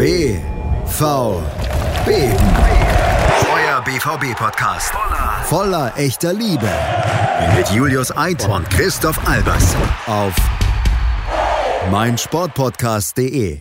BVB. Euer BVB-Podcast. Voller echter Liebe. Mit Julius Eid und Christoph Albers. Auf meinsportpodcast.de.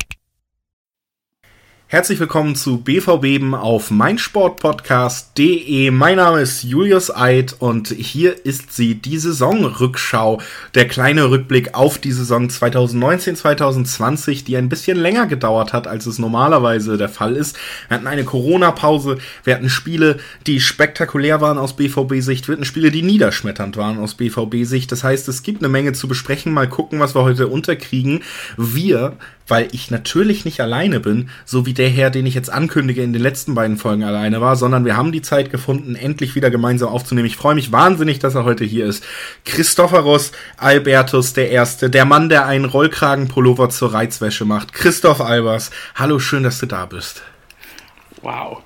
Herzlich willkommen zu BVB auf meinsportpodcast.de. Mein Name ist Julius Eid und hier ist sie, die Saisonrückschau. Der kleine Rückblick auf die Saison 2019-2020, die ein bisschen länger gedauert hat, als es normalerweise der Fall ist. Wir hatten eine Corona-Pause, wir hatten Spiele, die spektakulär waren aus BVB-Sicht, wir hatten Spiele, die niederschmetternd waren aus BVB-Sicht. Das heißt, es gibt eine Menge zu besprechen. Mal gucken, was wir heute unterkriegen. Wir weil ich natürlich nicht alleine bin, so wie der Herr, den ich jetzt ankündige, in den letzten beiden Folgen alleine war, sondern wir haben die Zeit gefunden, endlich wieder gemeinsam aufzunehmen. Ich freue mich wahnsinnig, dass er heute hier ist. Christopheros Albertus der Erste, der Mann, der einen Rollkragenpullover zur Reizwäsche macht. Christoph Albers, hallo, schön, dass du da bist. Wow.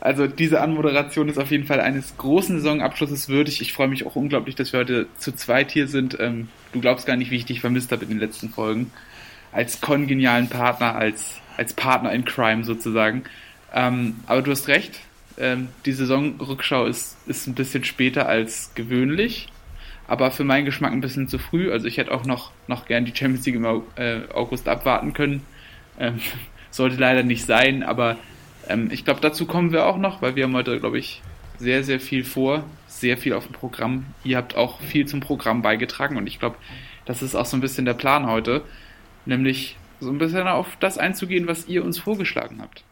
Also diese Anmoderation ist auf jeden Fall eines großen Saisonabschlusses würdig. Ich freue mich auch unglaublich, dass wir heute zu zweit hier sind. Ähm, du glaubst gar nicht, wie ich dich vermisst habe in den letzten Folgen als kongenialen Partner, als, als Partner in Crime sozusagen. Ähm, aber du hast recht, ähm, die Saisonrückschau ist, ist ein bisschen später als gewöhnlich, aber für meinen Geschmack ein bisschen zu früh. Also ich hätte auch noch, noch gern die Champions League im äh, August abwarten können. Ähm, sollte leider nicht sein, aber ähm, ich glaube, dazu kommen wir auch noch, weil wir haben heute, glaube ich, sehr, sehr viel vor, sehr viel auf dem Programm. Ihr habt auch viel zum Programm beigetragen und ich glaube, das ist auch so ein bisschen der Plan heute nämlich so ein bisschen auf das einzugehen, was ihr uns vorgeschlagen habt.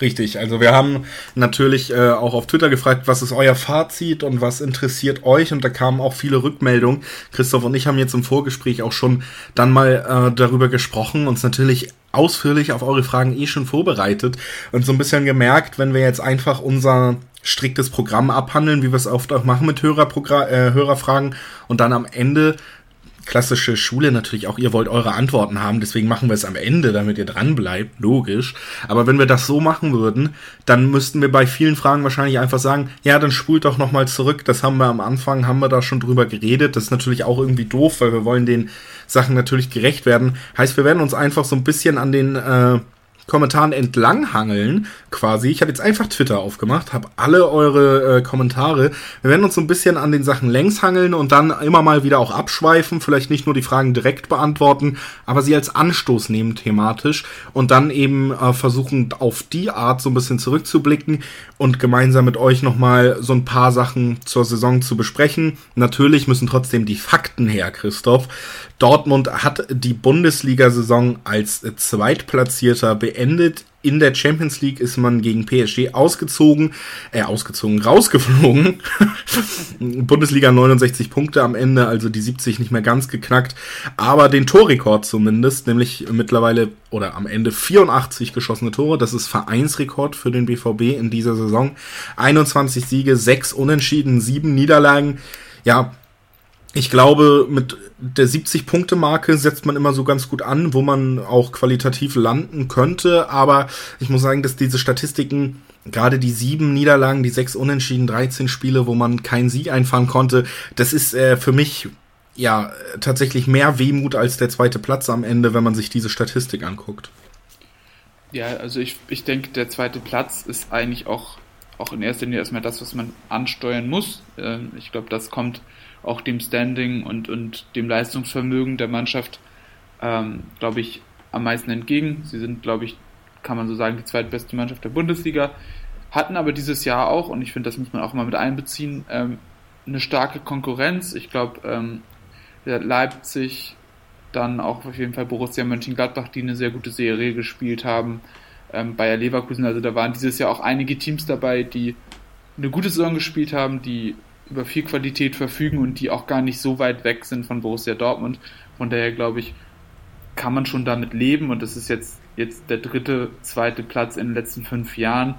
Richtig, also wir haben natürlich äh, auch auf Twitter gefragt, was ist euer Fazit und was interessiert euch und da kamen auch viele Rückmeldungen. Christoph und ich haben jetzt im Vorgespräch auch schon dann mal äh, darüber gesprochen, uns natürlich ausführlich auf eure Fragen eh schon vorbereitet und so ein bisschen gemerkt, wenn wir jetzt einfach unser striktes Programm abhandeln, wie wir es oft auch machen mit Hörerprogra äh, Hörerfragen und dann am Ende klassische Schule natürlich auch, ihr wollt eure Antworten haben, deswegen machen wir es am Ende, damit ihr dran bleibt, logisch. Aber wenn wir das so machen würden, dann müssten wir bei vielen Fragen wahrscheinlich einfach sagen, ja, dann spult doch nochmal zurück. Das haben wir am Anfang, haben wir da schon drüber geredet. Das ist natürlich auch irgendwie doof, weil wir wollen den Sachen natürlich gerecht werden. Heißt, wir werden uns einfach so ein bisschen an den äh, Kommentaren entlanghangeln, quasi. Ich habe jetzt einfach Twitter aufgemacht, habe alle eure äh, Kommentare. Wir werden uns so ein bisschen an den Sachen längs hangeln und dann immer mal wieder auch abschweifen, vielleicht nicht nur die Fragen direkt beantworten, aber sie als Anstoß nehmen thematisch und dann eben äh, versuchen auf die Art so ein bisschen zurückzublicken und gemeinsam mit euch nochmal so ein paar Sachen zur Saison zu besprechen. Natürlich müssen trotzdem die Fakten her, Christoph. Dortmund hat die Bundesliga-Saison als Zweitplatzierter beendet. In der Champions League ist man gegen PSG ausgezogen, äh, ausgezogen, rausgeflogen. Bundesliga 69 Punkte am Ende, also die 70 nicht mehr ganz geknackt, aber den Torrekord zumindest, nämlich mittlerweile oder am Ende 84 geschossene Tore. Das ist Vereinsrekord für den BVB in dieser Saison. 21 Siege, 6 Unentschieden, 7 Niederlagen. Ja, ich glaube, mit der 70-Punkte-Marke setzt man immer so ganz gut an, wo man auch qualitativ landen könnte. Aber ich muss sagen, dass diese Statistiken, gerade die sieben Niederlagen, die sechs Unentschieden, 13 Spiele, wo man keinen Sieg einfahren konnte, das ist äh, für mich ja tatsächlich mehr Wehmut als der zweite Platz am Ende, wenn man sich diese Statistik anguckt. Ja, also ich, ich denke, der zweite Platz ist eigentlich auch, auch in erster Linie erstmal das, was man ansteuern muss. Ähm, ich glaube, das kommt auch dem Standing und, und dem Leistungsvermögen der Mannschaft, ähm, glaube ich, am meisten entgegen. Sie sind, glaube ich, kann man so sagen, die zweitbeste Mannschaft der Bundesliga, hatten aber dieses Jahr auch, und ich finde, das muss man auch mal mit einbeziehen, ähm, eine starke Konkurrenz. Ich glaube, ähm, Leipzig, dann auch auf jeden Fall Borussia Mönchengladbach, die eine sehr gute Serie gespielt haben, ähm, Bayer Leverkusen, also da waren dieses Jahr auch einige Teams dabei, die eine gute Saison gespielt haben, die über viel Qualität verfügen und die auch gar nicht so weit weg sind von Borussia Dortmund. Von daher glaube ich, kann man schon damit leben und das ist jetzt, jetzt der dritte, zweite Platz in den letzten fünf Jahren.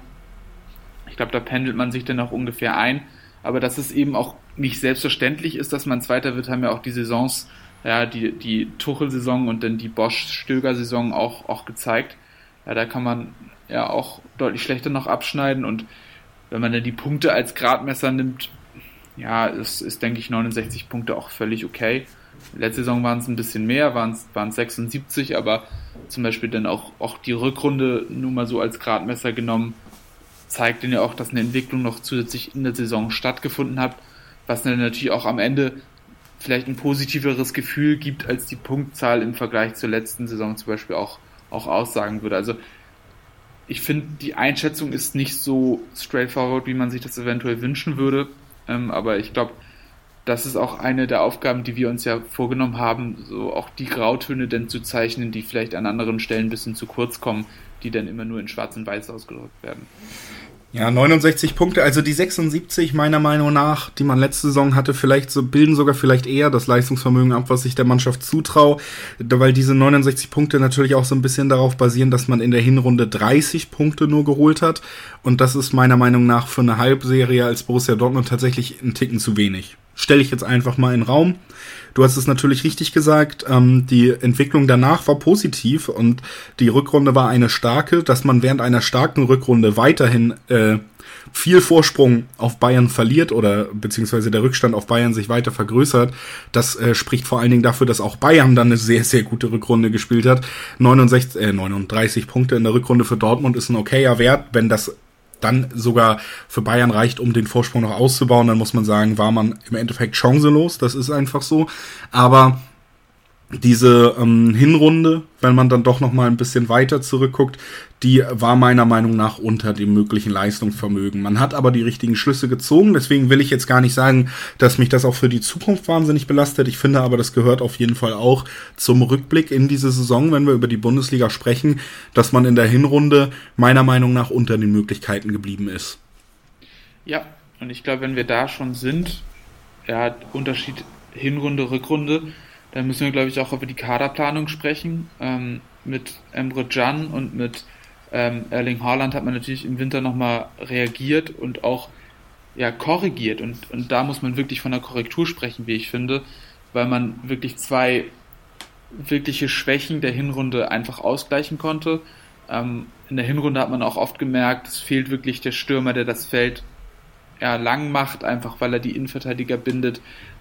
Ich glaube, da pendelt man sich dann auch ungefähr ein. Aber dass es eben auch nicht selbstverständlich ist, dass man Zweiter wird, haben ja auch die Saisons, ja, die, die Tuchel-Saison und dann die Bosch-Stöger-Saison auch, auch gezeigt. Ja, da kann man ja auch deutlich schlechter noch abschneiden und wenn man dann die Punkte als Gradmesser nimmt, ja, ist, ist denke ich, 69 Punkte auch völlig okay. Letzte Saison waren es ein bisschen mehr, waren es 76, aber zum Beispiel dann auch, auch die Rückrunde nur mal so als Gradmesser genommen, zeigt dann ja auch, dass eine Entwicklung noch zusätzlich in der Saison stattgefunden hat, was dann natürlich auch am Ende vielleicht ein positiveres Gefühl gibt, als die Punktzahl im Vergleich zur letzten Saison zum Beispiel auch, auch aussagen würde. Also ich finde, die Einschätzung ist nicht so straightforward, wie man sich das eventuell wünschen würde. Ähm, aber ich glaube, das ist auch eine der Aufgaben, die wir uns ja vorgenommen haben, so auch die Grautöne denn zu zeichnen, die vielleicht an anderen Stellen ein bisschen zu kurz kommen, die dann immer nur in Schwarz und Weiß ausgedrückt werden. Ja, 69 Punkte, also die 76 meiner Meinung nach, die man letzte Saison hatte, vielleicht so bilden sogar vielleicht eher das Leistungsvermögen ab, was ich der Mannschaft zutraue, weil diese 69 Punkte natürlich auch so ein bisschen darauf basieren, dass man in der Hinrunde 30 Punkte nur geholt hat und das ist meiner Meinung nach für eine Halbserie als Borussia Dortmund tatsächlich ein Ticken zu wenig. Stelle ich jetzt einfach mal in den Raum. Du hast es natürlich richtig gesagt, ähm, die Entwicklung danach war positiv und die Rückrunde war eine starke, dass man während einer starken Rückrunde weiterhin äh, viel Vorsprung auf Bayern verliert oder beziehungsweise der Rückstand auf Bayern sich weiter vergrößert, das äh, spricht vor allen Dingen dafür, dass auch Bayern dann eine sehr, sehr gute Rückrunde gespielt hat. 69, äh, 39 Punkte in der Rückrunde für Dortmund ist ein okayer Wert, wenn das dann sogar für Bayern reicht, um den Vorsprung noch auszubauen, dann muss man sagen, war man im Endeffekt chancenlos. Das ist einfach so. Aber diese ähm, Hinrunde, wenn man dann doch noch mal ein bisschen weiter zurückguckt, die war meiner Meinung nach unter dem möglichen Leistungsvermögen. Man hat aber die richtigen Schlüsse gezogen, deswegen will ich jetzt gar nicht sagen, dass mich das auch für die Zukunft wahnsinnig belastet. Ich finde aber, das gehört auf jeden Fall auch zum Rückblick in diese Saison, wenn wir über die Bundesliga sprechen, dass man in der Hinrunde meiner Meinung nach unter den Möglichkeiten geblieben ist. Ja, und ich glaube, wenn wir da schon sind, ja, Unterschied Hinrunde, Rückrunde, dann müssen wir, glaube ich, auch über die Kaderplanung sprechen. Ähm, mit Emre Can und mit ähm, Erling Haaland hat man natürlich im Winter nochmal reagiert und auch ja, korrigiert. Und, und da muss man wirklich von einer Korrektur sprechen, wie ich finde, weil man wirklich zwei wirkliche Schwächen der Hinrunde einfach ausgleichen konnte. Ähm, in der Hinrunde hat man auch oft gemerkt, es fehlt wirklich der Stürmer, der das Feld ja, lang macht, einfach weil er die Innenverteidiger bindet,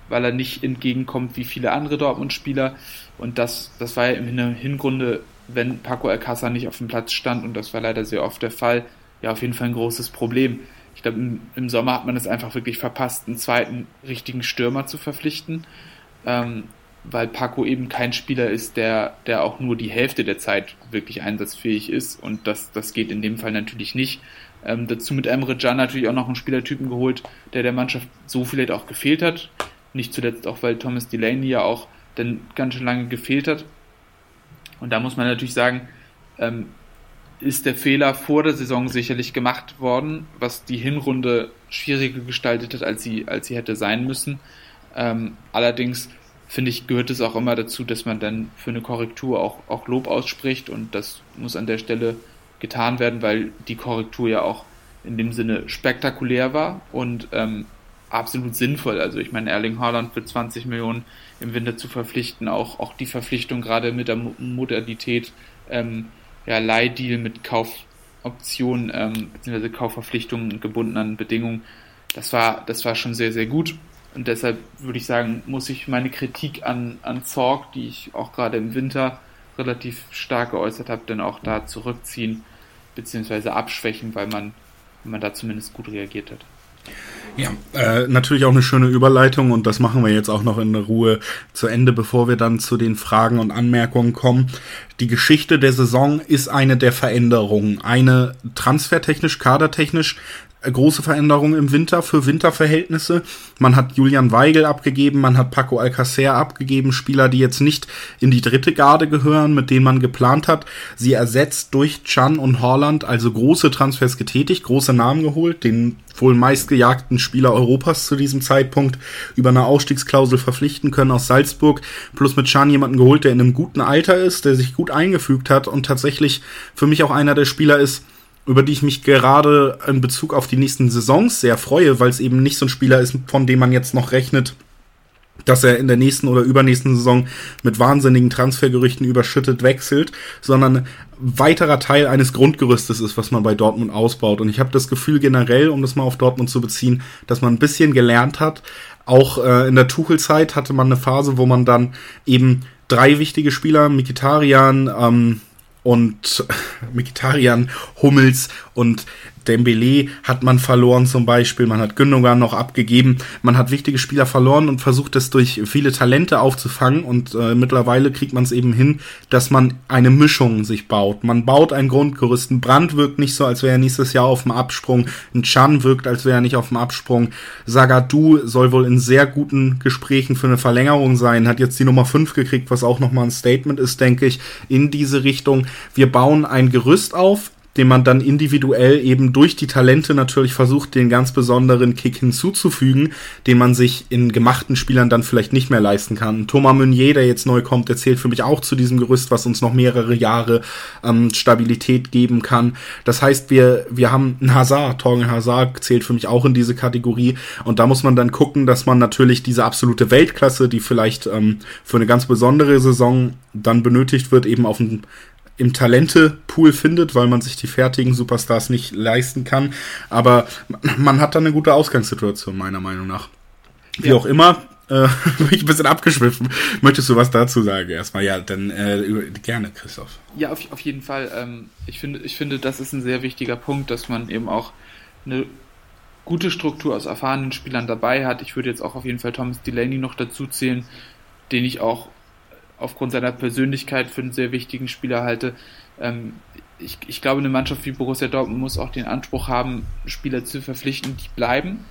weil er nicht entgegenkommt wie viele andere Dortmund-Spieler. Und das, das war ja in der Hinrunde, wenn Paco Alcázar nicht auf dem Platz stand, und das war leider sehr oft der Fall, ja auf jeden Fall ein großes Problem. Ich glaube, im, im, Sommer hat man es einfach wirklich verpasst, einen zweiten richtigen Stürmer zu verpflichten, ähm, weil Paco eben kein Spieler ist, der, der auch nur die Hälfte der Zeit wirklich einsatzfähig ist. Und das, das geht in dem Fall natürlich nicht. Ähm, dazu mit Emre Can natürlich auch noch einen Spielertypen geholt, der der Mannschaft so vielleicht auch gefehlt hat. Nicht zuletzt auch, weil Thomas Delaney ja auch dann ganz schön lange gefehlt hat. Und da muss man natürlich sagen, ähm, ist der Fehler vor der Saison sicherlich gemacht worden, was die Hinrunde schwieriger gestaltet hat, als sie, als sie hätte sein müssen. Ähm, allerdings finde ich, gehört es auch immer dazu, dass man dann für eine Korrektur auch, auch Lob ausspricht und das muss an der Stelle getan werden, weil die Korrektur ja auch in dem Sinne spektakulär war und ähm, absolut sinnvoll. Also ich meine, Erling Haaland für 20 Millionen im Winter zu verpflichten, auch, auch die Verpflichtung gerade mit der Modalität ähm, ja, Leihdeal mit Kaufoptionen ähm, bzw. Kaufverpflichtungen gebunden an Bedingungen, das war, das war schon sehr, sehr gut. Und deshalb würde ich sagen, muss ich meine Kritik an, an Zorg, die ich auch gerade im Winter relativ stark geäußert habe, dann auch da zurückziehen bzw. abschwächen, weil man, weil man da zumindest gut reagiert hat. Ja, äh, natürlich auch eine schöne Überleitung und das machen wir jetzt auch noch in Ruhe zu Ende, bevor wir dann zu den Fragen und Anmerkungen kommen. Die Geschichte der Saison ist eine der Veränderungen. Eine transfertechnisch, kadertechnisch große Veränderung im Winter für Winterverhältnisse. Man hat Julian Weigel abgegeben, man hat Paco Alcacer abgegeben, Spieler, die jetzt nicht in die dritte Garde gehören, mit denen man geplant hat. Sie ersetzt durch Chan und Holland, also große Transfers getätigt, große Namen geholt, den wohl meistgejagten Spieler Europas zu diesem Zeitpunkt über eine Ausstiegsklausel verpflichten können aus Salzburg, plus mit Chan jemanden geholt, der in einem guten Alter ist, der sich gut eingefügt hat und tatsächlich für mich auch einer der Spieler ist, über die ich mich gerade in Bezug auf die nächsten Saisons sehr freue, weil es eben nicht so ein Spieler ist, von dem man jetzt noch rechnet, dass er in der nächsten oder übernächsten Saison mit wahnsinnigen Transfergerüchten überschüttet wechselt, sondern weiterer Teil eines Grundgerüstes ist, was man bei Dortmund ausbaut. Und ich habe das Gefühl generell, um das mal auf Dortmund zu beziehen, dass man ein bisschen gelernt hat, Auch äh, in der Tuchelzeit hatte man eine Phase, wo man dann eben drei wichtige Spieler, Mikitarian ähm, und Mikitarian, Hummels und Dembele hat man verloren zum Beispiel, man hat Gündogan noch abgegeben, man hat wichtige Spieler verloren und versucht es durch viele Talente aufzufangen und äh, mittlerweile kriegt man es eben hin, dass man eine Mischung sich baut. Man baut ein Grundgerüst. Ein Brand wirkt nicht so, als wäre er nächstes Jahr auf dem Absprung. Ein Chan wirkt, als wäre er nicht auf dem Absprung. Sagadu soll wohl in sehr guten Gesprächen für eine Verlängerung sein, hat jetzt die Nummer 5 gekriegt, was auch nochmal ein Statement ist, denke ich, in diese Richtung. Wir bauen ein Gerüst auf, den man dann individuell eben durch die Talente natürlich versucht, den ganz besonderen Kick hinzuzufügen, den man sich in gemachten Spielern dann vielleicht nicht mehr leisten kann. Thomas Meunier, der jetzt neu kommt, der für mich auch zu diesem Gerüst, was uns noch mehrere Jahre ähm, Stabilität geben kann. Das heißt, wir, wir haben einen Hazard, Torgen Hazard zählt für mich auch in diese Kategorie und da muss man dann gucken, dass man natürlich diese absolute Weltklasse, die vielleicht ähm, für eine ganz besondere Saison dann benötigt wird, eben auf ein im Talente-Pool findet, weil man sich die fertigen Superstars nicht leisten kann. Aber man hat dann eine gute Ausgangssituation, meiner Meinung nach. Wie ja. auch immer, äh, bin ich ein bisschen abgeschwiffen. Möchtest du was dazu sagen? Erstmal, ja, dann äh, gerne, Christoph. Ja, auf, auf jeden Fall. Ähm, ich, finde, ich finde, das ist ein sehr wichtiger Punkt, dass man eben auch eine gute Struktur aus erfahrenen Spielern dabei hat. Ich würde jetzt auch auf jeden Fall Thomas Delaney noch dazu zählen, den ich auch aufgrund seiner Persönlichkeit für einen sehr wichtigen Spieler halte. Ähm, ich, ich glaube, eine Mannschaft wie Borussia Dortmund muss auch den Anspruch haben, Spieler zu verpflichten, die bleiben.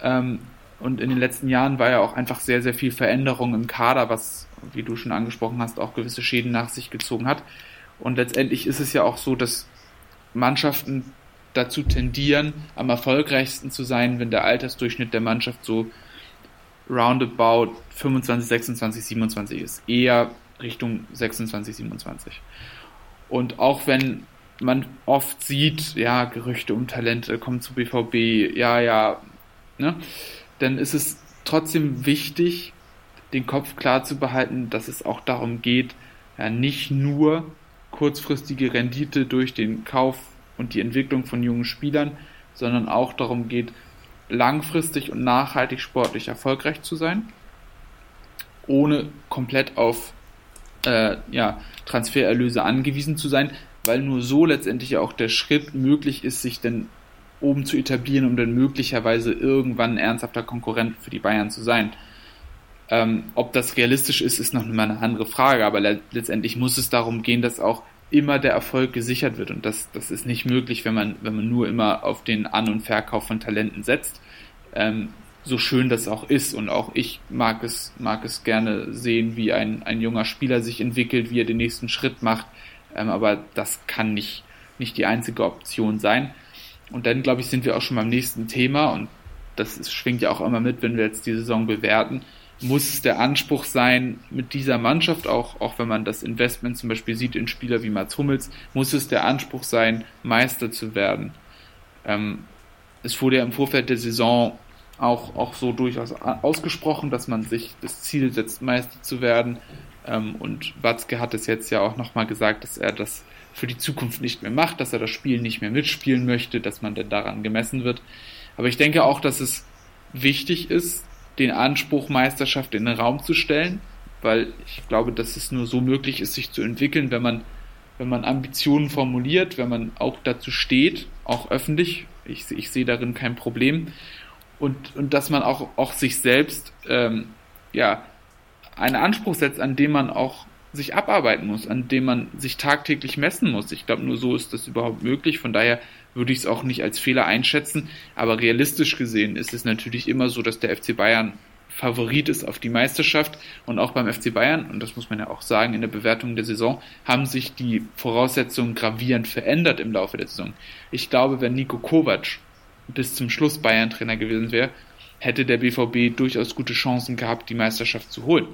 Ähm, und in den letzten Jahren war ja auch einfach sehr, sehr viel Veränderung im Kader, was, wie du schon angesprochen hast, auch gewisse Schäden nach sich gezogen hat. Und letztendlich ist es ja auch so, dass Mannschaften dazu tendieren, am erfolgreichsten zu sein, wenn der Altersdurchschnitt der Mannschaft so roundabout 25, 26, 27 ist. Eher Richtung 26, 27. Und auch wenn man oft sieht, ja, Gerüchte um Talente kommen zu BVB, ja, ja, ne, dann ist es trotzdem wichtig, den Kopf klar zu behalten, dass es auch darum geht, ja, nicht nur kurzfristige Rendite durch den Kauf und die Entwicklung von jungen Spielern, sondern auch darum geht, langfristig und nachhaltig sportlich erfolgreich zu sein, ohne komplett auf äh, ja, Transfererlöse angewiesen zu sein, weil nur so letztendlich auch der Schritt möglich ist, sich denn oben zu etablieren, um dann möglicherweise irgendwann ein ernsthafter Konkurrent für die Bayern zu sein. Ähm, ob das realistisch ist, ist noch mal eine andere Frage, aber le letztendlich muss es darum gehen, dass auch immer der Erfolg gesichert wird. Und das, das ist nicht möglich, wenn man, wenn man nur immer auf den An- und Verkauf von Talenten setzt. Ähm, so schön das auch ist. Und auch ich mag es, mag es gerne sehen, wie ein, ein junger Spieler sich entwickelt, wie er den nächsten Schritt macht. Ähm, aber das kann nicht, nicht die einzige Option sein. Und dann, glaube ich, sind wir auch schon beim nächsten Thema. Und das ist, schwingt ja auch immer mit, wenn wir jetzt die Saison bewerten muss es der Anspruch sein, mit dieser Mannschaft, auch, auch wenn man das Investment zum Beispiel sieht in Spieler wie Mats Hummels, muss es der Anspruch sein, Meister zu werden. Ähm, es wurde ja im Vorfeld der Saison auch, auch so durchaus ausgesprochen, dass man sich das Ziel setzt, Meister zu werden. Ähm, und Watzke hat es jetzt ja auch nochmal gesagt, dass er das für die Zukunft nicht mehr macht, dass er das Spiel nicht mehr mitspielen möchte, dass man denn daran gemessen wird. Aber ich denke auch, dass es wichtig ist, den Anspruch, Meisterschaft in den Raum zu stellen, weil ich glaube, dass es nur so möglich ist, sich zu entwickeln, wenn man, wenn man Ambitionen formuliert, wenn man auch dazu steht, auch öffentlich. Ich, ich sehe darin kein Problem. Und, und dass man auch, auch sich selbst ähm, ja, einen Anspruch setzt, an dem man auch sich abarbeiten muss, an dem man sich tagtäglich messen muss. Ich glaube, nur so ist das überhaupt möglich. Von daher würde ich es auch nicht als Fehler einschätzen. Aber realistisch gesehen ist es natürlich immer so, dass der FC Bayern Favorit ist auf die Meisterschaft und auch beim FC Bayern, und das muss man ja auch sagen, in der Bewertung der Saison haben sich die Voraussetzungen gravierend verändert im Laufe der Saison. Ich glaube, wenn Nico Kovac bis zum Schluss Bayern-Trainer gewesen wäre, hätte der BVB durchaus gute Chancen gehabt, die Meisterschaft zu holen.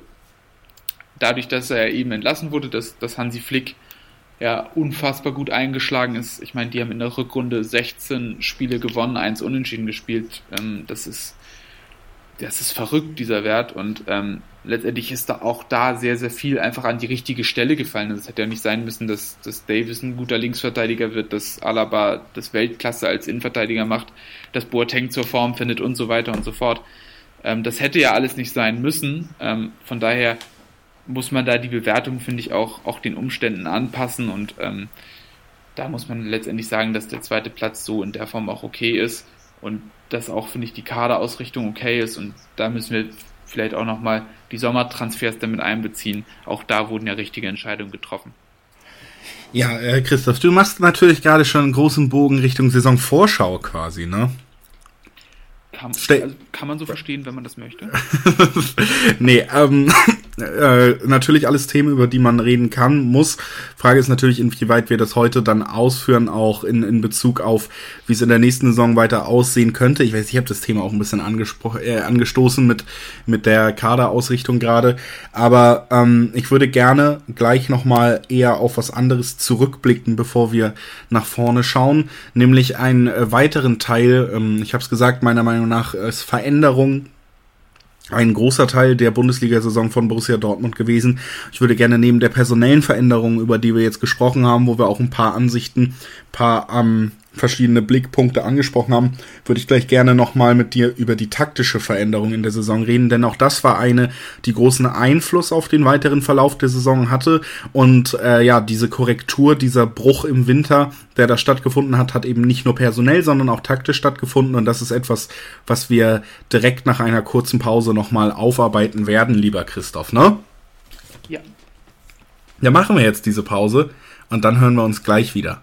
Dadurch, dass er eben entlassen wurde, dass, dass Hansi Flick ja unfassbar gut eingeschlagen ist. Ich meine, die haben in der Rückrunde 16 Spiele gewonnen, eins unentschieden gespielt. Ähm, das ist das ist verrückt, dieser Wert. Und ähm, letztendlich ist da auch da sehr, sehr viel einfach an die richtige Stelle gefallen. Es hätte ja nicht sein müssen, dass, dass Davis ein guter Linksverteidiger wird, dass Alaba das Weltklasse als Innenverteidiger macht, dass Boateng zur Form findet und so weiter und so fort. Ähm, das hätte ja alles nicht sein müssen. Ähm, von daher muss man da die Bewertung, finde ich, auch, auch den Umständen anpassen und ähm, da muss man letztendlich sagen, dass der zweite Platz so in der Form auch okay ist und dass auch, finde ich, die Kaderausrichtung okay ist und da müssen wir vielleicht auch nochmal die Sommertransfers damit einbeziehen. Auch da wurden ja richtige Entscheidungen getroffen. Ja, äh, Christoph, du machst natürlich gerade schon einen großen Bogen Richtung Saisonvorschau quasi, ne? Kann, also kann man so verstehen, wenn man das möchte. nee, ähm, äh, natürlich alles Themen, über die man reden kann, muss. Frage ist natürlich, inwieweit wir das heute dann ausführen, auch in, in Bezug auf, wie es in der nächsten Saison weiter aussehen könnte. Ich weiß, ich habe das Thema auch ein bisschen äh, angestoßen mit, mit der Kaderausrichtung gerade. Aber ähm, ich würde gerne gleich nochmal eher auf was anderes zurückblicken, bevor wir nach vorne schauen. Nämlich einen äh, weiteren Teil, ähm, ich habe es gesagt, meiner Meinung nach ist Veränderung ein großer Teil der Bundesliga-Saison von Borussia Dortmund gewesen. Ich würde gerne neben der personellen Veränderung, über die wir jetzt gesprochen haben, wo wir auch ein paar Ansichten, paar ähm, verschiedene Blickpunkte angesprochen haben, würde ich gleich gerne nochmal mit dir über die taktische Veränderung in der Saison reden, denn auch das war eine, die großen Einfluss auf den weiteren Verlauf der Saison hatte und äh, ja, diese Korrektur, dieser Bruch im Winter, der da stattgefunden hat, hat eben nicht nur personell, sondern auch taktisch stattgefunden und das ist etwas, was wir direkt nach einer kurzen Pause nochmal aufarbeiten werden, lieber Christoph, ne? Ja. Ja, machen wir jetzt diese Pause und dann hören wir uns gleich wieder.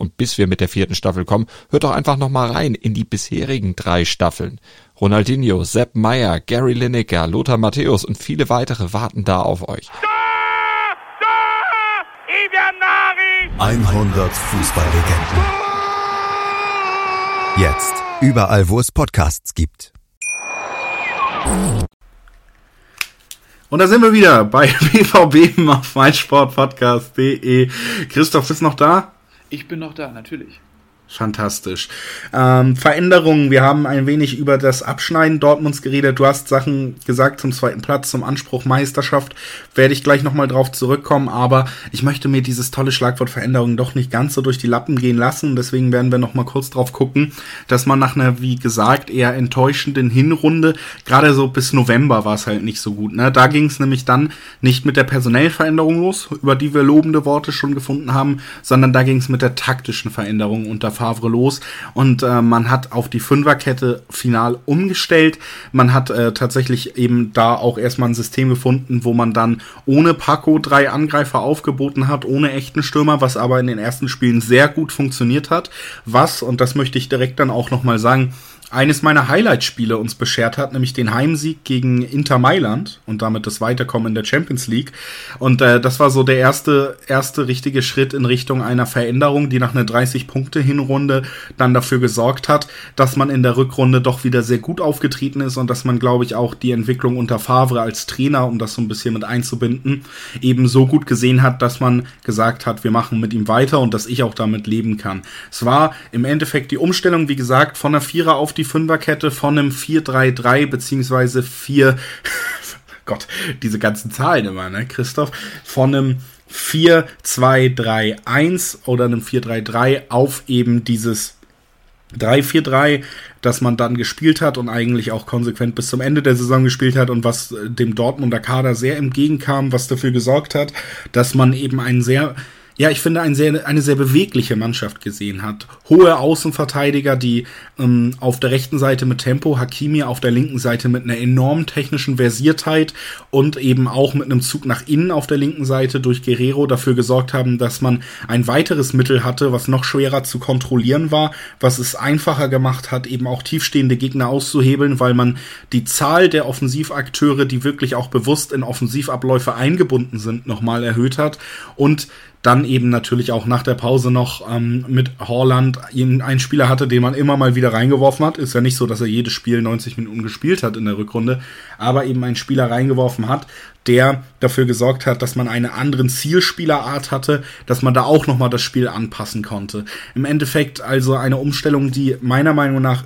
Und bis wir mit der vierten Staffel kommen, hört doch einfach noch mal rein in die bisherigen drei Staffeln. Ronaldinho, Sepp Meyer, Gary Lineker, Lothar Matthäus und viele weitere warten da auf euch. 100 Fußballlegenden. Jetzt überall, wo es Podcasts gibt. Und da sind wir wieder bei BVB auf meinsportpodcast.de. Christoph ist noch da? Ich bin noch da, natürlich. Fantastisch. Ähm, Veränderungen. Wir haben ein wenig über das Abschneiden Dortmunds geredet. Du hast Sachen gesagt zum zweiten Platz, zum Anspruch Meisterschaft. Werde ich gleich nochmal drauf zurückkommen. Aber ich möchte mir dieses tolle Schlagwort Veränderung doch nicht ganz so durch die Lappen gehen lassen. Deswegen werden wir nochmal kurz drauf gucken, dass man nach einer, wie gesagt, eher enttäuschenden Hinrunde, gerade so bis November war es halt nicht so gut. Ne? Da ging es nämlich dann nicht mit der personellen Veränderung los, über die wir lobende Worte schon gefunden haben, sondern da ging es mit der taktischen Veränderung unter Favre los und äh, man hat auf die Fünferkette final umgestellt. Man hat äh, tatsächlich eben da auch erstmal ein System gefunden, wo man dann ohne Paco drei Angreifer aufgeboten hat, ohne echten Stürmer, was aber in den ersten Spielen sehr gut funktioniert hat. Was, und das möchte ich direkt dann auch nochmal sagen, eines meiner Highlight-Spiele uns beschert hat, nämlich den Heimsieg gegen Inter Mailand und damit das Weiterkommen in der Champions League. Und äh, das war so der erste, erste richtige Schritt in Richtung einer Veränderung, die nach einer 30-Punkte-Hinrunde dann dafür gesorgt hat, dass man in der Rückrunde doch wieder sehr gut aufgetreten ist und dass man, glaube ich, auch die Entwicklung unter Favre als Trainer, um das so ein bisschen mit einzubinden, eben so gut gesehen hat, dass man gesagt hat, wir machen mit ihm weiter und dass ich auch damit leben kann. Es war im Endeffekt die Umstellung, wie gesagt, von der Vierer auf die die Fünferkette von einem 4-3-3 beziehungsweise 4, Gott, diese ganzen Zahlen immer, ne, Christoph, von einem 4-2-3-1 oder einem 4-3-3 auf eben dieses 3-4-3, das man dann gespielt hat und eigentlich auch konsequent bis zum Ende der Saison gespielt hat und was dem Dortmunder Kader sehr entgegenkam, was dafür gesorgt hat, dass man eben einen sehr ja, ich finde, ein sehr, eine sehr bewegliche Mannschaft gesehen hat. Hohe Außenverteidiger, die ähm, auf der rechten Seite mit Tempo, Hakimi auf der linken Seite mit einer enormen technischen Versiertheit und eben auch mit einem Zug nach innen auf der linken Seite durch Guerrero dafür gesorgt haben, dass man ein weiteres Mittel hatte, was noch schwerer zu kontrollieren war, was es einfacher gemacht hat, eben auch tiefstehende Gegner auszuhebeln, weil man die Zahl der Offensivakteure, die wirklich auch bewusst in Offensivabläufe eingebunden sind, nochmal erhöht hat und dann eben natürlich auch nach der Pause noch ähm, mit Horland einen Spieler hatte, den man immer mal wieder reingeworfen hat. Ist ja nicht so, dass er jedes Spiel 90 Minuten gespielt hat in der Rückrunde, aber eben einen Spieler reingeworfen hat, der dafür gesorgt hat, dass man eine anderen Zielspielerart hatte, dass man da auch nochmal das Spiel anpassen konnte. Im Endeffekt also eine Umstellung, die meiner Meinung nach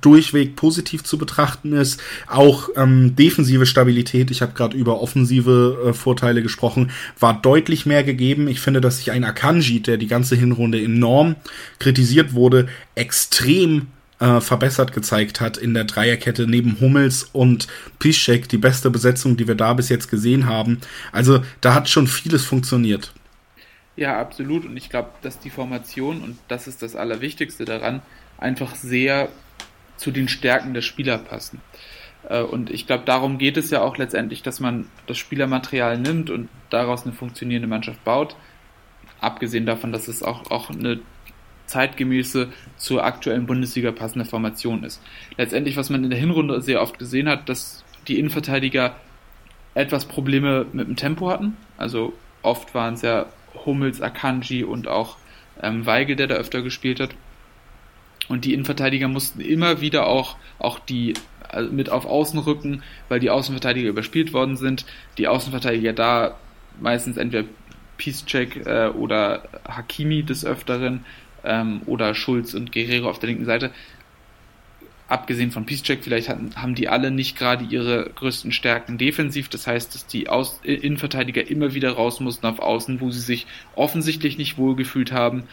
durchweg positiv zu betrachten ist. Auch ähm, defensive Stabilität, ich habe gerade über offensive äh, Vorteile gesprochen, war deutlich mehr gegeben. Ich finde, dass sich ein Akanji, der die ganze Hinrunde enorm kritisiert wurde, extrem äh, verbessert gezeigt hat in der Dreierkette neben Hummels und Piszczek, die beste Besetzung, die wir da bis jetzt gesehen haben. Also da hat schon vieles funktioniert. Ja, absolut. Und ich glaube, dass die Formation, und das ist das Allerwichtigste daran, einfach sehr zu den Stärken der Spieler passen. Äh, und ich glaube, darum geht es ja auch letztendlich, dass man das Spielermaterial nimmt und daraus eine funktionierende Mannschaft baut. Abgesehen davon, dass es auch, auch eine zeitgemäße zur aktuellen Bundesliga passende Formation ist. Letztendlich, was man in der Hinrunde sehr oft gesehen hat, dass die Innenverteidiger etwas Probleme mit dem Tempo hatten. Also oft waren es ja Hummels, Akanji und auch ähm, Weigel, der da öfter gespielt hat. Und die Innenverteidiger mussten immer wieder auch, auch die also mit auf Außen rücken, weil die Außenverteidiger überspielt worden sind. Die Außenverteidiger da meistens entweder Peacecheck äh, oder Hakimi des Öfteren ähm, oder Schulz und Guerrero auf der linken Seite. Abgesehen von Peacecheck, vielleicht hatten, haben die alle nicht gerade ihre größten Stärken defensiv. Das heißt, dass die Aus Innenverteidiger immer wieder raus mussten auf Außen, wo sie sich offensichtlich nicht wohlgefühlt haben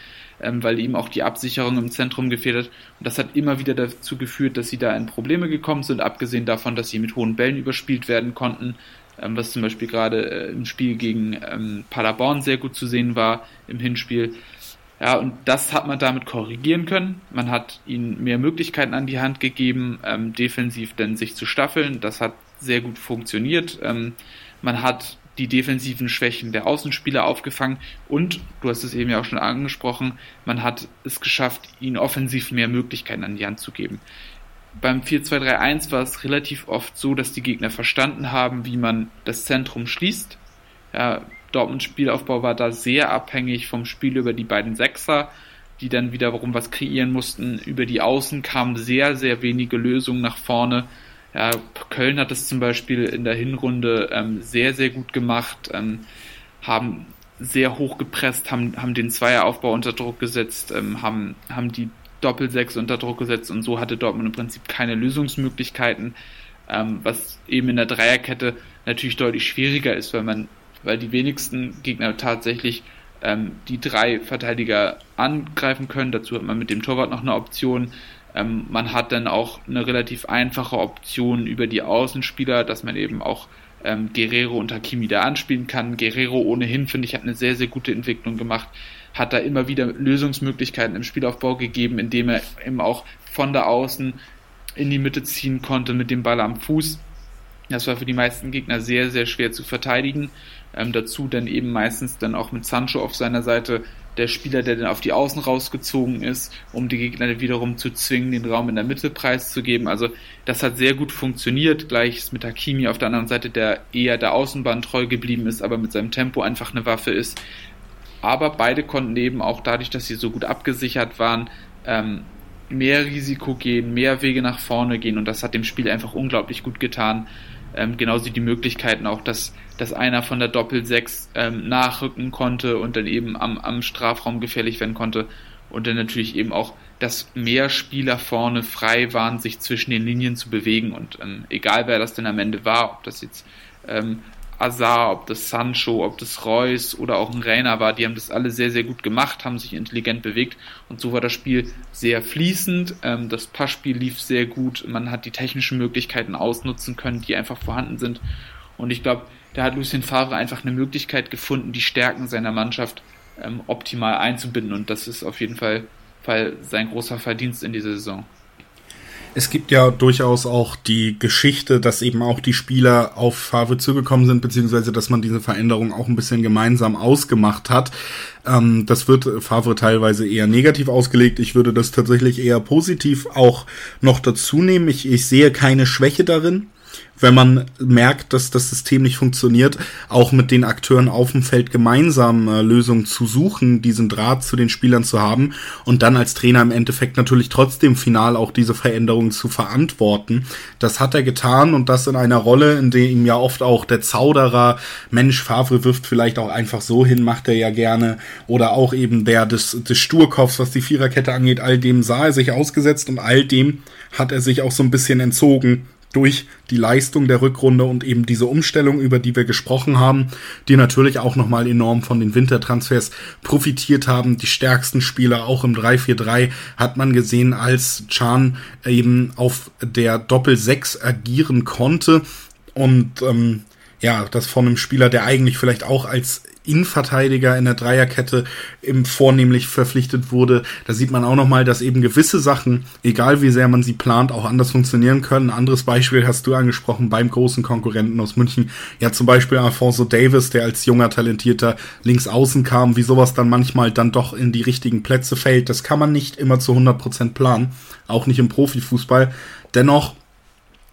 ähm, weil ihm auch die Absicherung im Zentrum gefehlt hat. Und das hat immer wieder dazu geführt, dass sie da in Probleme gekommen sind, abgesehen davon, dass sie mit hohen Bällen überspielt werden konnten, ähm, was zum Beispiel gerade äh, im Spiel gegen ähm, Paderborn sehr gut zu sehen war im Hinspiel. Ja, und das hat man damit korrigieren können. Man hat ihnen mehr Möglichkeiten an die Hand gegeben, ähm, defensiv denn sich zu staffeln. Das hat sehr gut funktioniert. Ähm, man hat die defensiven Schwächen der Außenspieler aufgefangen und, du hast es eben ja auch schon angesprochen, man hat es geschafft, ihnen offensiv mehr Möglichkeiten an die Hand zu geben. Beim 4-2-3-1 war es relativ oft so, dass die Gegner verstanden haben, wie man das Zentrum schließt. Ja, Dortmunds Spielaufbau war da sehr abhängig vom Spiel über die beiden Sechser, die dann wiederum was kreieren mussten. Über die Außen kamen sehr, sehr wenige Lösungen nach vorne. Ja, Köln hat es zum Beispiel in der Hinrunde ähm, sehr, sehr gut gemacht, ähm, haben sehr hoch gepresst, haben, haben den Zweieraufbau unter Druck gesetzt, ähm, haben, haben die Doppelsechs unter Druck gesetzt und so hatte Dortmund im Prinzip keine Lösungsmöglichkeiten, ähm, was eben in der Dreierkette natürlich deutlich schwieriger ist, weil man, weil die wenigsten Gegner tatsächlich ähm, die drei Verteidiger angreifen können. Dazu hat man mit dem Torwart noch eine Option. Ähm, man hat dann auch eine relativ einfache Option über die Außenspieler, dass man eben auch ähm, Guerrero und Hakimi da anspielen kann. Guerrero ohnehin, finde ich, hat eine sehr, sehr gute Entwicklung gemacht, hat da immer wieder Lösungsmöglichkeiten im Spielaufbau gegeben, indem er eben auch von der Außen in die Mitte ziehen konnte mit dem Ball am Fuß. Das war für die meisten Gegner sehr, sehr schwer zu verteidigen. Ähm, dazu dann eben meistens dann auch mit Sancho auf seiner Seite der Spieler, der dann auf die Außen rausgezogen ist, um die Gegner wiederum zu zwingen, den Raum in der Mitte preiszugeben. Also das hat sehr gut funktioniert. Gleich mit Hakimi auf der anderen Seite, der eher der Außenbahn treu geblieben ist, aber mit seinem Tempo einfach eine Waffe ist. Aber beide konnten eben auch dadurch, dass sie so gut abgesichert waren, ähm, mehr Risiko gehen, mehr Wege nach vorne gehen und das hat dem Spiel einfach unglaublich gut getan. Ähm, genauso die Möglichkeiten auch, dass, dass einer von der Doppel-6 ähm, nachrücken konnte und dann eben am, am Strafraum gefährlich werden konnte. Und dann natürlich eben auch, dass mehr Spieler vorne frei waren, sich zwischen den Linien zu bewegen. Und ähm, egal wer das denn am Ende war, ob das jetzt ähm, Azar, ob das Sancho, ob das Reus oder auch ein Rainer war, die haben das alle sehr, sehr gut gemacht, haben sich intelligent bewegt und so war das Spiel sehr fließend. Ähm, das Passspiel lief sehr gut, man hat die technischen Möglichkeiten ausnutzen können, die einfach vorhanden sind. Und ich glaube, da hat Lucien Favre einfach eine Möglichkeit gefunden, die Stärken seiner Mannschaft ähm, optimal einzubinden und das ist auf jeden Fall, Fall sein großer Verdienst in dieser Saison es gibt ja durchaus auch die Geschichte, dass eben auch die Spieler auf Favre zugekommen sind, beziehungsweise dass man diese Veränderung auch ein bisschen gemeinsam ausgemacht hat. Ähm, das wird Favre teilweise eher negativ ausgelegt. Ich würde das tatsächlich eher positiv auch noch dazu nehmen. Ich, ich sehe keine Schwäche darin wenn man merkt, dass das System nicht funktioniert, auch mit den Akteuren auf dem Feld gemeinsam äh, Lösungen zu suchen, diesen Draht zu den Spielern zu haben und dann als Trainer im Endeffekt natürlich trotzdem final auch diese Veränderungen zu verantworten. Das hat er getan und das in einer Rolle, in der ihm ja oft auch der Zauderer, Mensch, Favre wirft vielleicht auch einfach so hin, macht er ja gerne, oder auch eben der des, des Sturkopfs, was die Viererkette angeht, all dem sah er sich ausgesetzt und all dem hat er sich auch so ein bisschen entzogen durch die Leistung der Rückrunde und eben diese Umstellung, über die wir gesprochen haben, die natürlich auch nochmal enorm von den Wintertransfers profitiert haben. Die stärksten Spieler auch im 3-4-3 hat man gesehen, als Chan eben auf der Doppel-6 agieren konnte und ähm, ja, das von einem Spieler, der eigentlich vielleicht auch als Innenverteidiger in der Dreierkette im vornehmlich verpflichtet wurde. Da sieht man auch nochmal, dass eben gewisse Sachen, egal wie sehr man sie plant, auch anders funktionieren können. Ein anderes Beispiel hast du angesprochen beim großen Konkurrenten aus München. Ja, zum Beispiel Alfonso Davis, der als junger, talentierter Linksaußen kam, wie sowas dann manchmal dann doch in die richtigen Plätze fällt. Das kann man nicht immer zu 100 Prozent planen. Auch nicht im Profifußball. Dennoch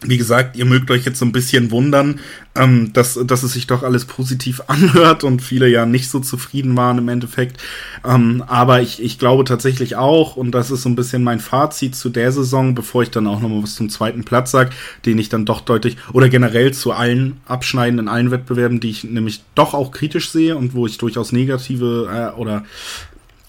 wie gesagt, ihr mögt euch jetzt so ein bisschen wundern, ähm, dass, dass es sich doch alles positiv anhört und viele ja nicht so zufrieden waren im Endeffekt. Ähm, aber ich, ich glaube tatsächlich auch, und das ist so ein bisschen mein Fazit zu der Saison, bevor ich dann auch nochmal was zum zweiten Platz sage, den ich dann doch deutlich, oder generell zu allen Abschneiden in allen Wettbewerben, die ich nämlich doch auch kritisch sehe und wo ich durchaus negative äh, oder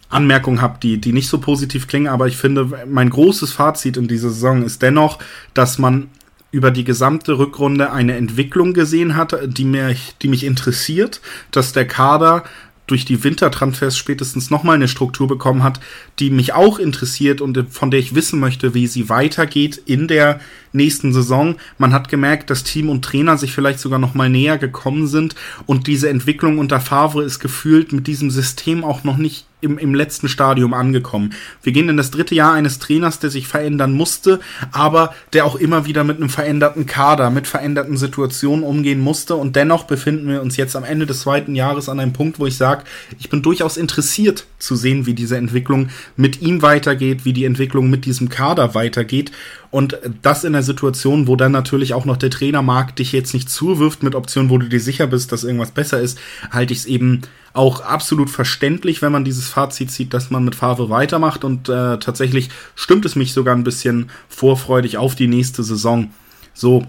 Anmerkungen habe, die, die nicht so positiv klingen, aber ich finde, mein großes Fazit in dieser Saison ist dennoch, dass man über die gesamte Rückrunde eine Entwicklung gesehen hat, die, mir, die mich interessiert, dass der Kader durch die Wintertransfers spätestens nochmal eine Struktur bekommen hat, die mich auch interessiert und von der ich wissen möchte, wie sie weitergeht in der nächsten Saison. Man hat gemerkt, dass Team und Trainer sich vielleicht sogar nochmal näher gekommen sind und diese Entwicklung unter Favre ist gefühlt mit diesem System auch noch nicht im, im letzten Stadium angekommen. Wir gehen in das dritte Jahr eines Trainers, der sich verändern musste, aber der auch immer wieder mit einem veränderten Kader, mit veränderten Situationen umgehen musste. Und dennoch befinden wir uns jetzt am Ende des zweiten Jahres an einem Punkt, wo ich sage, ich bin durchaus interessiert zu sehen, wie diese Entwicklung mit ihm weitergeht, wie die Entwicklung mit diesem Kader weitergeht. Und das in der Situation, wo dann natürlich auch noch der Trainermarkt dich jetzt nicht zuwirft mit Optionen, wo du dir sicher bist, dass irgendwas besser ist, halte ich es eben auch absolut verständlich, wenn man dieses Fazit zieht, dass man mit Favre weitermacht. Und äh, tatsächlich stimmt es mich sogar ein bisschen vorfreudig auf die nächste Saison. So,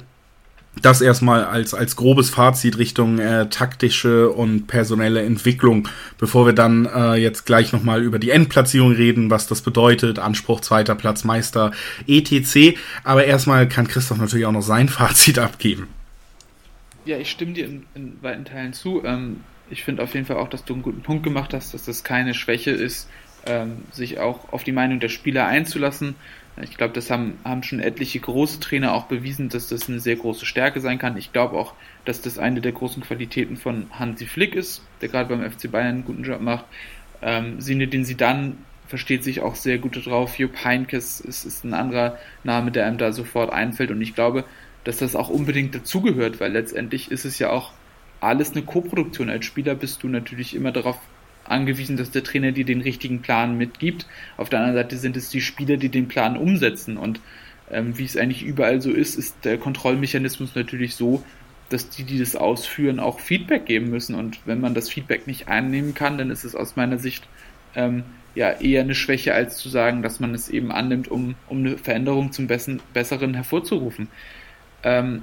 das erstmal als, als grobes Fazit Richtung äh, taktische und personelle Entwicklung, bevor wir dann äh, jetzt gleich nochmal über die Endplatzierung reden, was das bedeutet, Anspruch zweiter Platz, Meister, etc. Aber erstmal kann Christoph natürlich auch noch sein Fazit abgeben. Ja, ich stimme dir in, in weiten Teilen zu. Ähm, ich finde auf jeden Fall auch, dass du einen guten Punkt gemacht hast, dass das keine Schwäche ist, ähm, sich auch auf die Meinung der Spieler einzulassen. Ich glaube, das haben, haben schon etliche große Trainer auch bewiesen, dass das eine sehr große Stärke sein kann. Ich glaube auch, dass das eine der großen Qualitäten von Hansi Flick ist, der gerade beim FC Bayern einen guten Job macht. Ähm, sie dann versteht sich auch sehr gut drauf. Jupp Heinkes ist, ist ein anderer Name, der einem da sofort einfällt. Und ich glaube, dass das auch unbedingt dazugehört, weil letztendlich ist es ja auch alles eine Koproduktion. Als Spieler bist du natürlich immer darauf angewiesen, dass der Trainer dir den richtigen Plan mitgibt. Auf der anderen Seite sind es die Spieler, die den Plan umsetzen. Und ähm, wie es eigentlich überall so ist, ist der Kontrollmechanismus natürlich so, dass die, die das ausführen, auch Feedback geben müssen. Und wenn man das Feedback nicht einnehmen kann, dann ist es aus meiner Sicht ähm, ja eher eine Schwäche, als zu sagen, dass man es eben annimmt, um, um eine Veränderung zum Bessen, Besseren hervorzurufen. Ähm,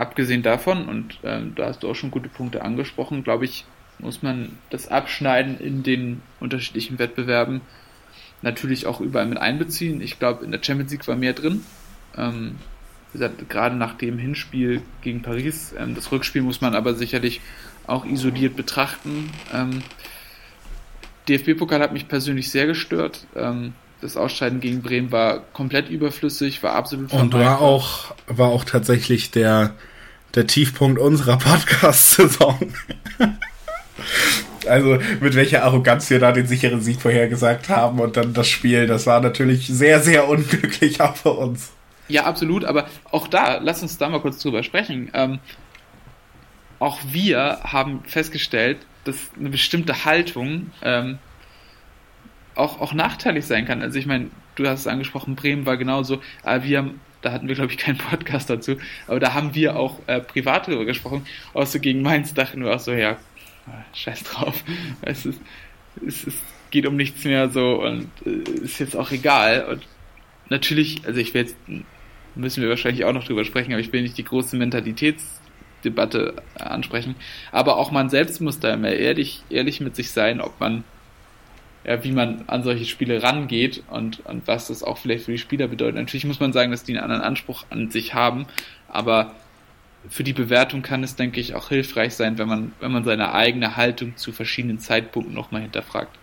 abgesehen davon, und ähm, da hast du auch schon gute Punkte angesprochen, glaube ich, muss man das Abschneiden in den unterschiedlichen Wettbewerben natürlich auch überall mit einbeziehen. Ich glaube, in der Champions League war mehr drin. Ähm, wie gesagt, gerade nach dem Hinspiel gegen Paris. Ähm, das Rückspiel muss man aber sicherlich auch isoliert betrachten. Ähm, DFB-Pokal hat mich persönlich sehr gestört. Ähm, das Ausscheiden gegen Bremen war komplett überflüssig, war absolut Und war auch, war auch tatsächlich der, der Tiefpunkt unserer Podcast-Saison. Also mit welcher Arroganz wir da den sicheren Sieg vorhergesagt haben und dann das Spiel, das war natürlich sehr, sehr unglücklich auch für uns. Ja, absolut, aber auch da, lass uns da mal kurz drüber sprechen. Ähm, auch wir haben festgestellt, dass eine bestimmte Haltung ähm, auch, auch nachteilig sein kann. Also ich meine, du hast es angesprochen, Bremen war genauso, aber wir haben da hatten wir, glaube ich, keinen Podcast dazu, aber da haben wir auch äh, privat drüber gesprochen. So gegen Mainz dachten wir auch so, ja, scheiß drauf. Es, ist, es, es geht um nichts mehr so und äh, ist jetzt auch egal. Und natürlich, also ich will jetzt, müssen wir wahrscheinlich auch noch drüber sprechen, aber ich will nicht die große Mentalitätsdebatte ansprechen. Aber auch man selbst muss da immer ehrlich, ehrlich mit sich sein, ob man ja, wie man an solche Spiele rangeht und, und was das auch vielleicht für die Spieler bedeutet. Natürlich muss man sagen, dass die einen anderen Anspruch an sich haben, aber für die Bewertung kann es, denke ich, auch hilfreich sein, wenn man, wenn man seine eigene Haltung zu verschiedenen Zeitpunkten nochmal hinterfragt.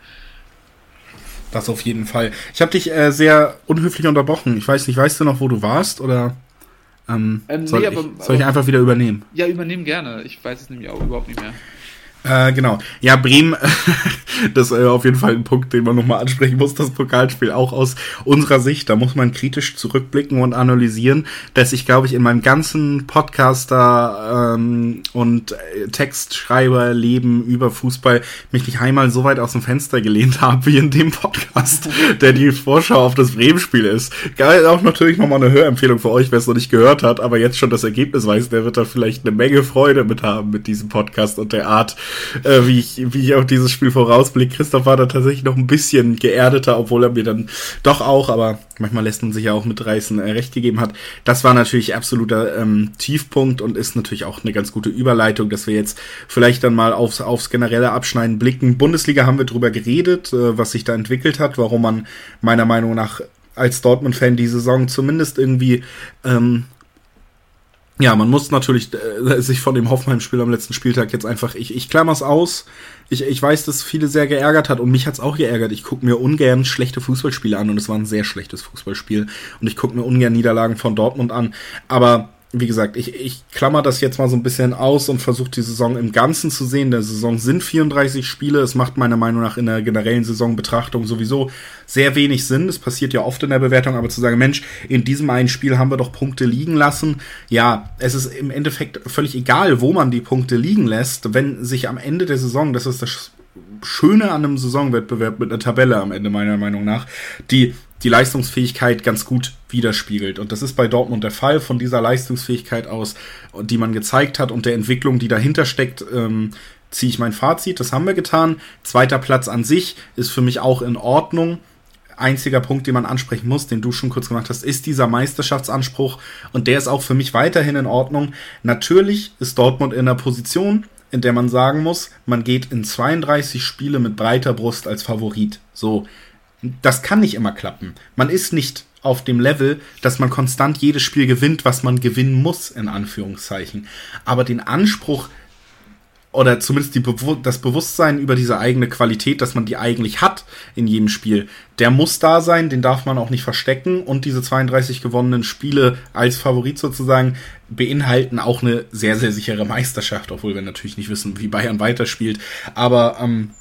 Das auf jeden Fall. Ich habe dich äh, sehr unhöflich unterbrochen. Ich weiß nicht, weißt du noch, wo du warst oder ähm, ähm, soll, nee, aber, ich, soll ich einfach wieder übernehmen? Ja, übernehmen gerne. Ich weiß es nämlich auch überhaupt nicht mehr. Äh, genau. Ja, Bremen, das ist äh, auf jeden Fall ein Punkt, den man nochmal ansprechen muss, das Pokalspiel auch aus unserer Sicht. Da muss man kritisch zurückblicken und analysieren, dass ich, glaube ich, in meinem ganzen Podcaster ähm, und äh, Textschreiberleben über Fußball mich nicht einmal so weit aus dem Fenster gelehnt habe, wie in dem Podcast, der die Vorschau auf das Bremen-Spiel ist. Geil, auch natürlich nochmal eine Hörempfehlung für euch, wer es noch nicht gehört hat, aber jetzt schon das Ergebnis weiß, der wird da vielleicht eine Menge Freude mit haben mit diesem Podcast und der Art, äh, wie, ich, wie ich auf dieses Spiel vorausblicke. Christoph war da tatsächlich noch ein bisschen geerdeter, obwohl er mir dann doch auch, aber manchmal lässt man sich ja auch mitreißen, äh, recht gegeben hat. Das war natürlich absoluter ähm, Tiefpunkt und ist natürlich auch eine ganz gute Überleitung, dass wir jetzt vielleicht dann mal aufs, aufs generelle Abschneiden blicken. Bundesliga haben wir drüber geredet, äh, was sich da entwickelt hat, warum man meiner Meinung nach als Dortmund-Fan die Saison zumindest irgendwie ähm, ja, man muss natürlich äh, sich von dem Hoffenheim-Spiel am letzten Spieltag jetzt einfach, ich, ich klammer's aus. Ich, ich weiß, dass viele sehr geärgert hat und mich hat's auch geärgert. Ich gucke mir ungern schlechte Fußballspiele an und es war ein sehr schlechtes Fußballspiel. Und ich gucke mir ungern Niederlagen von Dortmund an. Aber wie gesagt, ich, ich klammer das jetzt mal so ein bisschen aus und versuche die Saison im Ganzen zu sehen. Der Saison sind 34 Spiele. Es macht meiner Meinung nach in der generellen Saisonbetrachtung sowieso sehr wenig Sinn. Es passiert ja oft in der Bewertung, aber zu sagen, Mensch, in diesem einen Spiel haben wir doch Punkte liegen lassen. Ja, es ist im Endeffekt völlig egal, wo man die Punkte liegen lässt, wenn sich am Ende der Saison, das ist das Schöne an einem Saisonwettbewerb mit einer Tabelle am Ende meiner Meinung nach, die die Leistungsfähigkeit ganz gut widerspiegelt. Und das ist bei Dortmund der Fall. Von dieser Leistungsfähigkeit aus, die man gezeigt hat und der Entwicklung, die dahinter steckt, ähm, ziehe ich mein Fazit. Das haben wir getan. Zweiter Platz an sich ist für mich auch in Ordnung. Einziger Punkt, den man ansprechen muss, den du schon kurz gemacht hast, ist dieser Meisterschaftsanspruch. Und der ist auch für mich weiterhin in Ordnung. Natürlich ist Dortmund in einer Position, in der man sagen muss, man geht in 32 Spiele mit breiter Brust als Favorit. So, das kann nicht immer klappen. Man ist nicht auf dem Level, dass man konstant jedes Spiel gewinnt, was man gewinnen muss, in Anführungszeichen. Aber den Anspruch oder zumindest die, das Bewusstsein über diese eigene Qualität, dass man die eigentlich hat in jedem Spiel, der muss da sein, den darf man auch nicht verstecken und diese 32 gewonnenen Spiele als Favorit sozusagen beinhalten auch eine sehr, sehr sichere Meisterschaft, obwohl wir natürlich nicht wissen, wie Bayern weiterspielt. Aber ähm,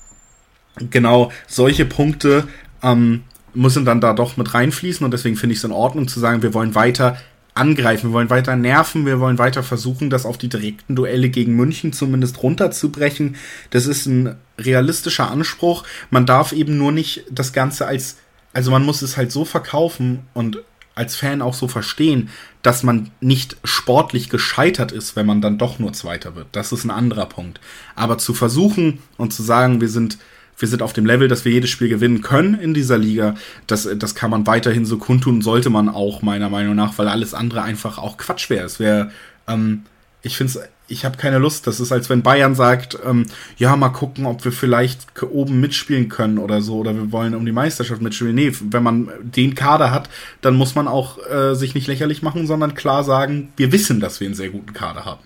genau solche Punkte ähm, müssen dann da doch mit reinfließen und deswegen finde ich es in Ordnung zu sagen, wir wollen weiter angreifen, wir wollen weiter nerven, wir wollen weiter versuchen, das auf die direkten Duelle gegen München zumindest runterzubrechen. Das ist ein realistischer Anspruch. Man darf eben nur nicht das Ganze als, also man muss es halt so verkaufen und als Fan auch so verstehen, dass man nicht sportlich gescheitert ist, wenn man dann doch nur Zweiter wird. Das ist ein anderer Punkt. Aber zu versuchen und zu sagen, wir sind wir sind auf dem Level, dass wir jedes Spiel gewinnen können in dieser Liga. Das, das kann man weiterhin so kundtun, sollte man auch, meiner Meinung nach, weil alles andere einfach auch Quatsch wäre. Es wäre, ähm, ich finde es, ich habe keine Lust. Das ist, als wenn Bayern sagt, ähm, ja, mal gucken, ob wir vielleicht oben mitspielen können oder so, oder wir wollen um die Meisterschaft mitspielen. Nee, wenn man den Kader hat, dann muss man auch äh, sich nicht lächerlich machen, sondern klar sagen, wir wissen, dass wir einen sehr guten Kader haben.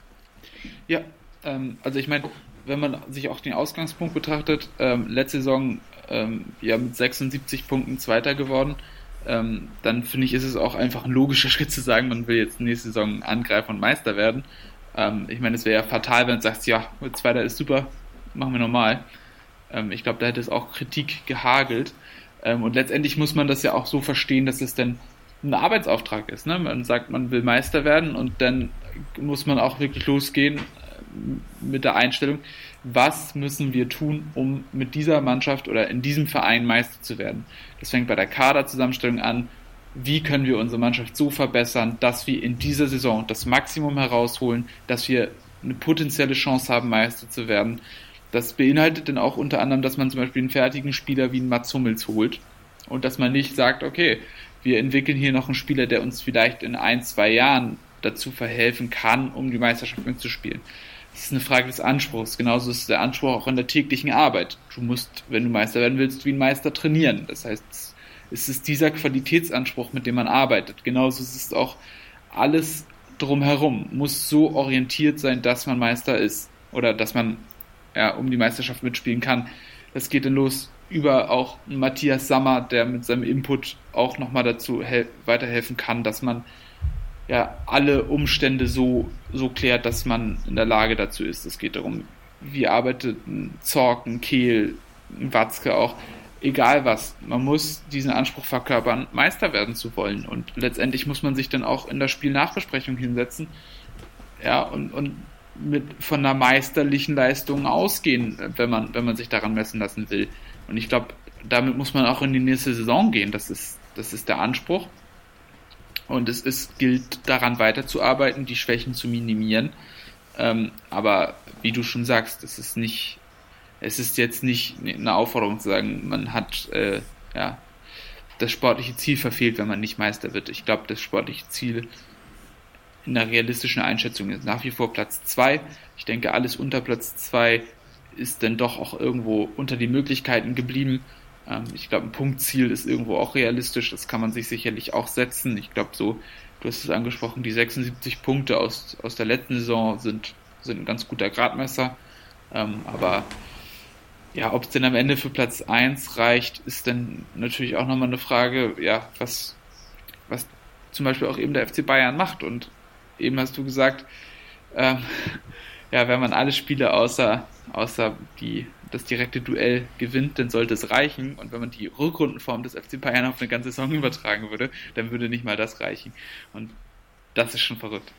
Ja, ähm, also ich meine, wenn man sich auch den Ausgangspunkt betrachtet, ähm, letzte Saison ähm, ja mit 76 Punkten Zweiter geworden, ähm, dann finde ich, ist es auch einfach ein logischer Schritt zu sagen, man will jetzt nächste Saison Angreifer und Meister werden. Ähm, ich meine, es wäre ja fatal, wenn du sagst, ja, Zweiter ist super, machen wir normal. Ähm, ich glaube, da hätte es auch Kritik gehagelt. Ähm, und letztendlich muss man das ja auch so verstehen, dass es dann ein Arbeitsauftrag ist. Ne? Man sagt, man will Meister werden und dann muss man auch wirklich losgehen mit der Einstellung, was müssen wir tun, um mit dieser Mannschaft oder in diesem Verein Meister zu werden. Das fängt bei der Kaderzusammenstellung an. Wie können wir unsere Mannschaft so verbessern, dass wir in dieser Saison das Maximum herausholen, dass wir eine potenzielle Chance haben, Meister zu werden. Das beinhaltet dann auch unter anderem, dass man zum Beispiel einen fertigen Spieler wie einen Mats Hummels holt und dass man nicht sagt, okay, wir entwickeln hier noch einen Spieler, der uns vielleicht in ein, zwei Jahren dazu verhelfen kann, um die Meisterschaft mitzuspielen. Das ist eine Frage des Anspruchs. Genauso ist der Anspruch auch in der täglichen Arbeit. Du musst, wenn du Meister werden willst, wie ein Meister trainieren. Das heißt, es ist dieser Qualitätsanspruch, mit dem man arbeitet. Genauso ist es auch alles drumherum, muss so orientiert sein, dass man Meister ist. Oder dass man ja, um die Meisterschaft mitspielen kann. Das geht dann los über auch Matthias Sammer, der mit seinem Input auch nochmal dazu weiterhelfen kann, dass man ja alle Umstände so, so klärt, dass man in der Lage dazu ist. Es geht darum, wie arbeitet ein Zorc, ein Kehl, ein Watzke auch, egal was. Man muss diesen Anspruch verkörpern, Meister werden zu wollen. Und letztendlich muss man sich dann auch in der Spielnachbesprechung hinsetzen, ja, und, und mit von einer meisterlichen Leistung ausgehen, wenn man, wenn man sich daran messen lassen will. Und ich glaube, damit muss man auch in die nächste Saison gehen. Das ist, das ist der Anspruch. Und es ist, gilt daran weiterzuarbeiten, die Schwächen zu minimieren. Ähm, aber wie du schon sagst, es ist nicht, es ist jetzt nicht eine Aufforderung zu sagen, man hat äh, ja, das sportliche Ziel verfehlt, wenn man nicht Meister wird. Ich glaube, das sportliche Ziel in der realistischen Einschätzung ist nach wie vor Platz 2. Ich denke, alles unter Platz 2 ist dann doch auch irgendwo unter die Möglichkeiten geblieben. Ähm, ich glaube, ein Punktziel ist irgendwo auch realistisch. Das kann man sich sicherlich auch setzen. Ich glaube, so, du hast es angesprochen, die 76 Punkte aus, aus der letzten Saison sind, sind ein ganz guter Gradmesser. Ähm, aber ja, ob es denn am Ende für Platz 1 reicht, ist dann natürlich auch nochmal eine Frage, ja, was, was zum Beispiel auch eben der FC Bayern macht. Und eben hast du gesagt, ähm, ja, wenn man alle Spiele außer, außer die, das direkte Duell gewinnt, dann sollte es reichen. Und wenn man die Rückrundenform des FC Bayern auf eine ganze Saison übertragen würde, dann würde nicht mal das reichen. Und das ist schon verrückt.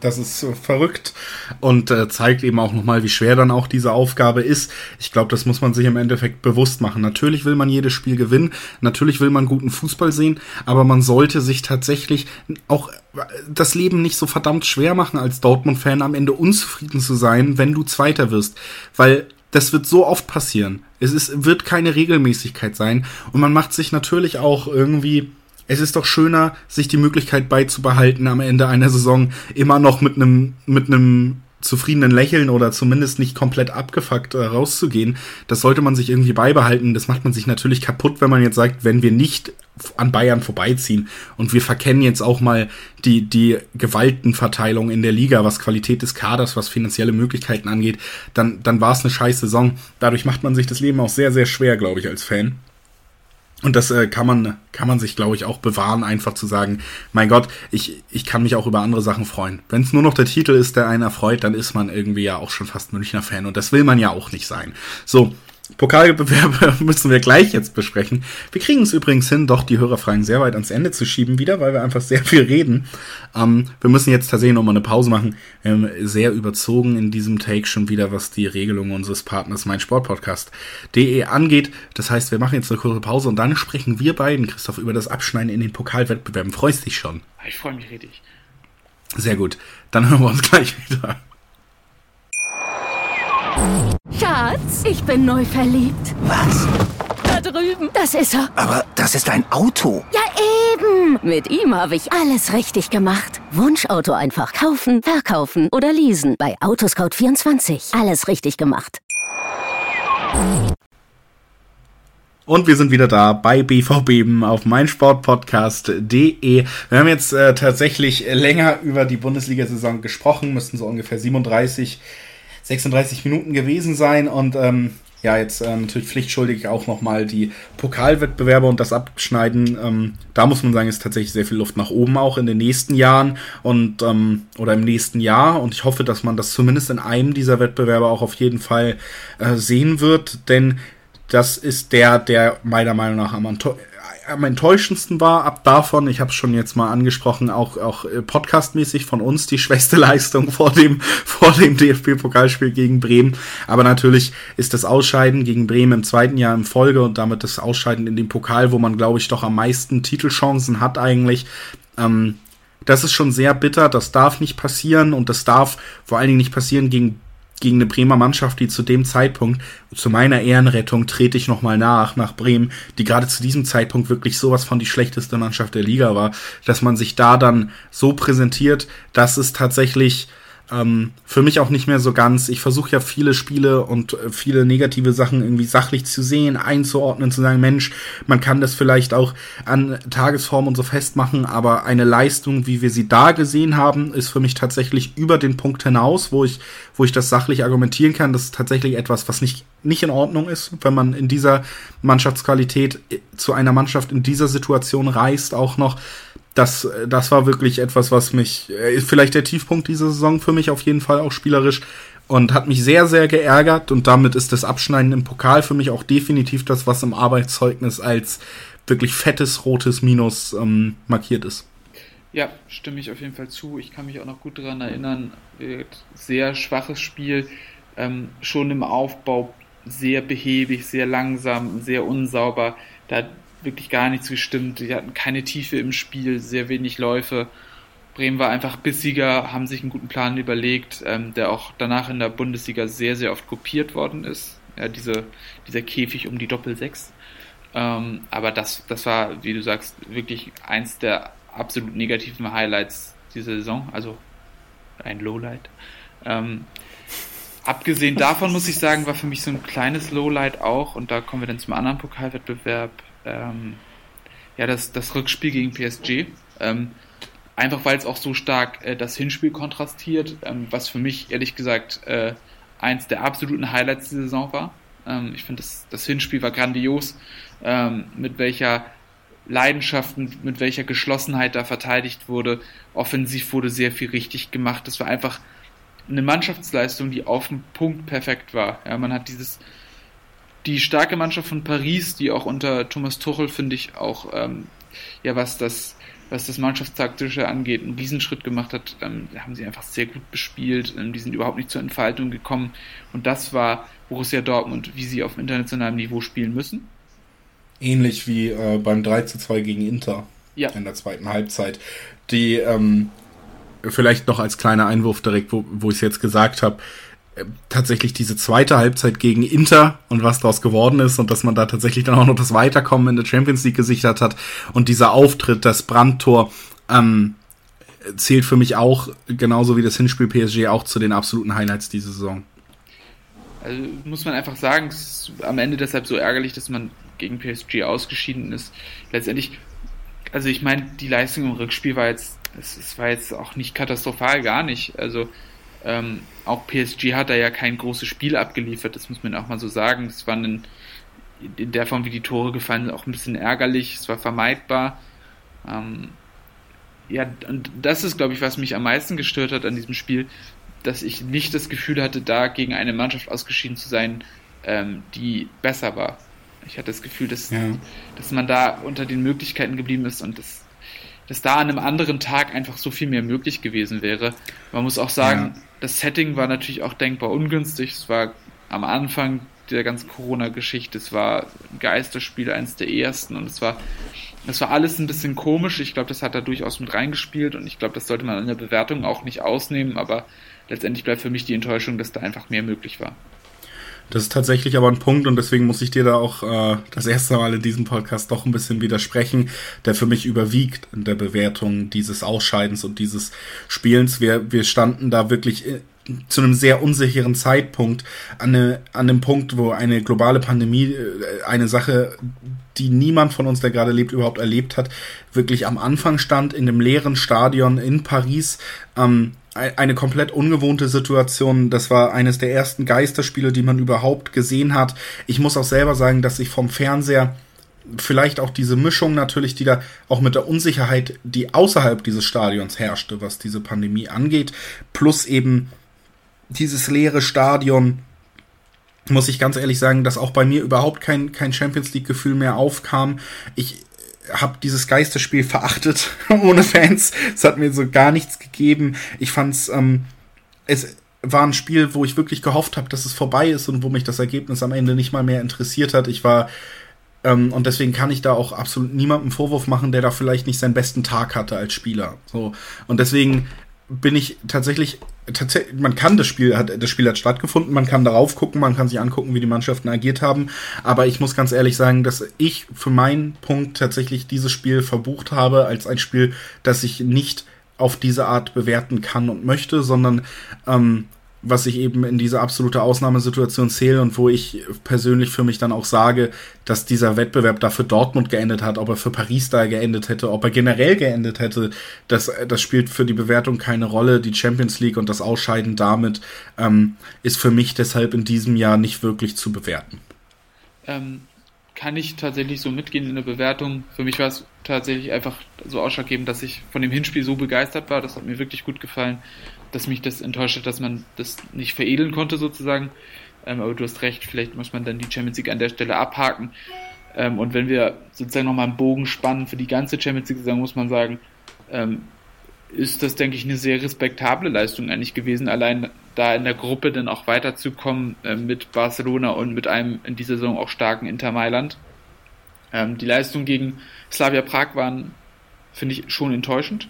Das ist äh, verrückt und äh, zeigt eben auch nochmal, wie schwer dann auch diese Aufgabe ist. Ich glaube, das muss man sich im Endeffekt bewusst machen. Natürlich will man jedes Spiel gewinnen, natürlich will man guten Fußball sehen, aber man sollte sich tatsächlich auch äh, das Leben nicht so verdammt schwer machen, als Dortmund-Fan am Ende unzufrieden zu sein, wenn du Zweiter wirst. Weil das wird so oft passieren. Es ist, wird keine Regelmäßigkeit sein. Und man macht sich natürlich auch irgendwie es ist doch schöner, sich die Möglichkeit beizubehalten, am Ende einer Saison immer noch mit einem mit einem zufriedenen Lächeln oder zumindest nicht komplett abgefuckt äh, rauszugehen. Das sollte man sich irgendwie beibehalten. Das macht man sich natürlich kaputt, wenn man jetzt sagt, wenn wir nicht an Bayern vorbeiziehen und wir verkennen jetzt auch mal die, die Gewaltenverteilung in der Liga, was Qualität des Kaders, was finanzielle Möglichkeiten angeht, dann, dann war es eine scheiß Saison. Dadurch macht man sich das Leben auch sehr, sehr schwer, glaube ich, als Fan. Und das äh, kann man, kann man sich, glaube ich, auch bewahren, einfach zu sagen, mein Gott, ich, ich kann mich auch über andere Sachen freuen. Wenn es nur noch der Titel ist, der einen erfreut, dann ist man irgendwie ja auch schon fast Münchner Fan und das will man ja auch nicht sein. So, Pokalbewerbe müssen wir gleich jetzt besprechen. Wir kriegen es übrigens hin, doch die Hörerfragen sehr weit ans Ende zu schieben wieder, weil wir einfach sehr viel reden. Ähm, wir müssen jetzt tatsächlich nochmal eine Pause machen. Wir haben sehr überzogen in diesem Take schon wieder, was die Regelung unseres Partners mein Sportpodcast.de angeht. Das heißt, wir machen jetzt eine kurze Pause und dann sprechen wir beiden, Christoph, über das Abschneiden in den Pokalwettbewerben. Freust dich schon? Ich freue mich richtig. Sehr gut. Dann hören wir uns gleich wieder. Schatz, ich bin neu verliebt. Was? Da drüben. Das ist er. Aber das ist ein Auto. Ja, eben. Mit ihm habe ich alles richtig gemacht. Wunschauto einfach kaufen, verkaufen oder leasen. Bei Autoscout24. Alles richtig gemacht. Und wir sind wieder da bei BVB auf meinsportpodcast.de. Wir haben jetzt äh, tatsächlich länger über die Bundesliga-Saison gesprochen, müssten so ungefähr 37 36 Minuten gewesen sein und ähm, ja, jetzt äh, natürlich pflichtschuldig auch nochmal die Pokalwettbewerbe und das Abschneiden. Ähm, da muss man sagen, ist tatsächlich sehr viel Luft nach oben auch in den nächsten Jahren und ähm, oder im nächsten Jahr. Und ich hoffe, dass man das zumindest in einem dieser Wettbewerbe auch auf jeden Fall äh, sehen wird, denn das ist der, der meiner Meinung nach am am enttäuschendsten war, ab davon, ich habe es schon jetzt mal angesprochen, auch, auch äh, podcastmäßig von uns die schwächste Leistung vor dem, vor dem DFB-Pokalspiel gegen Bremen. Aber natürlich ist das Ausscheiden gegen Bremen im zweiten Jahr in Folge und damit das Ausscheiden in dem Pokal, wo man, glaube ich, doch am meisten Titelchancen hat eigentlich. Ähm, das ist schon sehr bitter, das darf nicht passieren und das darf vor allen Dingen nicht passieren gegen gegen eine Bremer Mannschaft, die zu dem Zeitpunkt, zu meiner Ehrenrettung trete ich nochmal nach, nach Bremen, die gerade zu diesem Zeitpunkt wirklich sowas von die schlechteste Mannschaft der Liga war, dass man sich da dann so präsentiert, dass es tatsächlich ähm, für mich auch nicht mehr so ganz. Ich versuche ja viele Spiele und äh, viele negative Sachen irgendwie sachlich zu sehen, einzuordnen, zu sagen, Mensch, man kann das vielleicht auch an Tagesform und so festmachen, aber eine Leistung, wie wir sie da gesehen haben, ist für mich tatsächlich über den Punkt hinaus, wo ich, wo ich das sachlich argumentieren kann. Das ist tatsächlich etwas, was nicht, nicht in Ordnung ist, wenn man in dieser Mannschaftsqualität äh, zu einer Mannschaft in dieser Situation reist, auch noch das, das war wirklich etwas, was mich, äh, vielleicht der Tiefpunkt dieser Saison für mich auf jeden Fall auch spielerisch und hat mich sehr, sehr geärgert und damit ist das Abschneiden im Pokal für mich auch definitiv das, was im Arbeitszeugnis als wirklich fettes rotes Minus ähm, markiert ist. Ja, stimme ich auf jeden Fall zu. Ich kann mich auch noch gut daran erinnern, sehr schwaches Spiel, ähm, schon im Aufbau sehr behäbig, sehr langsam, sehr unsauber. Da wirklich gar nichts gestimmt. Die hatten keine Tiefe im Spiel, sehr wenig Läufe. Bremen war einfach bissiger, haben sich einen guten Plan überlegt, ähm, der auch danach in der Bundesliga sehr, sehr oft kopiert worden ist. Ja, diese, dieser Käfig um die Doppel-6. Ähm, aber das, das war, wie du sagst, wirklich eins der absolut negativen Highlights dieser Saison, also ein Lowlight. Ähm, abgesehen davon muss ich sagen, war für mich so ein kleines Lowlight auch, und da kommen wir dann zum anderen Pokalwettbewerb, ähm, ja, das, das Rückspiel gegen PSG. Ähm, einfach weil es auch so stark äh, das Hinspiel kontrastiert, ähm, was für mich ehrlich gesagt äh, eins der absoluten Highlights der Saison war. Ähm, ich finde, das, das Hinspiel war grandios, ähm, mit welcher Leidenschaft, mit welcher Geschlossenheit da verteidigt wurde. Offensiv wurde sehr viel richtig gemacht. Das war einfach eine Mannschaftsleistung, die auf dem Punkt perfekt war. Ja, man hat dieses die starke Mannschaft von Paris, die auch unter Thomas Tuchel, finde ich, auch, ähm, ja, was das, was das Mannschaftstaktische angeht, einen Riesenschritt gemacht hat, ähm, haben sie einfach sehr gut bespielt, ähm, die sind überhaupt nicht zur Entfaltung gekommen und das war Borussia Dortmund, wie sie auf internationalem Niveau spielen müssen. Ähnlich wie äh, beim 3 zu 2 gegen Inter ja. in der zweiten Halbzeit. Die, ähm, vielleicht noch als kleiner Einwurf direkt, wo, wo ich es jetzt gesagt habe, tatsächlich diese zweite Halbzeit gegen Inter und was daraus geworden ist und dass man da tatsächlich dann auch noch das Weiterkommen in der Champions League gesichert hat und dieser Auftritt, das Brandtor, ähm, zählt für mich auch, genauso wie das Hinspiel PSG, auch zu den absoluten Highlights dieser Saison. Also muss man einfach sagen, es ist am Ende deshalb so ärgerlich, dass man gegen PSG ausgeschieden ist. Letztendlich, also ich meine, die Leistung im Rückspiel war jetzt, es war jetzt auch nicht katastrophal, gar nicht. Also ähm, auch PSG hat da ja kein großes Spiel abgeliefert, das muss man auch mal so sagen. Es war ein, in der Form, wie die Tore gefallen sind, auch ein bisschen ärgerlich, es war vermeidbar. Ähm, ja, und das ist, glaube ich, was mich am meisten gestört hat an diesem Spiel, dass ich nicht das Gefühl hatte, da gegen eine Mannschaft ausgeschieden zu sein, ähm, die besser war. Ich hatte das Gefühl, dass, ja. dass man da unter den Möglichkeiten geblieben ist und das dass da an einem anderen Tag einfach so viel mehr möglich gewesen wäre. Man muss auch sagen, ja. Das Setting war natürlich auch denkbar ungünstig. Es war am Anfang der ganzen Corona-Geschichte, es war ein Geisterspiel, eines der ersten und es war, es war alles ein bisschen komisch. Ich glaube, das hat da durchaus mit reingespielt und ich glaube, das sollte man in der Bewertung auch nicht ausnehmen, aber letztendlich bleibt für mich die Enttäuschung, dass da einfach mehr möglich war. Das ist tatsächlich aber ein Punkt und deswegen muss ich dir da auch äh, das erste Mal in diesem Podcast doch ein bisschen widersprechen, der für mich überwiegt in der Bewertung dieses Ausscheidens und dieses Spielens. Wir, wir standen da wirklich äh, zu einem sehr unsicheren Zeitpunkt an, eine, an dem Punkt, wo eine globale Pandemie, äh, eine Sache, die niemand von uns, der gerade lebt, überhaupt erlebt hat, wirklich am Anfang stand in dem leeren Stadion in Paris. Ähm, eine komplett ungewohnte Situation. Das war eines der ersten Geisterspiele, die man überhaupt gesehen hat. Ich muss auch selber sagen, dass ich vom Fernseher vielleicht auch diese Mischung natürlich, die da auch mit der Unsicherheit, die außerhalb dieses Stadions herrschte, was diese Pandemie angeht, plus eben dieses leere Stadion, muss ich ganz ehrlich sagen, dass auch bei mir überhaupt kein, kein Champions League-Gefühl mehr aufkam. Ich habe dieses Geisterspiel verachtet ohne Fans. Es hat mir so gar nichts gegeben. Ich fand's, ähm, es war ein Spiel, wo ich wirklich gehofft habe, dass es vorbei ist und wo mich das Ergebnis am Ende nicht mal mehr interessiert hat. Ich war ähm, und deswegen kann ich da auch absolut niemandem Vorwurf machen, der da vielleicht nicht seinen besten Tag hatte als Spieler. So und deswegen bin ich tatsächlich, tatsächlich, man kann das Spiel, hat, das Spiel hat stattgefunden, man kann darauf gucken, man kann sich angucken, wie die Mannschaften agiert haben, aber ich muss ganz ehrlich sagen, dass ich für meinen Punkt tatsächlich dieses Spiel verbucht habe als ein Spiel, das ich nicht auf diese Art bewerten kann und möchte, sondern ähm, was ich eben in diese absolute Ausnahmesituation zähle und wo ich persönlich für mich dann auch sage, dass dieser Wettbewerb da für Dortmund geendet hat, ob er für Paris da geendet hätte, ob er generell geendet hätte, das, das spielt für die Bewertung keine Rolle. Die Champions League und das Ausscheiden damit ähm, ist für mich deshalb in diesem Jahr nicht wirklich zu bewerten. Ähm, kann ich tatsächlich so mitgehen in der Bewertung. Für mich war es tatsächlich einfach so ausschlaggebend, dass ich von dem Hinspiel so begeistert war. Das hat mir wirklich gut gefallen dass mich das enttäuscht hat, dass man das nicht veredeln konnte sozusagen. Ähm, aber du hast recht, vielleicht muss man dann die Champions League an der Stelle abhaken. Ähm, und wenn wir sozusagen nochmal einen Bogen spannen für die ganze Champions League-Saison, muss man sagen, ähm, ist das, denke ich, eine sehr respektable Leistung eigentlich gewesen, allein da in der Gruppe dann auch weiterzukommen äh, mit Barcelona und mit einem in dieser Saison auch starken Inter Mailand. Ähm, die Leistungen gegen Slavia Prag waren, finde ich, schon enttäuschend.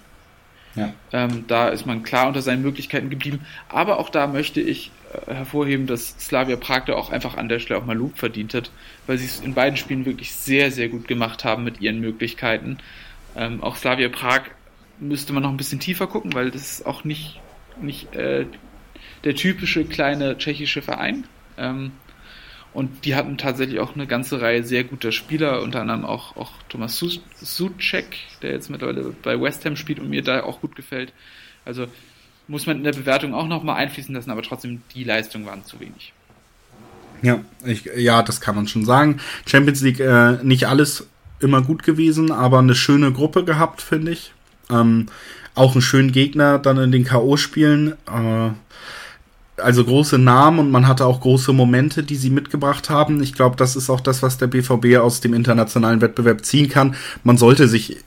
Ähm, da ist man klar unter seinen Möglichkeiten geblieben. Aber auch da möchte ich äh, hervorheben, dass Slavia Prag da auch einfach an der Stelle auch mal Lob verdient hat, weil sie es in beiden Spielen wirklich sehr, sehr gut gemacht haben mit ihren Möglichkeiten. Ähm, auch Slavia Prag müsste man noch ein bisschen tiefer gucken, weil das ist auch nicht, nicht äh, der typische kleine tschechische Verein. Ähm, und die hatten tatsächlich auch eine ganze Reihe sehr guter Spieler, unter anderem auch, auch Thomas Suchek, der jetzt mittlerweile bei West Ham spielt und mir da auch gut gefällt. Also muss man in der Bewertung auch nochmal einfließen lassen, aber trotzdem die Leistungen waren zu wenig. Ja, ich, ja, das kann man schon sagen. Champions League äh, nicht alles immer gut gewesen, aber eine schöne Gruppe gehabt, finde ich. Ähm, auch einen schönen Gegner dann in den K.O.-Spielen. Äh, also große Namen und man hatte auch große Momente, die sie mitgebracht haben. Ich glaube, das ist auch das, was der BVB aus dem internationalen Wettbewerb ziehen kann. Man sollte sich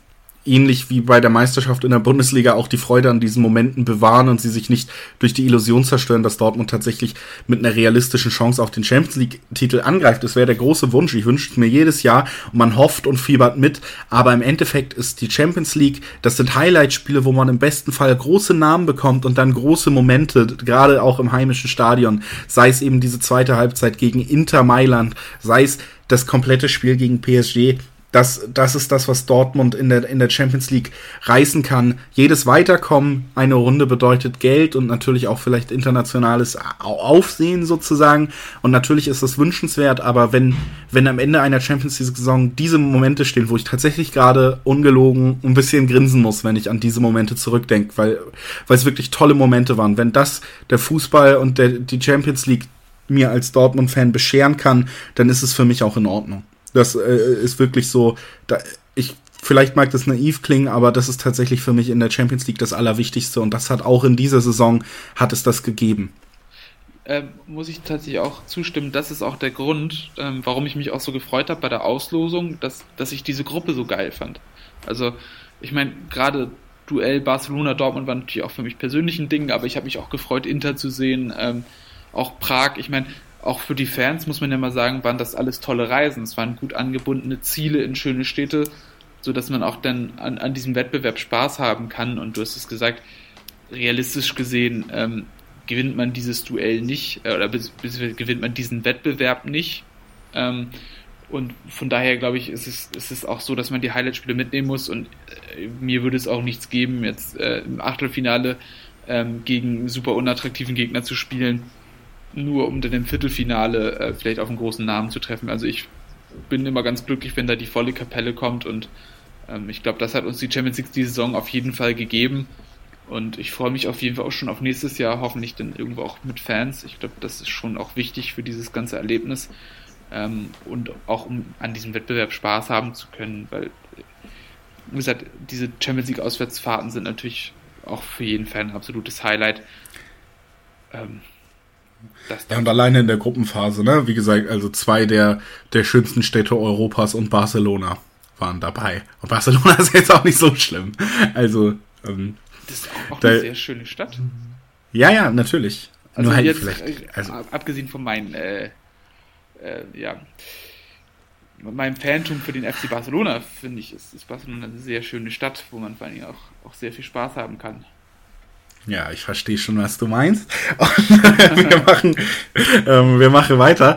ähnlich wie bei der Meisterschaft in der Bundesliga auch die Freude an diesen Momenten bewahren und sie sich nicht durch die Illusion zerstören, dass Dortmund tatsächlich mit einer realistischen Chance auf den Champions League-Titel angreift. Das wäre der große Wunsch. Ich wünsche es mir jedes Jahr und man hofft und fiebert mit. Aber im Endeffekt ist die Champions League, das sind Highlight-Spiele, wo man im besten Fall große Namen bekommt und dann große Momente, gerade auch im heimischen Stadion. Sei es eben diese zweite Halbzeit gegen Inter Mailand, sei es das komplette Spiel gegen PSG das, das ist das, was Dortmund in der, in der Champions League reißen kann. Jedes Weiterkommen eine Runde bedeutet Geld und natürlich auch vielleicht internationales Aufsehen sozusagen. Und natürlich ist das wünschenswert, aber wenn, wenn am Ende einer Champions League-Saison diese Momente stehen, wo ich tatsächlich gerade ungelogen ein bisschen grinsen muss, wenn ich an diese Momente zurückdenke, weil, weil es wirklich tolle Momente waren. Wenn das der Fußball und der, die Champions League mir als Dortmund-Fan bescheren kann, dann ist es für mich auch in Ordnung. Das äh, ist wirklich so, da, ich, vielleicht mag das naiv klingen, aber das ist tatsächlich für mich in der Champions League das Allerwichtigste und das hat auch in dieser Saison, hat es das gegeben. Ähm, muss ich tatsächlich auch zustimmen. Das ist auch der Grund, ähm, warum ich mich auch so gefreut habe bei der Auslosung, dass, dass ich diese Gruppe so geil fand. Also, ich meine, gerade Duell Barcelona-Dortmund war natürlich auch für mich persönlich ein Ding, aber ich habe mich auch gefreut, Inter zu sehen. Ähm, auch Prag. Ich meine, auch für die Fans muss man ja mal sagen, waren das alles tolle Reisen. Es waren gut angebundene Ziele in schöne Städte, so dass man auch dann an, an diesem Wettbewerb Spaß haben kann. Und du hast es gesagt, realistisch gesehen ähm, gewinnt man dieses Duell nicht äh, oder bis, bis gewinnt man diesen Wettbewerb nicht. Ähm, und von daher glaube ich, ist es, ist es auch so, dass man die Highlight-Spiele mitnehmen muss. Und äh, mir würde es auch nichts geben, jetzt äh, im Achtelfinale ähm, gegen super unattraktiven Gegner zu spielen nur um dann im Viertelfinale äh, vielleicht auf einen großen Namen zu treffen. Also ich bin immer ganz glücklich, wenn da die volle Kapelle kommt und ähm, ich glaube, das hat uns die Champions League die Saison auf jeden Fall gegeben. Und ich freue mich auf jeden Fall auch schon auf nächstes Jahr, hoffentlich dann irgendwo auch mit Fans. Ich glaube, das ist schon auch wichtig für dieses ganze Erlebnis ähm, und auch um an diesem Wettbewerb Spaß haben zu können, weil, wie gesagt, diese Champions League Auswärtsfahrten sind natürlich auch für jeden Fan ein absolutes Highlight. Ähm, ja, und alleine in der Gruppenphase, ne? Wie gesagt, also zwei der, der schönsten Städte Europas und Barcelona. waren dabei. Und Barcelona ist jetzt auch nicht so schlimm. Also, ähm, das ist auch da, eine sehr schöne Stadt. Ja, ja, natürlich. Also Nur halt jetzt, vielleicht. Äh, also, abgesehen von meinen, äh, äh, ja, meinem Phantom für den FC Barcelona, finde ich, ist, ist Barcelona eine sehr schöne Stadt, wo man vor allem auch, auch sehr viel Spaß haben kann. Ja, ich verstehe schon, was du meinst. wir machen, ähm, wir machen weiter.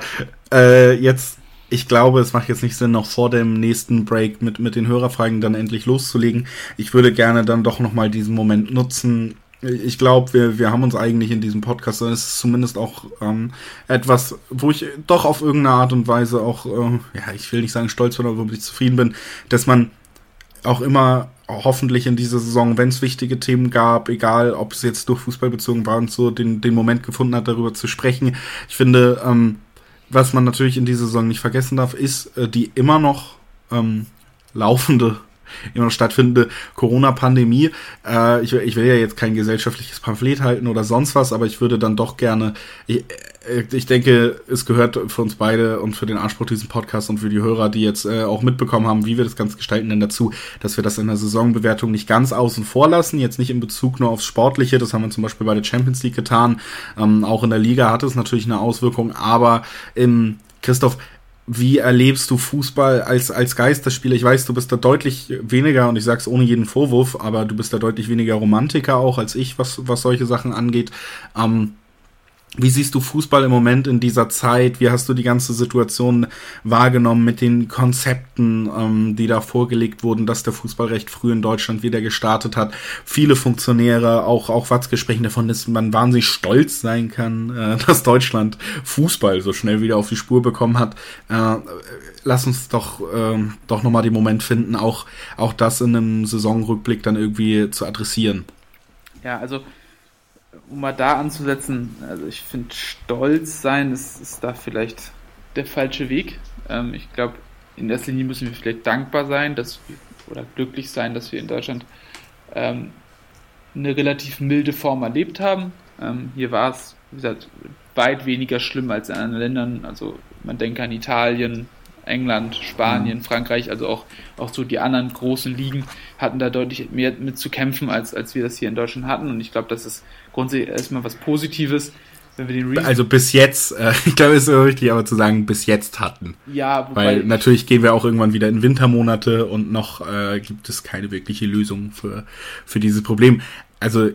Äh, jetzt, ich glaube, es macht jetzt nicht Sinn, noch vor dem nächsten Break mit, mit den Hörerfragen dann endlich loszulegen. Ich würde gerne dann doch nochmal diesen Moment nutzen. Ich glaube, wir, wir haben uns eigentlich in diesem Podcast, das ist zumindest auch ähm, etwas, wo ich doch auf irgendeine Art und Weise auch, äh, ja, ich will nicht sagen stolz bin, aber wo ich zufrieden bin, dass man auch immer hoffentlich in dieser Saison, wenn es wichtige Themen gab, egal ob es jetzt durch Fußball bezogen war und so, den, den Moment gefunden hat, darüber zu sprechen. Ich finde, ähm, was man natürlich in dieser Saison nicht vergessen darf, ist äh, die immer noch ähm, laufende immer noch stattfindende Corona-Pandemie. Äh, ich, ich, will ja jetzt kein gesellschaftliches Pamphlet halten oder sonst was, aber ich würde dann doch gerne, ich, ich denke, es gehört für uns beide und für den Anspruch diesen Podcast und für die Hörer, die jetzt äh, auch mitbekommen haben, wie wir das Ganze gestalten, denn dazu, dass wir das in der Saisonbewertung nicht ganz außen vor lassen, jetzt nicht in Bezug nur aufs Sportliche, das haben wir zum Beispiel bei der Champions League getan, ähm, auch in der Liga hat es natürlich eine Auswirkung, aber im Christoph, wie erlebst du Fußball als, als Geisterspieler? Ich weiß, du bist da deutlich weniger, und ich sag's ohne jeden Vorwurf, aber du bist da deutlich weniger Romantiker auch als ich, was, was solche Sachen angeht. Ähm, wie siehst du Fußball im Moment in dieser Zeit? Wie hast du die ganze Situation wahrgenommen mit den Konzepten, ähm, die da vorgelegt wurden, dass der Fußball recht früh in Deutschland wieder gestartet hat? Viele Funktionäre, auch, auch Watzke sprechen davon, dass man wahnsinnig stolz sein kann, äh, dass Deutschland Fußball so schnell wieder auf die Spur bekommen hat. Äh, lass uns doch, äh, doch nochmal den Moment finden, auch, auch das in einem Saisonrückblick dann irgendwie zu adressieren. Ja, also um mal da anzusetzen, also ich finde, stolz sein ist, ist da vielleicht der falsche Weg. Ähm, ich glaube, in erster Linie müssen wir vielleicht dankbar sein, dass wir, oder glücklich sein, dass wir in Deutschland ähm, eine relativ milde Form erlebt haben. Ähm, hier war es, wie gesagt, weit weniger schlimm als in anderen Ländern. Also man denke an Italien, England, Spanien, mhm. Frankreich, also auch, auch so die anderen großen Ligen hatten da deutlich mehr mit zu kämpfen, als, als wir das hier in Deutschland hatten. Und ich glaube, das ist grundsätzlich erstmal was Positives. Wenn wir den Re also bis jetzt, äh, ich glaube, es ist richtig, aber zu sagen, bis jetzt hatten. Ja, wobei Weil natürlich gehen wir auch irgendwann wieder in Wintermonate und noch äh, gibt es keine wirkliche Lösung für, für dieses Problem also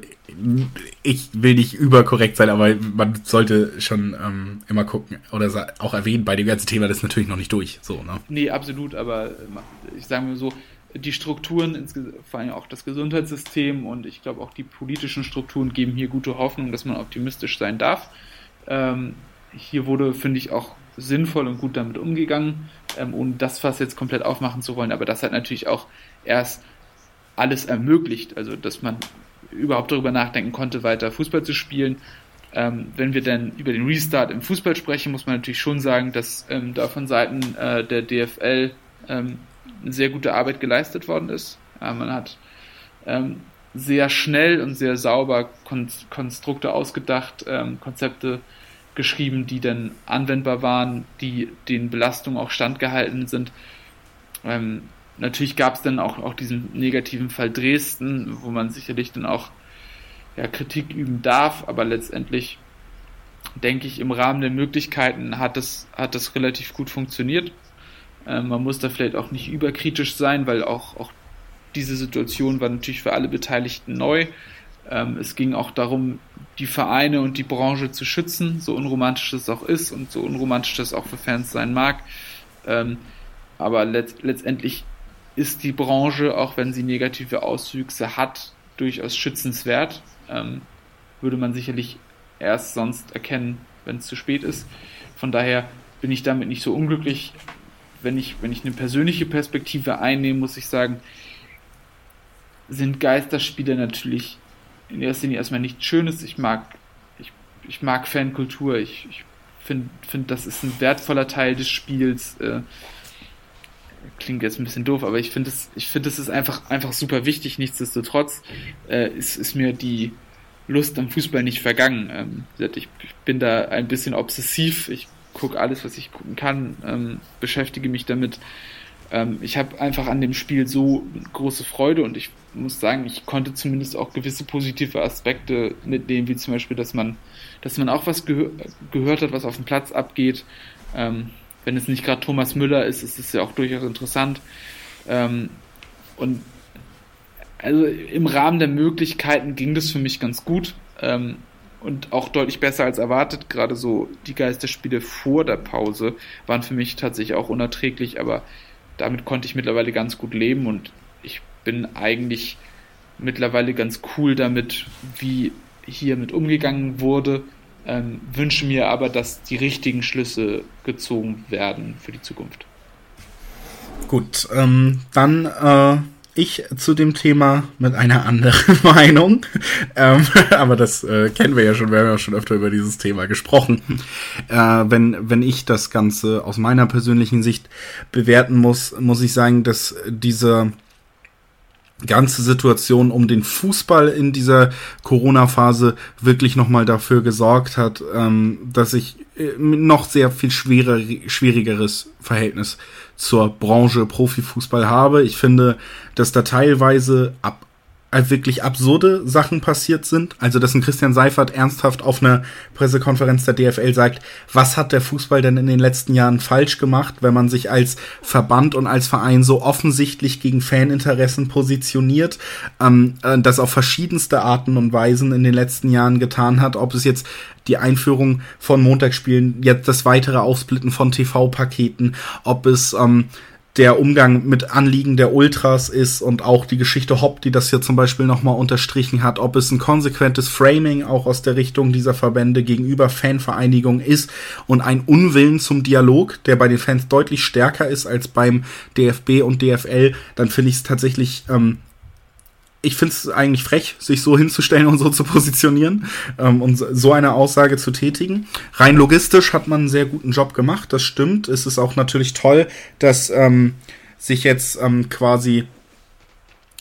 ich will nicht überkorrekt sein, aber man sollte schon ähm, immer gucken oder auch erwähnen, bei dem ganzen Thema das ist natürlich noch nicht durch. So, ne? Nee, absolut, aber äh, ich sage mir so, die Strukturen, vor allem auch das Gesundheitssystem und ich glaube auch die politischen Strukturen geben hier gute Hoffnung, dass man optimistisch sein darf. Ähm, hier wurde, finde ich, auch sinnvoll und gut damit umgegangen, ähm, ohne das Fass jetzt komplett aufmachen zu wollen, aber das hat natürlich auch erst alles ermöglicht, also dass man überhaupt darüber nachdenken konnte, weiter Fußball zu spielen. Ähm, wenn wir dann über den Restart im Fußball sprechen, muss man natürlich schon sagen, dass ähm, da von Seiten äh, der DFL ähm, sehr gute Arbeit geleistet worden ist. Man hat ähm, sehr schnell und sehr sauber Kon Konstrukte ausgedacht, ähm, Konzepte geschrieben, die dann anwendbar waren, die den Belastungen auch standgehalten sind. Ähm, natürlich gab es dann auch, auch diesen negativen Fall Dresden, wo man sicherlich dann auch ja, Kritik üben darf, aber letztendlich denke ich, im Rahmen der Möglichkeiten hat es, hat es relativ gut funktioniert. Ähm, man muss da vielleicht auch nicht überkritisch sein, weil auch, auch diese Situation war natürlich für alle Beteiligten neu. Ähm, es ging auch darum, die Vereine und die Branche zu schützen, so unromantisch es auch ist und so unromantisch das auch für Fans sein mag. Ähm, aber let letztendlich ist die Branche, auch wenn sie negative Auswüchse hat, durchaus schützenswert. Würde man sicherlich erst sonst erkennen, wenn es zu spät ist. Von daher bin ich damit nicht so unglücklich. Wenn ich, wenn ich eine persönliche Perspektive einnehme, muss ich sagen, sind Geisterspiele natürlich in erster Linie erstmal nichts Schönes. Ich mag, ich, ich mag Fankultur. Ich, ich finde, find, das ist ein wertvoller Teil des Spiels. Äh, klingt jetzt ein bisschen doof, aber ich finde es, ich finde es ist einfach, einfach super wichtig. Nichtsdestotrotz äh, ist, ist mir die Lust am Fußball nicht vergangen. Ähm, ich, bin da ein bisschen obsessiv. Ich gucke alles, was ich gucken kann, ähm, beschäftige mich damit. ähm, ich habe einfach an dem Spiel so große Freude und ich muss sagen, ich konnte zumindest auch gewisse positive Aspekte mitnehmen, wie zum Beispiel, dass man, dass man auch was gehör gehört hat, was auf dem Platz abgeht. Ähm, wenn es nicht gerade Thomas Müller ist, ist es ja auch durchaus interessant. Ähm, und also im Rahmen der Möglichkeiten ging das für mich ganz gut ähm, und auch deutlich besser als erwartet. Gerade so die Geisterspiele vor der Pause waren für mich tatsächlich auch unerträglich, aber damit konnte ich mittlerweile ganz gut leben und ich bin eigentlich mittlerweile ganz cool damit, wie hier mit umgegangen wurde. Ähm, wünsche mir aber, dass die richtigen Schlüsse gezogen werden für die Zukunft. Gut, ähm, dann äh, ich zu dem Thema mit einer anderen Meinung. Ähm, aber das äh, kennen wir ja schon, wir haben ja schon öfter über dieses Thema gesprochen. Äh, wenn, wenn ich das Ganze aus meiner persönlichen Sicht bewerten muss, muss ich sagen, dass diese ganze Situation um den Fußball in dieser Corona-Phase wirklich nochmal dafür gesorgt hat, ähm, dass ich äh, noch sehr viel schwerer, schwierigeres Verhältnis zur Branche Profifußball habe. Ich finde, dass da teilweise ab wirklich absurde Sachen passiert sind. Also, dass ein Christian Seifert ernsthaft auf einer Pressekonferenz der DFL sagt, was hat der Fußball denn in den letzten Jahren falsch gemacht, wenn man sich als Verband und als Verein so offensichtlich gegen Faninteressen positioniert, ähm, äh, das auf verschiedenste Arten und Weisen in den letzten Jahren getan hat, ob es jetzt die Einführung von Montagsspielen, jetzt das weitere Aufsplitten von TV-Paketen, ob es ähm, der Umgang mit Anliegen der Ultras ist und auch die Geschichte Hopp, die das hier zum Beispiel nochmal unterstrichen hat, ob es ein konsequentes Framing auch aus der Richtung dieser Verbände gegenüber Fanvereinigungen ist und ein Unwillen zum Dialog, der bei den Fans deutlich stärker ist als beim DFB und DFL, dann finde ich es tatsächlich ähm, ich finde es eigentlich frech, sich so hinzustellen und so zu positionieren ähm, und so eine Aussage zu tätigen. Rein logistisch hat man einen sehr guten Job gemacht, das stimmt. Es ist auch natürlich toll, dass ähm, sich jetzt ähm, quasi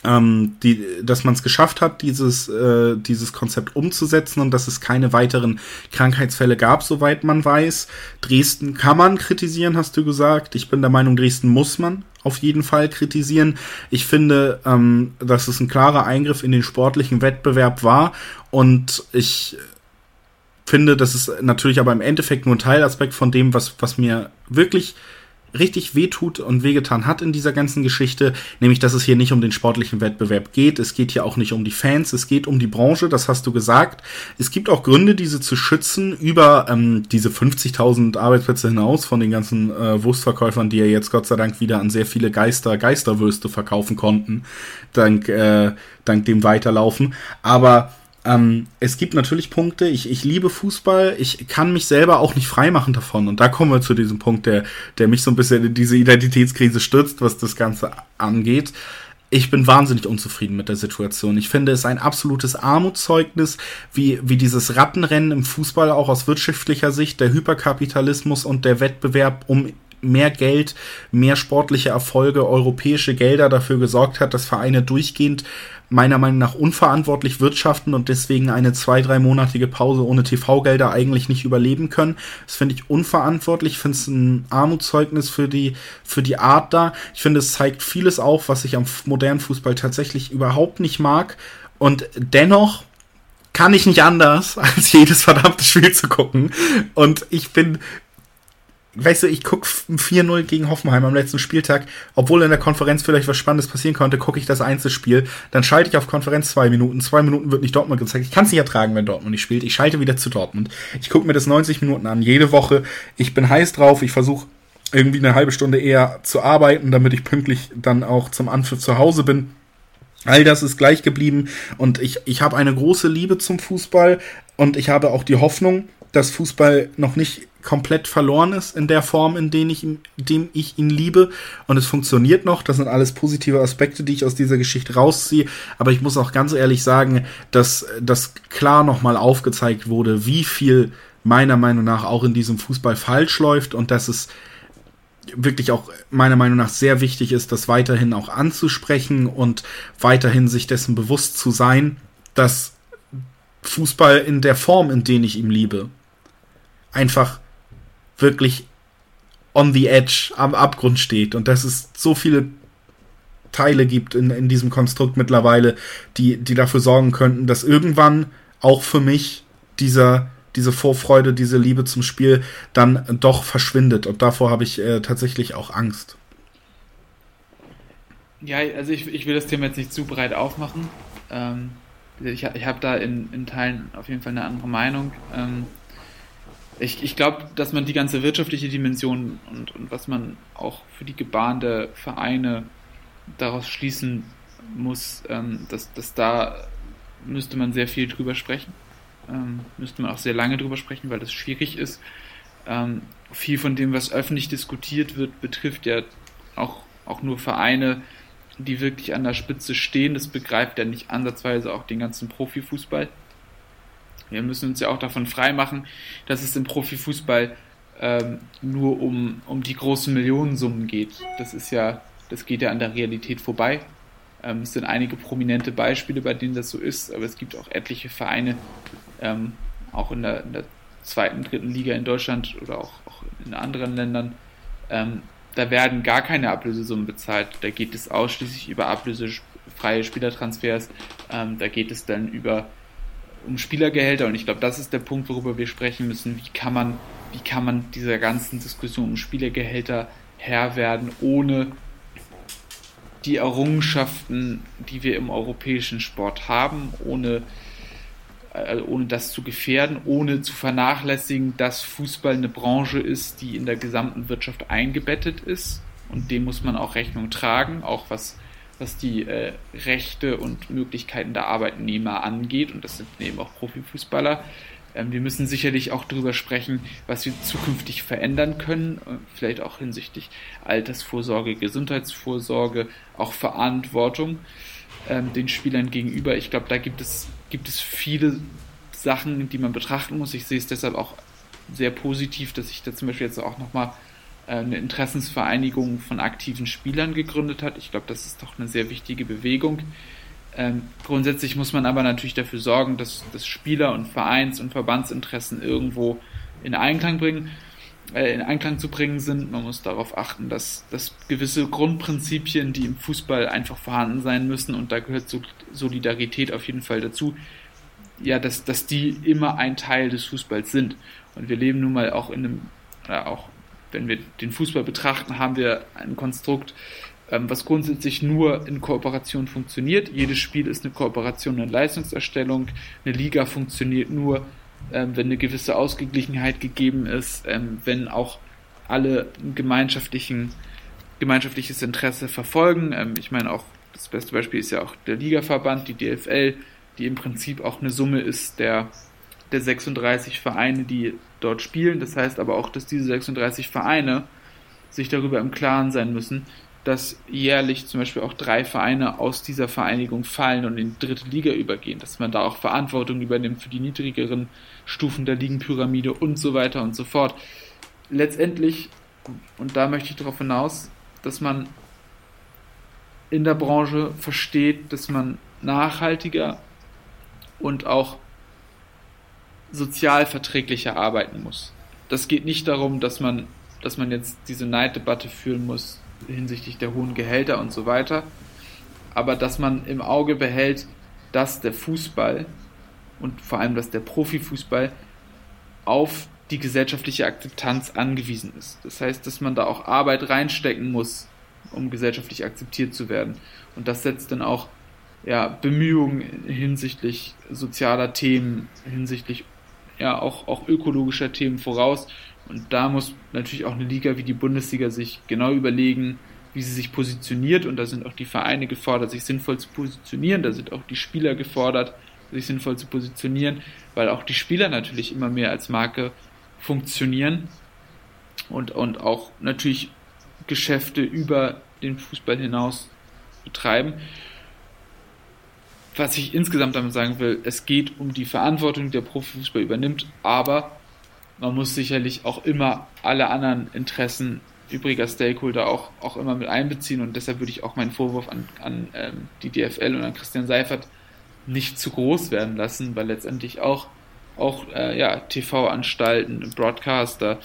ähm, die, dass man es geschafft hat, dieses, äh, dieses Konzept umzusetzen und dass es keine weiteren Krankheitsfälle gab, soweit man weiß. Dresden kann man kritisieren, hast du gesagt. Ich bin der Meinung, Dresden muss man auf jeden Fall kritisieren. Ich finde, ähm, dass es ein klarer Eingriff in den sportlichen Wettbewerb war und ich finde, das ist natürlich aber im Endeffekt nur ein Teilaspekt von dem, was, was mir wirklich richtig wehtut und wehgetan hat in dieser ganzen Geschichte, nämlich dass es hier nicht um den sportlichen Wettbewerb geht, es geht hier auch nicht um die Fans, es geht um die Branche, das hast du gesagt. Es gibt auch Gründe, diese zu schützen über ähm, diese 50.000 Arbeitsplätze hinaus von den ganzen äh, Wurstverkäufern, die ja jetzt Gott sei Dank wieder an sehr viele Geister, Geisterwürste verkaufen konnten, dank, äh, dank dem Weiterlaufen. Aber ähm, es gibt natürlich Punkte, ich, ich liebe Fußball, ich kann mich selber auch nicht freimachen davon. Und da kommen wir zu diesem Punkt, der, der mich so ein bisschen in diese Identitätskrise stürzt, was das Ganze angeht. Ich bin wahnsinnig unzufrieden mit der Situation. Ich finde es ein absolutes Armutszeugnis, wie, wie dieses Rattenrennen im Fußball auch aus wirtschaftlicher Sicht, der Hyperkapitalismus und der Wettbewerb um mehr Geld, mehr sportliche Erfolge, europäische Gelder dafür gesorgt hat, dass Vereine durchgehend meiner Meinung nach unverantwortlich wirtschaften und deswegen eine zwei, dreimonatige Pause ohne TV-Gelder eigentlich nicht überleben können. Das finde ich unverantwortlich. Ich finde es ein Armutszeugnis für die, für die Art da. Ich finde, es zeigt vieles auf, was ich am modernen Fußball tatsächlich überhaupt nicht mag. Und dennoch kann ich nicht anders, als jedes verdammte Spiel zu gucken. Und ich bin weißt du, ich gucke 4-0 gegen Hoffenheim am letzten Spieltag, obwohl in der Konferenz vielleicht was Spannendes passieren konnte, gucke ich das Einzelspiel, dann schalte ich auf Konferenz zwei Minuten, zwei Minuten wird nicht Dortmund gezeigt. Ich kann es nicht ertragen, wenn Dortmund nicht spielt. Ich schalte wieder zu Dortmund. Ich gucke mir das 90 Minuten an, jede Woche. Ich bin heiß drauf, ich versuche irgendwie eine halbe Stunde eher zu arbeiten, damit ich pünktlich dann auch zum Anpfiff zu Hause bin. All das ist gleich geblieben und ich, ich habe eine große Liebe zum Fußball und ich habe auch die Hoffnung, dass Fußball noch nicht komplett verloren ist in der Form, in dem ich, in dem ich ihn liebe. Und es funktioniert noch. Das sind alles positive Aspekte, die ich aus dieser Geschichte rausziehe. Aber ich muss auch ganz ehrlich sagen, dass das klar nochmal aufgezeigt wurde, wie viel meiner Meinung nach auch in diesem Fußball falsch läuft und dass es wirklich auch meiner Meinung nach sehr wichtig ist, das weiterhin auch anzusprechen und weiterhin sich dessen bewusst zu sein, dass Fußball in der Form, in der ich ihn liebe, einfach wirklich on the edge, am Abgrund steht und dass es so viele Teile gibt in, in diesem Konstrukt mittlerweile, die, die dafür sorgen könnten, dass irgendwann auch für mich dieser, diese Vorfreude, diese Liebe zum Spiel dann doch verschwindet. Und davor habe ich äh, tatsächlich auch Angst. Ja, also ich, ich will das Thema jetzt nicht zu breit aufmachen. Ähm, ich ich habe da in, in Teilen auf jeden Fall eine andere Meinung. Ähm, ich, ich glaube, dass man die ganze wirtschaftliche Dimension und, und was man auch für die Gebaren der Vereine daraus schließen muss, ähm, dass, dass da müsste man sehr viel drüber sprechen. Ähm, müsste man auch sehr lange drüber sprechen, weil das schwierig ist. Ähm, viel von dem, was öffentlich diskutiert wird, betrifft ja auch, auch nur Vereine, die wirklich an der Spitze stehen. Das begreift ja nicht ansatzweise auch den ganzen Profifußball. Wir müssen uns ja auch davon freimachen, dass es im Profifußball ähm, nur um, um die großen Millionensummen geht. Das ist ja, das geht ja an der Realität vorbei. Ähm, es sind einige prominente Beispiele, bei denen das so ist, aber es gibt auch etliche Vereine, ähm, auch in der, in der, zweiten, dritten Liga in Deutschland oder auch, auch in anderen Ländern, ähm, da werden gar keine Ablösesummen bezahlt. Da geht es ausschließlich über ablösefreie Spielertransfers. Ähm, da geht es dann über um Spielergehälter und ich glaube, das ist der Punkt, worüber wir sprechen müssen. Wie kann man, wie kann man dieser ganzen Diskussion um Spielergehälter Herr werden, ohne die Errungenschaften, die wir im europäischen Sport haben, ohne, also ohne das zu gefährden, ohne zu vernachlässigen, dass Fußball eine Branche ist, die in der gesamten Wirtschaft eingebettet ist. Und dem muss man auch Rechnung tragen, auch was, was die äh, Rechte und Möglichkeiten der Arbeitnehmer angeht. Und das sind eben auch Profifußballer. Ähm, wir müssen sicherlich auch darüber sprechen, was wir zukünftig verändern können, äh, vielleicht auch hinsichtlich Altersvorsorge, Gesundheitsvorsorge, auch Verantwortung ähm, den Spielern gegenüber. Ich glaube, da gibt es, gibt es viele Sachen, die man betrachten muss. Ich sehe es deshalb auch sehr positiv, dass sich da zum Beispiel jetzt auch nochmal eine Interessensvereinigung von aktiven Spielern gegründet hat. Ich glaube, das ist doch eine sehr wichtige Bewegung. Ähm, grundsätzlich muss man aber natürlich dafür sorgen, dass, dass Spieler und Vereins- und Verbandsinteressen irgendwo in Einklang bringen, äh, in Einklang zu bringen sind. Man muss darauf achten, dass, dass gewisse Grundprinzipien, die im Fußball einfach vorhanden sein müssen, und da gehört Solidarität auf jeden Fall dazu, ja, dass, dass die immer ein Teil des Fußballs sind. Und wir leben nun mal auch in einem, ja, auch wenn wir den Fußball betrachten, haben wir ein Konstrukt, ähm, was grundsätzlich nur in Kooperation funktioniert. Jedes Spiel ist eine Kooperation und Leistungserstellung. Eine Liga funktioniert nur, ähm, wenn eine gewisse Ausgeglichenheit gegeben ist, ähm, wenn auch alle ein gemeinschaftlichen, gemeinschaftliches Interesse verfolgen. ich meine auch, das beste Beispiel ist ja auch der Ligaverband, die DFL, die im Prinzip auch eine Summe ist der, der 36 Vereine, die dort spielen. Das heißt aber auch, dass diese 36 Vereine sich darüber im Klaren sein müssen, dass jährlich zum Beispiel auch drei Vereine aus dieser Vereinigung fallen und in die dritte Liga übergehen, dass man da auch Verantwortung übernimmt für die niedrigeren Stufen der Ligenpyramide und so weiter und so fort. Letztendlich, und da möchte ich darauf hinaus, dass man in der Branche versteht, dass man nachhaltiger und auch sozial verträglicher arbeiten muss. Das geht nicht darum, dass man, dass man jetzt diese Neiddebatte führen muss, hinsichtlich der hohen Gehälter und so weiter. Aber dass man im Auge behält, dass der Fußball und vor allem, dass der Profifußball auf die gesellschaftliche Akzeptanz angewiesen ist. Das heißt, dass man da auch Arbeit reinstecken muss, um gesellschaftlich akzeptiert zu werden. Und das setzt dann auch ja, Bemühungen hinsichtlich sozialer Themen, hinsichtlich ja auch, auch ökologischer Themen voraus. Und da muss natürlich auch eine Liga wie die Bundesliga sich genau überlegen, wie sie sich positioniert. Und da sind auch die Vereine gefordert, sich sinnvoll zu positionieren. Da sind auch die Spieler gefordert, sich sinnvoll zu positionieren, weil auch die Spieler natürlich immer mehr als Marke funktionieren und, und auch natürlich Geschäfte über den Fußball hinaus betreiben. Was ich insgesamt damit sagen will, es geht um die Verantwortung, die der Profifußball übernimmt, aber man muss sicherlich auch immer alle anderen Interessen übriger Stakeholder auch, auch immer mit einbeziehen und deshalb würde ich auch meinen Vorwurf an, an ähm, die DFL und an Christian Seifert nicht zu groß werden lassen, weil letztendlich auch, auch äh, ja, TV-Anstalten, Broadcaster,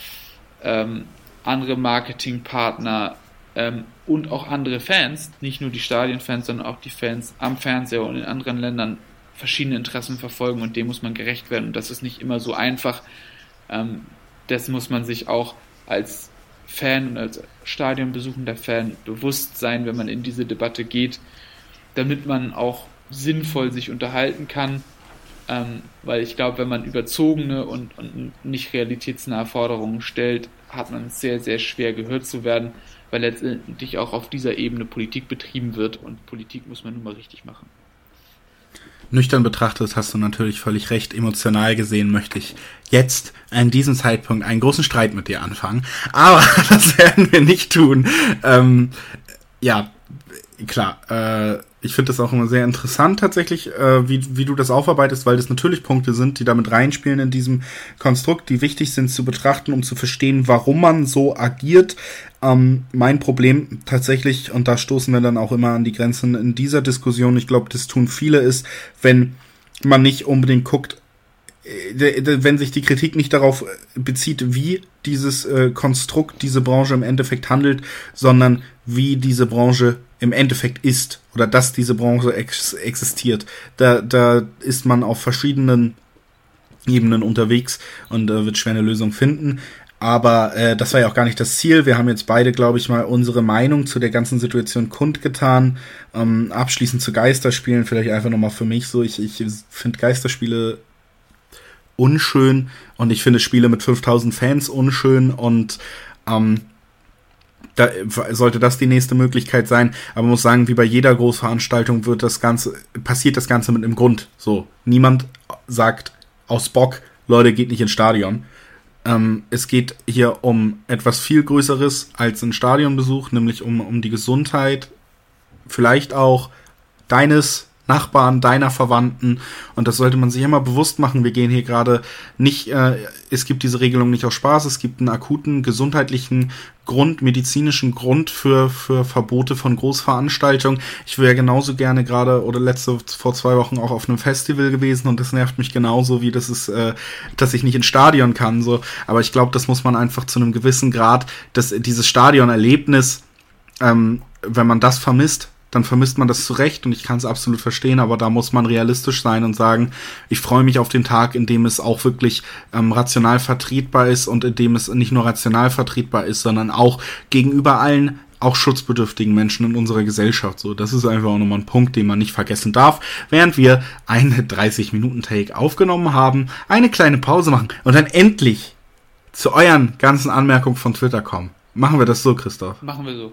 ähm, andere Marketingpartner ähm, und auch andere Fans, nicht nur die Stadienfans, sondern auch die Fans am Fernseher und in anderen Ländern verschiedene Interessen verfolgen und dem muss man gerecht werden. Und das ist nicht immer so einfach. Ähm, das muss man sich auch als Fan und als Stadionbesuchender Fan bewusst sein, wenn man in diese Debatte geht, damit man auch sinnvoll sich unterhalten kann. Ähm, weil ich glaube, wenn man überzogene und, und nicht realitätsnahe Forderungen stellt, hat man es sehr, sehr schwer gehört zu werden, weil letztendlich auch auf dieser Ebene Politik betrieben wird und Politik muss man nun mal richtig machen. Nüchtern betrachtet hast du natürlich völlig recht. Emotional gesehen möchte ich jetzt an diesem Zeitpunkt einen großen Streit mit dir anfangen. Aber das werden wir nicht tun. Ähm, ja, klar. Äh, ich finde das auch immer sehr interessant tatsächlich, äh, wie, wie du das aufarbeitest, weil das natürlich Punkte sind, die damit reinspielen in diesem Konstrukt, die wichtig sind zu betrachten, um zu verstehen, warum man so agiert. Ähm, mein Problem tatsächlich, und da stoßen wir dann auch immer an die Grenzen in dieser Diskussion, ich glaube, das tun viele, ist, wenn man nicht unbedingt guckt, äh, wenn sich die Kritik nicht darauf bezieht, wie dieses äh, Konstrukt, diese Branche im Endeffekt handelt, sondern wie diese Branche im Endeffekt ist oder dass diese Branche ex existiert. Da, da ist man auf verschiedenen Ebenen unterwegs und äh, wird schwer eine Lösung finden. Aber äh, das war ja auch gar nicht das Ziel. Wir haben jetzt beide, glaube ich, mal unsere Meinung zu der ganzen Situation kundgetan. Ähm, abschließend zu Geisterspielen, vielleicht einfach nochmal für mich so. Ich, ich finde Geisterspiele unschön und ich finde Spiele mit 5000 Fans unschön und ähm, da sollte das die nächste Möglichkeit sein. Aber man muss sagen, wie bei jeder Großveranstaltung wird das Ganze, passiert das Ganze mit einem Grund. So, niemand sagt aus Bock, Leute, geht nicht ins Stadion. Ähm, es geht hier um etwas viel Größeres als ein Stadionbesuch, nämlich um, um die Gesundheit, vielleicht auch deines Nachbarn, deiner Verwandten. Und das sollte man sich immer bewusst machen. Wir gehen hier gerade nicht, äh, es gibt diese Regelung nicht aus Spaß, es gibt einen akuten gesundheitlichen Grund, medizinischen Grund für, für Verbote von Großveranstaltungen. Ich wäre genauso gerne gerade oder letzte vor zwei Wochen auch auf einem Festival gewesen und das nervt mich genauso, wie das ist, äh, dass ich nicht ins Stadion kann. So. Aber ich glaube, das muss man einfach zu einem gewissen Grad, dass dieses Stadionerlebnis, ähm, wenn man das vermisst, dann vermisst man das zurecht und ich kann es absolut verstehen, aber da muss man realistisch sein und sagen, ich freue mich auf den Tag, in dem es auch wirklich ähm, rational vertretbar ist und in dem es nicht nur rational vertretbar ist, sondern auch gegenüber allen auch schutzbedürftigen Menschen in unserer Gesellschaft. So, das ist einfach auch nochmal ein Punkt, den man nicht vergessen darf. Während wir eine 30-Minuten-Take aufgenommen haben, eine kleine Pause machen und dann endlich zu euren ganzen Anmerkungen von Twitter kommen. Machen wir das so, Christoph? Machen wir so.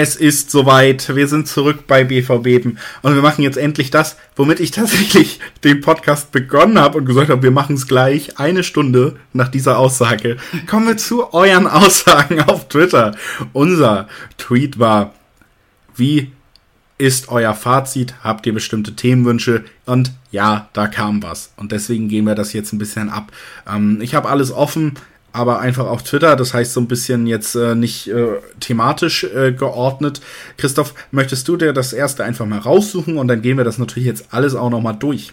Es ist soweit. Wir sind zurück bei BVB und wir machen jetzt endlich das, womit ich tatsächlich den Podcast begonnen habe und gesagt habe, wir machen es gleich eine Stunde nach dieser Aussage. Kommen wir zu euren Aussagen auf Twitter. Unser Tweet war, wie ist euer Fazit? Habt ihr bestimmte Themenwünsche? Und ja, da kam was. Und deswegen gehen wir das jetzt ein bisschen ab. Ähm, ich habe alles offen aber einfach auf Twitter. Das heißt so ein bisschen jetzt äh, nicht äh, thematisch äh, geordnet. Christoph, möchtest du dir das erste einfach mal raussuchen und dann gehen wir das natürlich jetzt alles auch nochmal durch.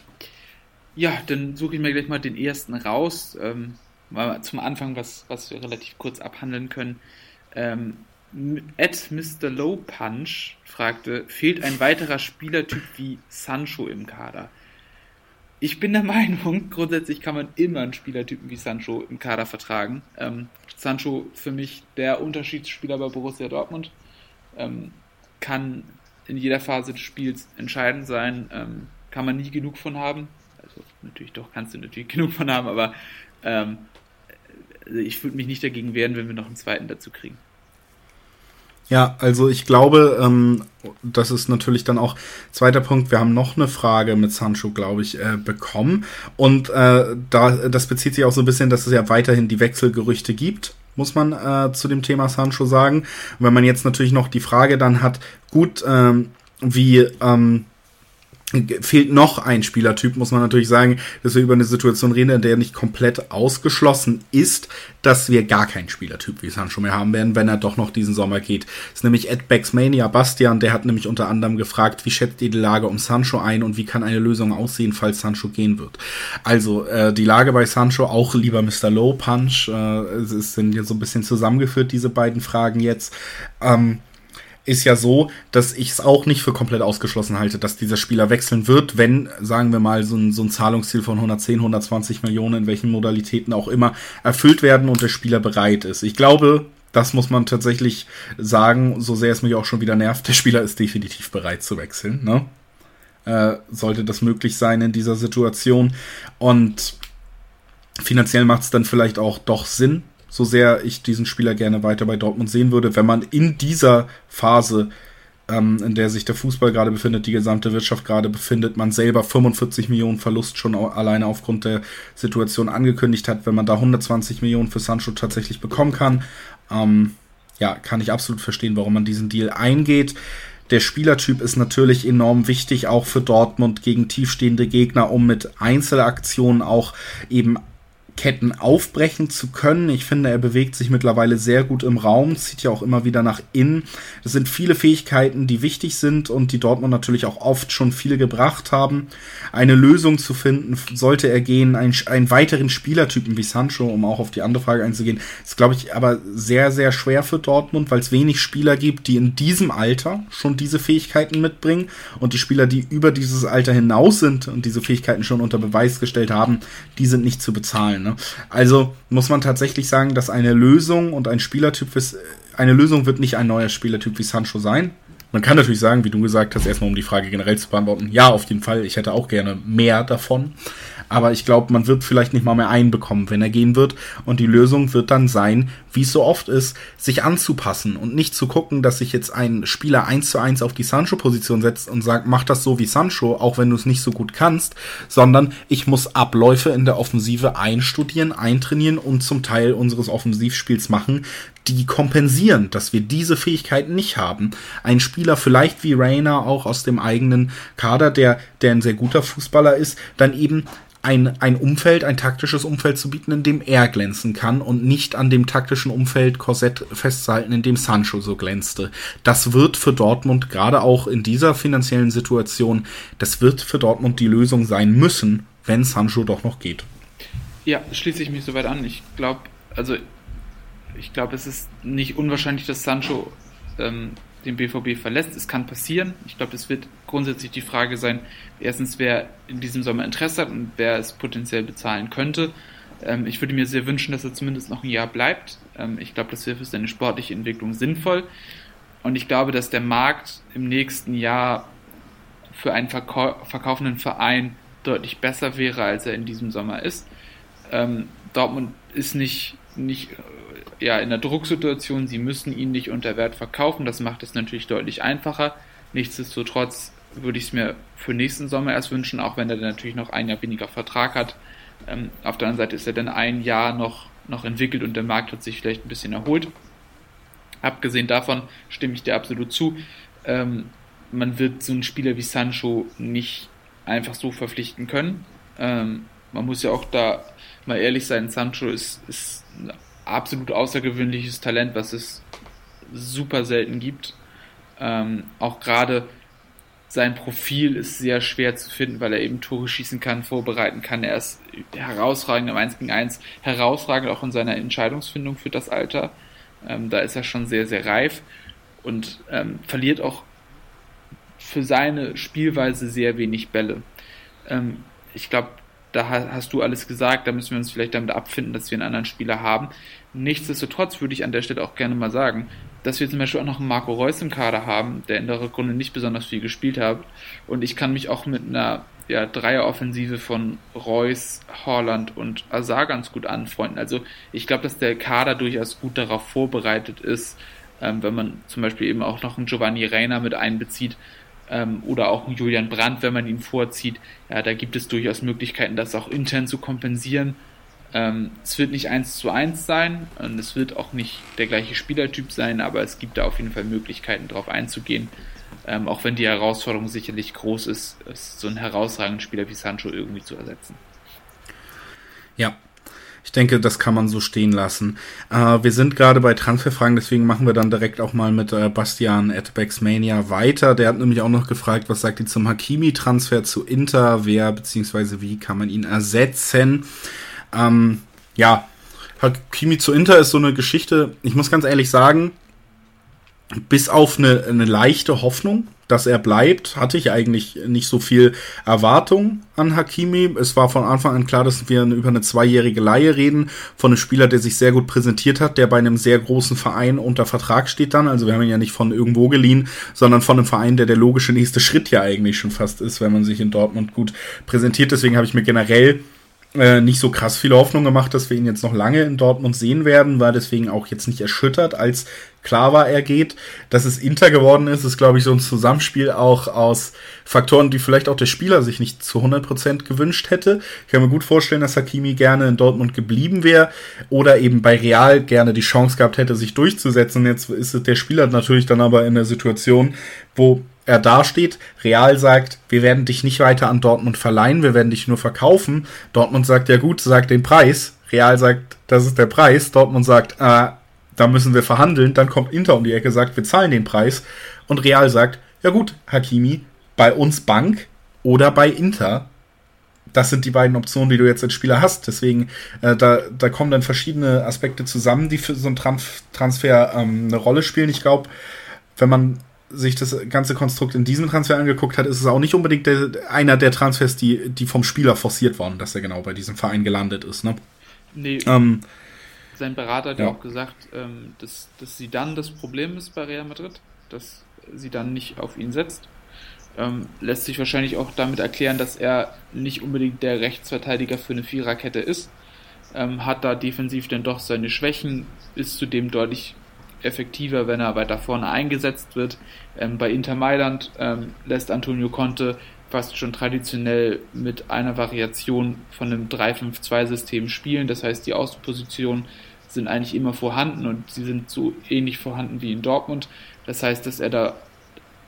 Ja, dann suche ich mir gleich mal den ersten raus. Ähm, mal zum Anfang, was, was wir relativ kurz abhandeln können. Ähm, Mr. Low Punch fragte, fehlt ein weiterer Spielertyp wie Sancho im Kader? Ich bin der Meinung, grundsätzlich kann man immer einen Spielertypen wie Sancho im Kader vertragen. Ähm, Sancho für mich der Unterschiedsspieler bei Borussia Dortmund. Ähm, kann in jeder Phase des Spiels entscheidend sein, ähm, kann man nie genug von haben. Also natürlich doch kannst du natürlich genug von haben, aber ähm, also ich würde mich nicht dagegen wehren, wenn wir noch einen zweiten dazu kriegen. Ja, also ich glaube, ähm, das ist natürlich dann auch zweiter Punkt. Wir haben noch eine Frage mit Sancho, glaube ich, äh, bekommen. Und äh, da, das bezieht sich auch so ein bisschen, dass es ja weiterhin die Wechselgerüchte gibt, muss man äh, zu dem Thema Sancho sagen. Und wenn man jetzt natürlich noch die Frage dann hat, gut, ähm, wie ähm, fehlt noch ein Spielertyp, muss man natürlich sagen, dass wir über eine Situation reden, in der nicht komplett ausgeschlossen ist, dass wir gar keinen Spielertyp wie Sancho mehr haben werden, wenn er doch noch diesen Sommer geht. Das ist nämlich Ed Mania Bastian, der hat nämlich unter anderem gefragt, wie schätzt ihr die Lage um Sancho ein und wie kann eine Lösung aussehen, falls Sancho gehen wird. Also äh, die Lage bei Sancho, auch lieber Mr. Low Punch, äh, es sind jetzt so ein bisschen zusammengeführt, diese beiden Fragen jetzt. Ähm, ist ja so, dass ich es auch nicht für komplett ausgeschlossen halte, dass dieser Spieler wechseln wird, wenn, sagen wir mal, so ein, so ein Zahlungsziel von 110, 120 Millionen, in welchen Modalitäten auch immer, erfüllt werden und der Spieler bereit ist. Ich glaube, das muss man tatsächlich sagen, so sehr es mich auch schon wieder nervt, der Spieler ist definitiv bereit zu wechseln. Ne? Äh, sollte das möglich sein in dieser Situation. Und finanziell macht es dann vielleicht auch doch Sinn, so sehr ich diesen Spieler gerne weiter bei Dortmund sehen würde, wenn man in dieser Phase, ähm, in der sich der Fußball gerade befindet, die gesamte Wirtschaft gerade befindet, man selber 45 Millionen Verlust schon alleine aufgrund der Situation angekündigt hat, wenn man da 120 Millionen für Sancho tatsächlich bekommen kann, ähm, ja, kann ich absolut verstehen, warum man diesen Deal eingeht. Der Spielertyp ist natürlich enorm wichtig, auch für Dortmund gegen tiefstehende Gegner, um mit Einzelaktionen auch eben Ketten aufbrechen zu können. Ich finde, er bewegt sich mittlerweile sehr gut im Raum, zieht ja auch immer wieder nach innen. Das sind viele Fähigkeiten, die wichtig sind und die Dortmund natürlich auch oft schon viel gebracht haben. Eine Lösung zu finden, sollte er gehen, einen, einen weiteren Spielertypen wie Sancho, um auch auf die andere Frage einzugehen, ist, glaube ich, aber sehr, sehr schwer für Dortmund, weil es wenig Spieler gibt, die in diesem Alter schon diese Fähigkeiten mitbringen und die Spieler, die über dieses Alter hinaus sind und diese Fähigkeiten schon unter Beweis gestellt haben, die sind nicht zu bezahlen. Ne? Also muss man tatsächlich sagen, dass eine Lösung und ein Spielertyp ist, eine Lösung wird nicht ein neuer Spielertyp wie Sancho sein. Man kann natürlich sagen, wie du gesagt hast, erstmal um die Frage generell zu beantworten, ja, auf jeden Fall, ich hätte auch gerne mehr davon. Aber ich glaube, man wird vielleicht nicht mal mehr einbekommen, wenn er gehen wird. Und die Lösung wird dann sein, wie es so oft ist, sich anzupassen und nicht zu gucken, dass sich jetzt ein Spieler eins zu eins auf die Sancho-Position setzt und sagt, mach das so wie Sancho, auch wenn du es nicht so gut kannst, sondern ich muss Abläufe in der Offensive einstudieren, eintrainieren und zum Teil unseres Offensivspiels machen, die kompensieren, dass wir diese Fähigkeiten nicht haben. Ein Spieler vielleicht wie Rainer auch aus dem eigenen Kader, der, der ein sehr guter Fußballer ist, dann eben ein, ein Umfeld, ein taktisches Umfeld zu bieten, in dem er glänzen kann und nicht an dem taktischen Umfeld Korsett festzuhalten, in dem Sancho so glänzte. Das wird für Dortmund gerade auch in dieser finanziellen Situation, das wird für Dortmund die Lösung sein müssen, wenn Sancho doch noch geht. Ja, schließe ich mich soweit an. Ich glaube, also ich glaube, es ist nicht unwahrscheinlich, dass Sancho ähm, den BVB verlässt. Es kann passieren. Ich glaube, es wird grundsätzlich die Frage sein, erstens, wer in diesem Sommer Interesse hat und wer es potenziell bezahlen könnte. Ähm, ich würde mir sehr wünschen, dass er zumindest noch ein Jahr bleibt. Ähm, ich glaube, das wäre für seine sportliche Entwicklung sinnvoll. Und ich glaube, dass der Markt im nächsten Jahr für einen Verkau verkaufenden Verein deutlich besser wäre, als er in diesem Sommer ist. Ähm, Dortmund ist nicht, nicht ja, in der Drucksituation, sie müssen ihn nicht unter Wert verkaufen. Das macht es natürlich deutlich einfacher. Nichtsdestotrotz würde ich es mir für nächsten Sommer erst wünschen, auch wenn er dann natürlich noch ein Jahr weniger Vertrag hat. Ähm, auf der anderen Seite ist er dann ein Jahr noch, noch entwickelt und der Markt hat sich vielleicht ein bisschen erholt. Abgesehen davon stimme ich dir absolut zu. Ähm, man wird so einen Spieler wie Sancho nicht einfach so verpflichten können. Ähm, man muss ja auch da mal ehrlich sein, Sancho ist, ist absolut außergewöhnliches Talent, was es super selten gibt. Ähm, auch gerade sein Profil ist sehr schwer zu finden, weil er eben Tore schießen kann, vorbereiten kann. Er ist herausragend im 1 gegen 1, herausragend auch in seiner Entscheidungsfindung für das Alter. Ähm, da ist er schon sehr, sehr reif und ähm, verliert auch für seine Spielweise sehr wenig Bälle. Ähm, ich glaube, da hast du alles gesagt, da müssen wir uns vielleicht damit abfinden, dass wir einen anderen Spieler haben. Nichtsdestotrotz würde ich an der Stelle auch gerne mal sagen, dass wir zum Beispiel auch noch einen Marco Reus im Kader haben, der in der Rückrunde nicht besonders viel gespielt hat. Und ich kann mich auch mit einer ja, Dreieroffensive von Reus, Holland und Azar ganz gut anfreunden. Also ich glaube, dass der Kader durchaus gut darauf vorbereitet ist, ähm, wenn man zum Beispiel eben auch noch einen Giovanni Reina mit einbezieht ähm, oder auch einen Julian Brandt, wenn man ihn vorzieht. Ja, da gibt es durchaus Möglichkeiten, das auch intern zu kompensieren. Ähm, es wird nicht eins zu eins sein und es wird auch nicht der gleiche Spielertyp sein, aber es gibt da auf jeden Fall Möglichkeiten, darauf einzugehen. Ähm, auch wenn die Herausforderung sicherlich groß ist, ist so einen herausragenden Spieler wie Sancho irgendwie zu ersetzen. Ja, ich denke, das kann man so stehen lassen. Äh, wir sind gerade bei Transferfragen, deswegen machen wir dann direkt auch mal mit äh, Bastian at Mania weiter. Der hat nämlich auch noch gefragt, was sagt ihr zum Hakimi-Transfer zu Inter? Wer bzw. wie kann man ihn ersetzen? Ähm, ja, Hakimi zu Inter ist so eine Geschichte, ich muss ganz ehrlich sagen, bis auf eine, eine leichte Hoffnung, dass er bleibt, hatte ich eigentlich nicht so viel Erwartung an Hakimi. Es war von Anfang an klar, dass wir über eine zweijährige Laie reden, von einem Spieler, der sich sehr gut präsentiert hat, der bei einem sehr großen Verein unter Vertrag steht dann. Also wir haben ihn ja nicht von irgendwo geliehen, sondern von einem Verein, der der logische nächste Schritt ja eigentlich schon fast ist, wenn man sich in Dortmund gut präsentiert. Deswegen habe ich mir generell äh, nicht so krass viele Hoffnung gemacht, dass wir ihn jetzt noch lange in Dortmund sehen werden, war deswegen auch jetzt nicht erschüttert, als klar war, er geht. Dass es Inter geworden ist, ist, glaube ich, so ein Zusammenspiel auch aus Faktoren, die vielleicht auch der Spieler sich nicht zu 100% gewünscht hätte. Ich kann mir gut vorstellen, dass Hakimi gerne in Dortmund geblieben wäre oder eben bei Real gerne die Chance gehabt hätte, sich durchzusetzen. Jetzt ist der Spieler natürlich dann aber in der Situation, wo er dasteht, Real sagt, wir werden dich nicht weiter an Dortmund verleihen, wir werden dich nur verkaufen. Dortmund sagt, ja gut, sagt den Preis. Real sagt, das ist der Preis. Dortmund sagt, äh, da müssen wir verhandeln. Dann kommt Inter um die Ecke, sagt, wir zahlen den Preis. Und Real sagt, ja gut, Hakimi, bei uns Bank oder bei Inter. Das sind die beiden Optionen, die du jetzt als Spieler hast. Deswegen, äh, da, da kommen dann verschiedene Aspekte zusammen, die für so einen Transfer ähm, eine Rolle spielen. Ich glaube, wenn man sich das ganze Konstrukt in diesem Transfer angeguckt hat, ist es auch nicht unbedingt der, einer der Transfers, die, die vom Spieler forciert worden, dass er genau bei diesem Verein gelandet ist. Ne? Nee. Ähm, sein Berater hat ja auch gesagt, ähm, dass, dass sie dann das Problem ist bei Real Madrid, dass sie dann nicht auf ihn setzt. Ähm, lässt sich wahrscheinlich auch damit erklären, dass er nicht unbedingt der Rechtsverteidiger für eine Viererkette ist. Ähm, hat da defensiv dann doch seine Schwächen, ist zudem deutlich effektiver, wenn er weiter vorne eingesetzt wird. Ähm, bei Inter Mailand ähm, lässt Antonio Conte fast schon traditionell mit einer Variation von einem 3-5-2-System spielen. Das heißt, die Außenpositionen sind eigentlich immer vorhanden und sie sind so ähnlich vorhanden wie in Dortmund. Das heißt, dass er da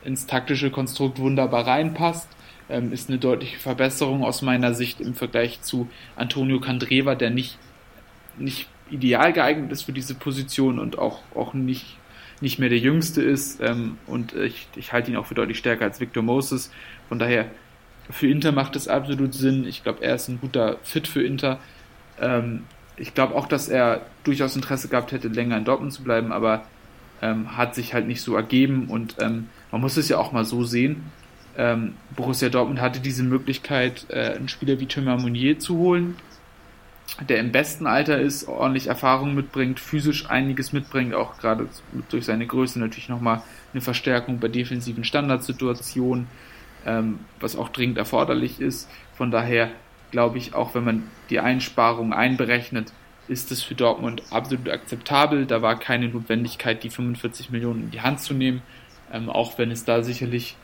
ins taktische Konstrukt wunderbar reinpasst. Ähm, ist eine deutliche Verbesserung aus meiner Sicht im Vergleich zu Antonio Candreva, der nicht, nicht ideal geeignet ist für diese Position und auch, auch nicht, nicht mehr der Jüngste ist. Ähm, und ich, ich halte ihn auch für deutlich stärker als Victor Moses. Von daher, für Inter macht es absolut Sinn. Ich glaube, er ist ein guter Fit für Inter. Ähm, ich glaube auch, dass er durchaus Interesse gehabt hätte, länger in Dortmund zu bleiben, aber ähm, hat sich halt nicht so ergeben. Und ähm, man muss es ja auch mal so sehen. Ähm, Borussia Dortmund hatte diese Möglichkeit, äh, einen Spieler wie Thomas Mounier zu holen, der im besten Alter ist, ordentlich Erfahrung mitbringt, physisch einiges mitbringt, auch gerade durch seine Größe natürlich nochmal eine Verstärkung bei defensiven Standardsituationen, ähm, was auch dringend erforderlich ist. Von daher glaube ich, auch wenn man die Einsparungen einberechnet, ist es für Dortmund absolut akzeptabel. Da war keine Notwendigkeit, die 45 Millionen in die Hand zu nehmen, ähm, auch wenn es da sicherlich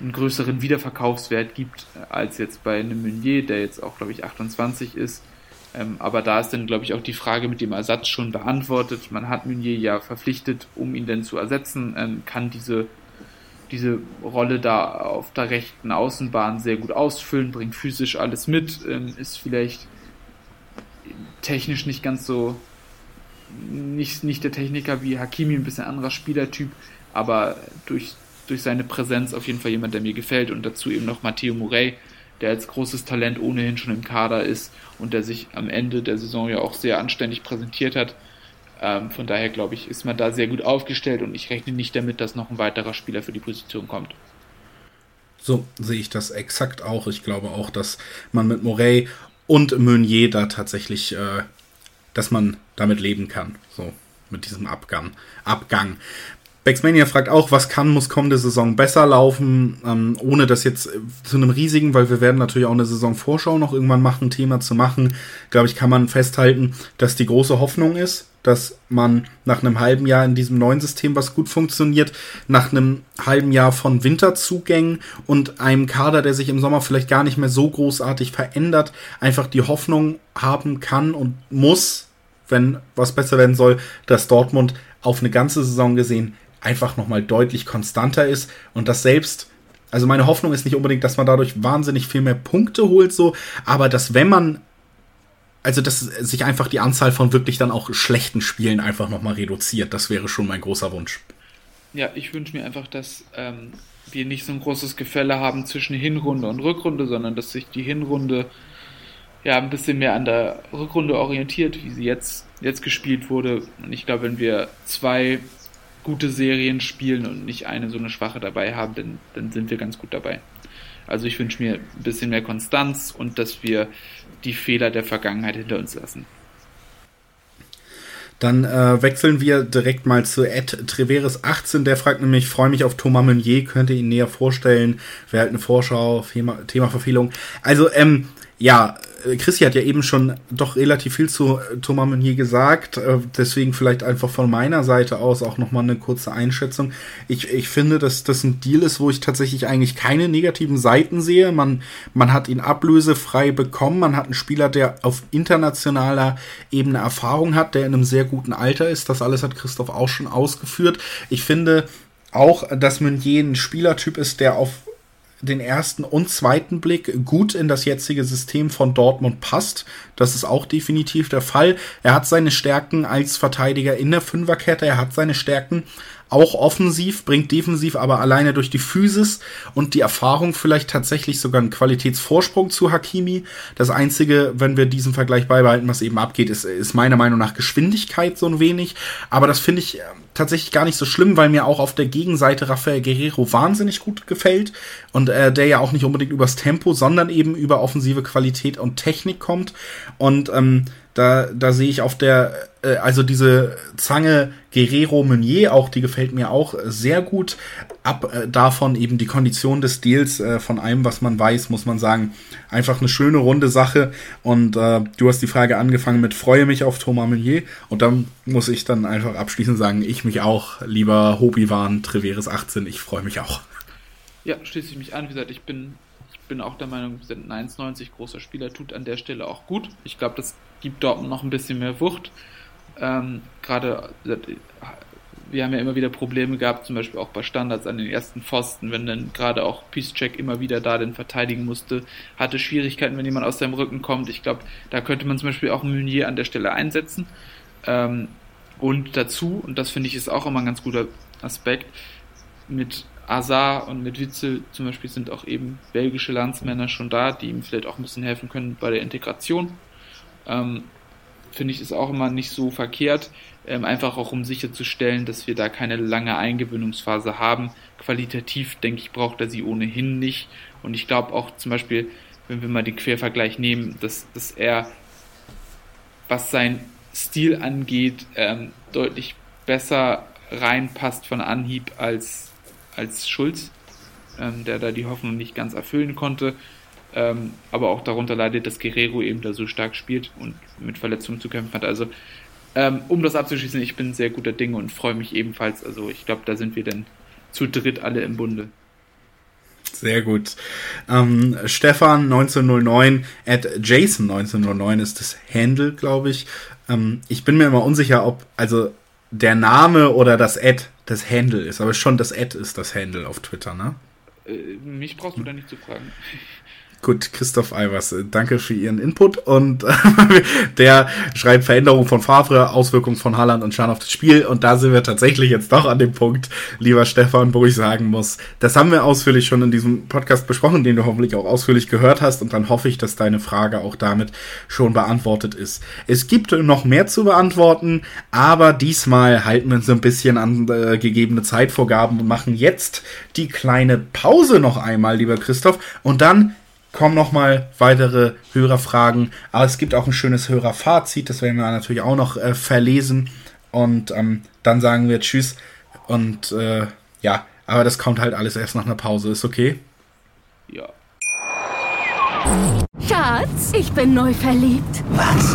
einen größeren Wiederverkaufswert gibt als jetzt bei einem Meunier, der jetzt auch, glaube ich, 28 ist. Ähm, aber da ist dann, glaube ich, auch die Frage mit dem Ersatz schon beantwortet. Man hat Meunier ja verpflichtet, um ihn denn zu ersetzen, ähm, kann diese, diese Rolle da auf der rechten Außenbahn sehr gut ausfüllen, bringt physisch alles mit, ähm, ist vielleicht technisch nicht ganz so, nicht, nicht der Techniker wie Hakimi, ein bisschen anderer Spielertyp, aber durch, durch seine Präsenz auf jeden Fall jemand, der mir gefällt und dazu eben noch Matteo Murray, der als großes Talent ohnehin schon im Kader ist und der sich am Ende der Saison ja auch sehr anständig präsentiert hat. Ähm, von daher glaube ich, ist man da sehr gut aufgestellt und ich rechne nicht damit, dass noch ein weiterer Spieler für die Position kommt. So sehe ich das exakt auch. Ich glaube auch, dass man mit Morey und Meunier da tatsächlich, äh, dass man damit leben kann. So mit diesem Abgang. Abgang. Baxmania fragt auch, was kann, muss kommende Saison besser laufen, ähm, ohne das jetzt zu einem riesigen, weil wir werden natürlich auch eine Saisonvorschau noch irgendwann machen, Thema zu machen, glaube ich, kann man festhalten, dass die große Hoffnung ist, dass man nach einem halben Jahr in diesem neuen System, was gut funktioniert, nach einem halben Jahr von Winterzugängen und einem Kader, der sich im Sommer vielleicht gar nicht mehr so großartig verändert, einfach die Hoffnung haben kann und muss, wenn was besser werden soll, dass Dortmund auf eine ganze Saison gesehen einfach nochmal deutlich konstanter ist und das selbst, also meine Hoffnung ist nicht unbedingt, dass man dadurch wahnsinnig viel mehr Punkte holt, so, aber dass wenn man, also dass sich einfach die Anzahl von wirklich dann auch schlechten Spielen einfach nochmal reduziert, das wäre schon mein großer Wunsch. Ja, ich wünsche mir einfach, dass ähm, wir nicht so ein großes Gefälle haben zwischen Hinrunde und Rückrunde, sondern dass sich die Hinrunde ja ein bisschen mehr an der Rückrunde orientiert, wie sie jetzt, jetzt gespielt wurde. Und ich glaube, wenn wir zwei gute Serien spielen und nicht eine so eine schwache dabei haben, dann, dann sind wir ganz gut dabei. Also ich wünsche mir ein bisschen mehr Konstanz und dass wir die Fehler der Vergangenheit hinter uns lassen. Dann äh, wechseln wir direkt mal zu Ed Treveres 18. Der fragt nämlich, freue mich auf Thomas Meunier, könnte ihn näher vorstellen. Wäre halt eine Vorschau, Thema, Thema Verfehlung. Also, ähm, ja, Chrissy hat ja eben schon doch relativ viel zu äh, Thomas Meunier gesagt, äh, deswegen vielleicht einfach von meiner Seite aus auch nochmal eine kurze Einschätzung. Ich, ich finde, dass das ein Deal ist, wo ich tatsächlich eigentlich keine negativen Seiten sehe. Man, man hat ihn ablösefrei bekommen, man hat einen Spieler, der auf internationaler Ebene Erfahrung hat, der in einem sehr guten Alter ist. Das alles hat Christoph auch schon ausgeführt. Ich finde auch, dass Meunier ein Spielertyp ist, der auf den ersten und zweiten Blick gut in das jetzige System von Dortmund passt. Das ist auch definitiv der Fall. Er hat seine Stärken als Verteidiger in der Fünferkette, er hat seine Stärken auch offensiv, bringt defensiv aber alleine durch die Physis und die Erfahrung vielleicht tatsächlich sogar einen Qualitätsvorsprung zu Hakimi. Das Einzige, wenn wir diesen Vergleich beibehalten, was eben abgeht, ist, ist meiner Meinung nach Geschwindigkeit so ein wenig. Aber das finde ich ähm, tatsächlich gar nicht so schlimm, weil mir auch auf der Gegenseite Rafael Guerrero wahnsinnig gut gefällt und äh, der ja auch nicht unbedingt übers Tempo, sondern eben über offensive Qualität und Technik kommt. Und ähm, da, da sehe ich auf der, äh, also diese Zange Guerrero Meunier auch, die gefällt mir auch sehr gut. Ab äh, davon eben die Kondition des Deals, äh, von allem, was man weiß, muss man sagen, einfach eine schöne runde Sache. Und äh, du hast die Frage angefangen mit Freue mich auf Thomas Meunier. Und dann muss ich dann einfach abschließend sagen, ich mich auch, lieber Hobi-Wahn, Treveres 18, ich freue mich auch. Ja, schließe ich mich an. Wie gesagt, ich bin bin auch der Meinung, wir sind ein 1,90 großer Spieler, tut an der Stelle auch gut. Ich glaube, das gibt Dortmund noch ein bisschen mehr Wucht. Ähm, Gerade, wir haben ja immer wieder Probleme gehabt, zum Beispiel auch bei Standards an den ersten Pfosten, wenn dann gerade auch Peacecheck immer wieder da den verteidigen musste, hatte Schwierigkeiten, wenn jemand aus seinem Rücken kommt. Ich glaube, da könnte man zum Beispiel auch Meunier an der Stelle einsetzen. Ähm, und dazu, und das finde ich ist auch immer ein ganz guter Aspekt, mit Azar und mit Witzel zum Beispiel sind auch eben belgische Landsmänner schon da, die ihm vielleicht auch ein bisschen helfen können bei der Integration. Ähm, Finde ich ist auch immer nicht so verkehrt, ähm, einfach auch um sicherzustellen, dass wir da keine lange Eingewöhnungsphase haben. Qualitativ, denke ich, braucht er sie ohnehin nicht. Und ich glaube auch zum Beispiel, wenn wir mal den Quervergleich nehmen, dass, dass er, was sein Stil angeht, ähm, deutlich besser reinpasst von Anhieb als, als Schulz, ähm, der da die Hoffnung nicht ganz erfüllen konnte. Ähm, aber auch darunter leidet, dass Guerrero eben da so stark spielt und mit Verletzungen zu kämpfen hat. Also, ähm, um das abzuschließen, ich bin sehr guter Dinge und freue mich ebenfalls. Also, ich glaube, da sind wir dann zu dritt alle im Bunde. Sehr gut. Ähm, Stefan 1909 at Jason 1909 ist das Handle, glaube ich. Ähm, ich bin mir immer unsicher, ob also der Name oder das Ad das Handle ist, aber schon das Ad ist das Handle auf Twitter, ne? Äh, mich brauchst du da nicht zu fragen. Gut, Christoph Albers, äh, danke für Ihren Input und der schreibt Veränderung von Favre, Auswirkungen von Haaland und Schan auf das Spiel und da sind wir tatsächlich jetzt doch an dem Punkt, lieber Stefan, wo ich sagen muss, das haben wir ausführlich schon in diesem Podcast besprochen, den du hoffentlich auch ausführlich gehört hast und dann hoffe ich, dass deine Frage auch damit schon beantwortet ist. Es gibt noch mehr zu beantworten, aber diesmal halten wir uns ein bisschen an äh, gegebene Zeitvorgaben und machen jetzt die kleine Pause noch einmal, lieber Christoph, und dann kommen nochmal weitere Hörerfragen, aber es gibt auch ein schönes Hörerfazit, das werden wir natürlich auch noch äh, verlesen. und ähm, dann sagen wir Tschüss. Und äh, ja, aber das kommt halt alles erst nach einer Pause. Ist okay? Ja. Schatz, ich bin neu verliebt. Was?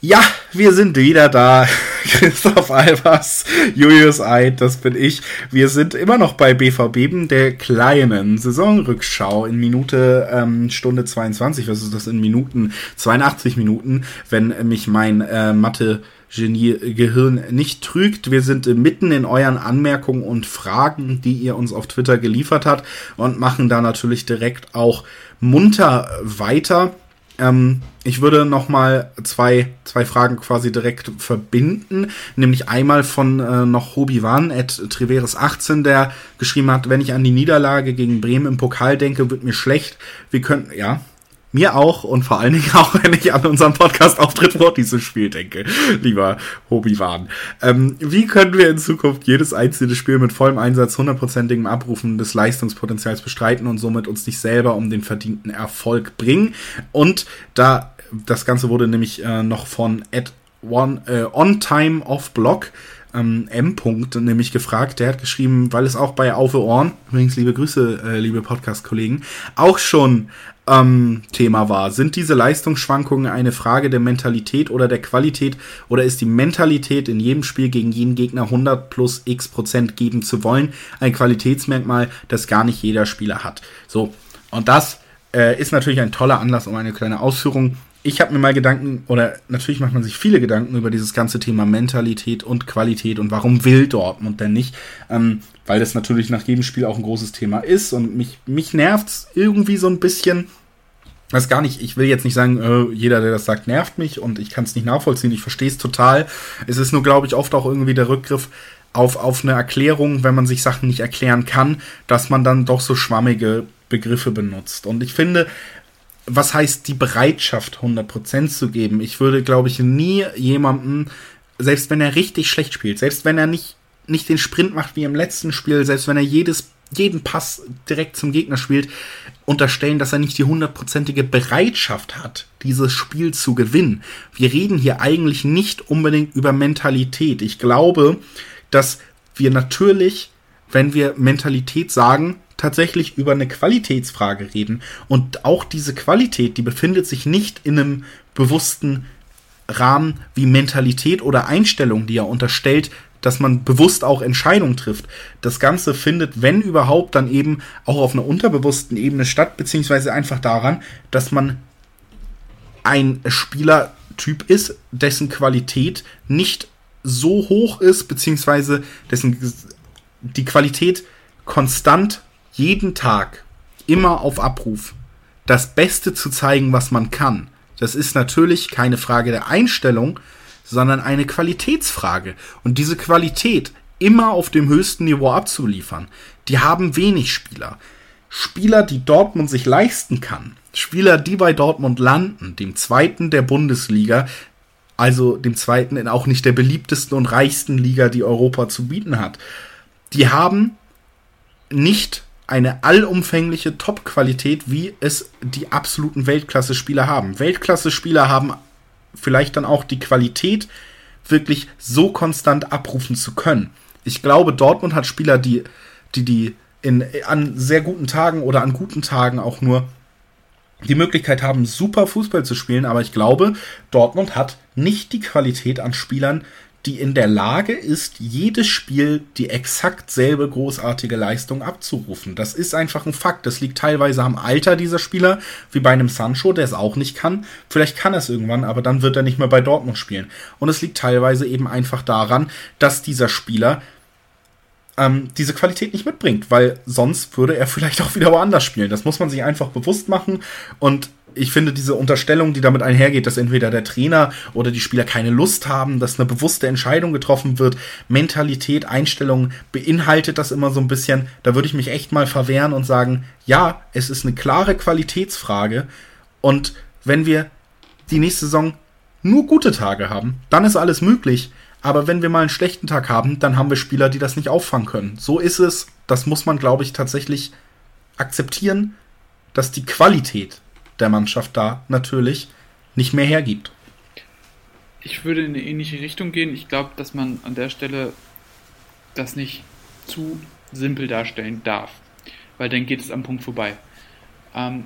Ja, wir sind wieder da. Christoph Albers, Julius Eid, das bin ich. Wir sind immer noch bei BVB, der kleinen Saisonrückschau in Minute ähm, Stunde 22. Was ist das in Minuten? 82 Minuten, wenn mich mein äh, Mathe Genie-Gehirn nicht trügt. Wir sind mitten in euren Anmerkungen und Fragen, die ihr uns auf Twitter geliefert habt und machen da natürlich direkt auch munter weiter. Ähm, ich würde noch mal zwei, zwei Fragen quasi direkt verbinden. Nämlich einmal von äh, noch Hobi Wan at Treveres 18, der geschrieben hat, wenn ich an die Niederlage gegen Bremen im Pokal denke, wird mir schlecht. Wir können, ja, mir auch und vor allen Dingen auch, wenn ich an unseren Podcast-Auftritt vor diesem Spiel denke, lieber Hobby-Wahn. Ähm, wie können wir in Zukunft jedes einzelne Spiel mit vollem Einsatz, hundertprozentigem Abrufen des Leistungspotenzials bestreiten und somit uns nicht selber um den verdienten Erfolg bringen? Und da, das Ganze wurde nämlich äh, noch von Ed One, äh, On Time Off Block ähm, M. -Punkt, nämlich gefragt, der hat geschrieben, weil es auch bei Auf Ohren, übrigens liebe Grüße, äh, liebe Podcast-Kollegen, auch schon ähm, Thema war. Sind diese Leistungsschwankungen eine Frage der Mentalität oder der Qualität oder ist die Mentalität in jedem Spiel gegen jeden Gegner 100 plus x Prozent geben zu wollen ein Qualitätsmerkmal, das gar nicht jeder Spieler hat? So, und das äh, ist natürlich ein toller Anlass, um eine kleine Ausführung ich habe mir mal Gedanken, oder natürlich macht man sich viele Gedanken über dieses ganze Thema Mentalität und Qualität und warum will Dortmund denn nicht? Ähm, weil das natürlich nach jedem Spiel auch ein großes Thema ist und mich, mich nervt's irgendwie so ein bisschen. Das gar nicht, ich will jetzt nicht sagen, äh, jeder, der das sagt, nervt mich und ich kann es nicht nachvollziehen, ich verstehe es total. Es ist nur, glaube ich, oft auch irgendwie der Rückgriff auf, auf eine Erklärung, wenn man sich Sachen nicht erklären kann, dass man dann doch so schwammige Begriffe benutzt. Und ich finde, was heißt die Bereitschaft, 100% zu geben? Ich würde, glaube ich, nie jemanden, selbst wenn er richtig schlecht spielt, selbst wenn er nicht, nicht den Sprint macht wie im letzten Spiel, selbst wenn er jedes, jeden Pass direkt zum Gegner spielt, unterstellen, dass er nicht die hundertprozentige Bereitschaft hat, dieses Spiel zu gewinnen. Wir reden hier eigentlich nicht unbedingt über Mentalität. Ich glaube, dass wir natürlich, wenn wir Mentalität sagen, tatsächlich über eine Qualitätsfrage reden. Und auch diese Qualität, die befindet sich nicht in einem bewussten Rahmen wie Mentalität oder Einstellung, die er unterstellt, dass man bewusst auch Entscheidungen trifft. Das Ganze findet, wenn überhaupt, dann eben auch auf einer unterbewussten Ebene statt, beziehungsweise einfach daran, dass man ein Spielertyp ist, dessen Qualität nicht so hoch ist, beziehungsweise dessen die Qualität konstant jeden Tag, immer auf Abruf, das Beste zu zeigen, was man kann. Das ist natürlich keine Frage der Einstellung, sondern eine Qualitätsfrage. Und diese Qualität immer auf dem höchsten Niveau abzuliefern, die haben wenig Spieler. Spieler, die Dortmund sich leisten kann. Spieler, die bei Dortmund landen, dem zweiten der Bundesliga, also dem zweiten in auch nicht der beliebtesten und reichsten Liga, die Europa zu bieten hat. Die haben nicht eine allumfängliche Top-Qualität, wie es die absoluten Weltklasse-Spieler haben. Weltklasse-Spieler haben vielleicht dann auch die Qualität, wirklich so konstant abrufen zu können. Ich glaube, Dortmund hat Spieler, die, die, die in, an sehr guten Tagen oder an guten Tagen auch nur die Möglichkeit haben, super Fußball zu spielen, aber ich glaube, Dortmund hat nicht die Qualität an Spielern, die in der Lage ist, jedes Spiel die exakt selbe großartige Leistung abzurufen. Das ist einfach ein Fakt. Das liegt teilweise am Alter dieser Spieler, wie bei einem Sancho, der es auch nicht kann. Vielleicht kann er es irgendwann, aber dann wird er nicht mehr bei Dortmund spielen. Und es liegt teilweise eben einfach daran, dass dieser Spieler ähm, diese Qualität nicht mitbringt, weil sonst würde er vielleicht auch wieder woanders spielen. Das muss man sich einfach bewusst machen und ich finde diese Unterstellung, die damit einhergeht, dass entweder der Trainer oder die Spieler keine Lust haben, dass eine bewusste Entscheidung getroffen wird, Mentalität, Einstellung beinhaltet das immer so ein bisschen. Da würde ich mich echt mal verwehren und sagen, ja, es ist eine klare Qualitätsfrage und wenn wir die nächste Saison nur gute Tage haben, dann ist alles möglich. Aber wenn wir mal einen schlechten Tag haben, dann haben wir Spieler, die das nicht auffangen können. So ist es. Das muss man, glaube ich, tatsächlich akzeptieren, dass die Qualität der Mannschaft da natürlich nicht mehr hergibt. Ich würde in eine ähnliche Richtung gehen. Ich glaube, dass man an der Stelle das nicht zu simpel darstellen darf, weil dann geht es am Punkt vorbei. Ähm,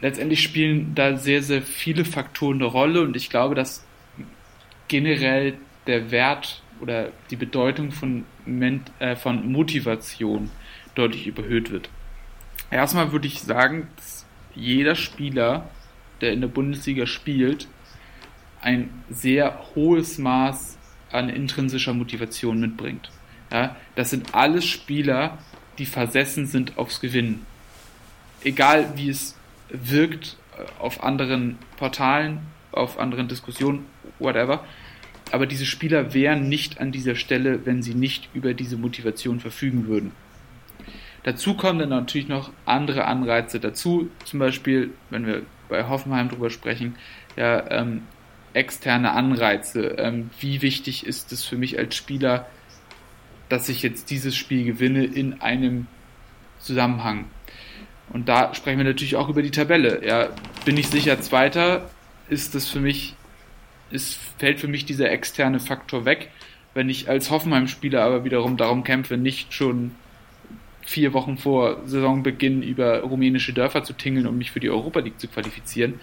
letztendlich spielen da sehr, sehr viele Faktoren eine Rolle und ich glaube, dass generell der Wert oder die Bedeutung von, äh, von Motivation deutlich überhöht wird. Erstmal würde ich sagen, jeder Spieler, der in der Bundesliga spielt, ein sehr hohes Maß an intrinsischer Motivation mitbringt. Ja, das sind alles Spieler, die versessen sind aufs Gewinnen. Egal wie es wirkt äh, auf anderen Portalen, auf anderen Diskussionen, whatever. Aber diese Spieler wären nicht an dieser Stelle, wenn sie nicht über diese Motivation verfügen würden. Dazu kommen dann natürlich noch andere Anreize dazu, zum Beispiel, wenn wir bei Hoffenheim drüber sprechen, ja, ähm, externe Anreize. Ähm, wie wichtig ist es für mich als Spieler, dass ich jetzt dieses Spiel gewinne in einem Zusammenhang? Und da sprechen wir natürlich auch über die Tabelle. Ja, bin ich sicher Zweiter, ist das für mich, ist, fällt für mich dieser externe Faktor weg. Wenn ich als Hoffenheim-Spieler aber wiederum darum kämpfe, nicht schon vier Wochen vor Saisonbeginn über rumänische Dörfer zu tingeln, um mich für die Europa League zu qualifizieren,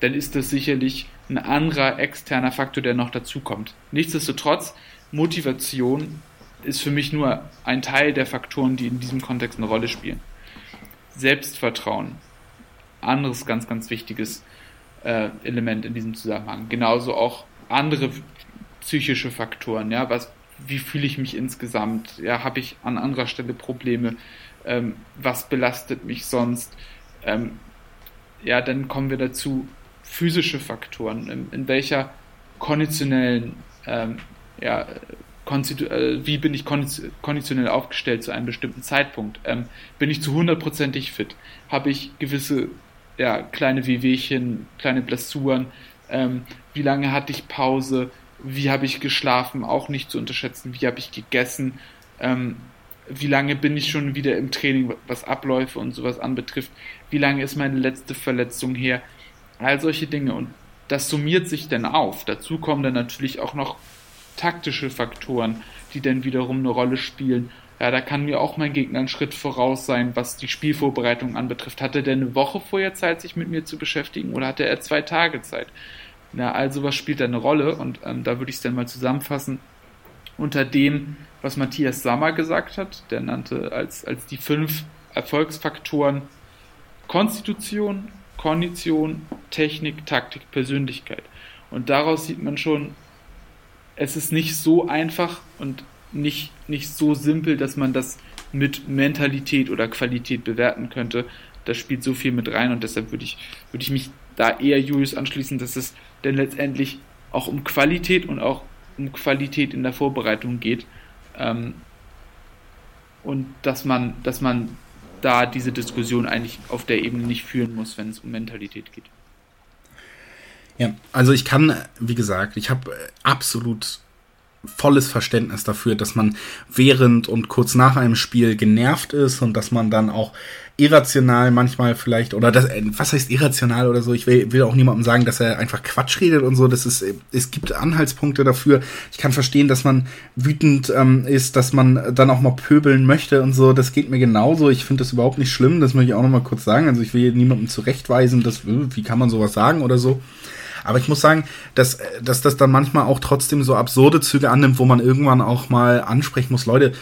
dann ist das sicherlich ein anderer externer Faktor, der noch dazukommt. Nichtsdestotrotz, Motivation ist für mich nur ein Teil der Faktoren, die in diesem Kontext eine Rolle spielen. Selbstvertrauen, anderes ganz, ganz wichtiges äh, Element in diesem Zusammenhang. Genauso auch andere psychische Faktoren, ja, was, wie fühle ich mich insgesamt, ja, habe ich an anderer Stelle Probleme, ähm, was belastet mich sonst, ähm, ja, dann kommen wir dazu, physische Faktoren, in, in welcher konditionellen ähm, ja, äh, wie bin ich konditionell aufgestellt zu einem bestimmten Zeitpunkt? Ähm, bin ich zu hundertprozentig fit? Habe ich gewisse ja, kleine Wehwehchen, kleine Blessuren? Ähm, wie lange hatte ich Pause? Wie habe ich geschlafen? Auch nicht zu unterschätzen. Wie habe ich gegessen? Ähm, wie lange bin ich schon wieder im Training, was Abläufe und sowas anbetrifft? Wie lange ist meine letzte Verletzung her? All solche Dinge. Und das summiert sich dann auf. Dazu kommen dann natürlich auch noch taktische Faktoren, die dann wiederum eine Rolle spielen. Ja, da kann mir auch mein Gegner einen Schritt voraus sein, was die Spielvorbereitung anbetrifft. Hatte der eine Woche vorher Zeit, sich mit mir zu beschäftigen oder hatte er zwei Tage Zeit? Ja, also was spielt da eine Rolle? Und ähm, da würde ich es dann mal zusammenfassen. Unter dem, was Matthias Sammer gesagt hat, der nannte als, als die fünf Erfolgsfaktoren Konstitution, Kondition, Technik, Taktik, Persönlichkeit. Und daraus sieht man schon, es ist nicht so einfach und nicht, nicht so simpel, dass man das mit Mentalität oder Qualität bewerten könnte. Das spielt so viel mit rein und deshalb würde ich, würde ich mich da eher Julius anschließen, dass es denn letztendlich auch um Qualität und auch um Qualität in der Vorbereitung geht. Ähm, und dass man, dass man da diese Diskussion eigentlich auf der Ebene nicht führen muss, wenn es um Mentalität geht. Ja, also ich kann, wie gesagt, ich habe absolut volles Verständnis dafür, dass man während und kurz nach einem Spiel genervt ist und dass man dann auch irrational manchmal vielleicht oder das äh, was heißt irrational oder so? Ich will, will auch niemandem sagen dass er einfach Quatsch redet und so. Das ist es gibt Anhaltspunkte dafür. Ich kann verstehen dass man wütend ähm, ist dass man dann auch mal pöbeln möchte und so. Das geht mir genauso. Ich finde das überhaupt nicht schlimm. Das möchte ich auch noch mal kurz sagen. Also ich will niemandem zurechtweisen dass äh, wie kann man sowas sagen oder so aber ich muss sagen, dass, dass das dann manchmal auch trotzdem so absurde Züge annimmt, wo man irgendwann auch mal ansprechen muss, Leute,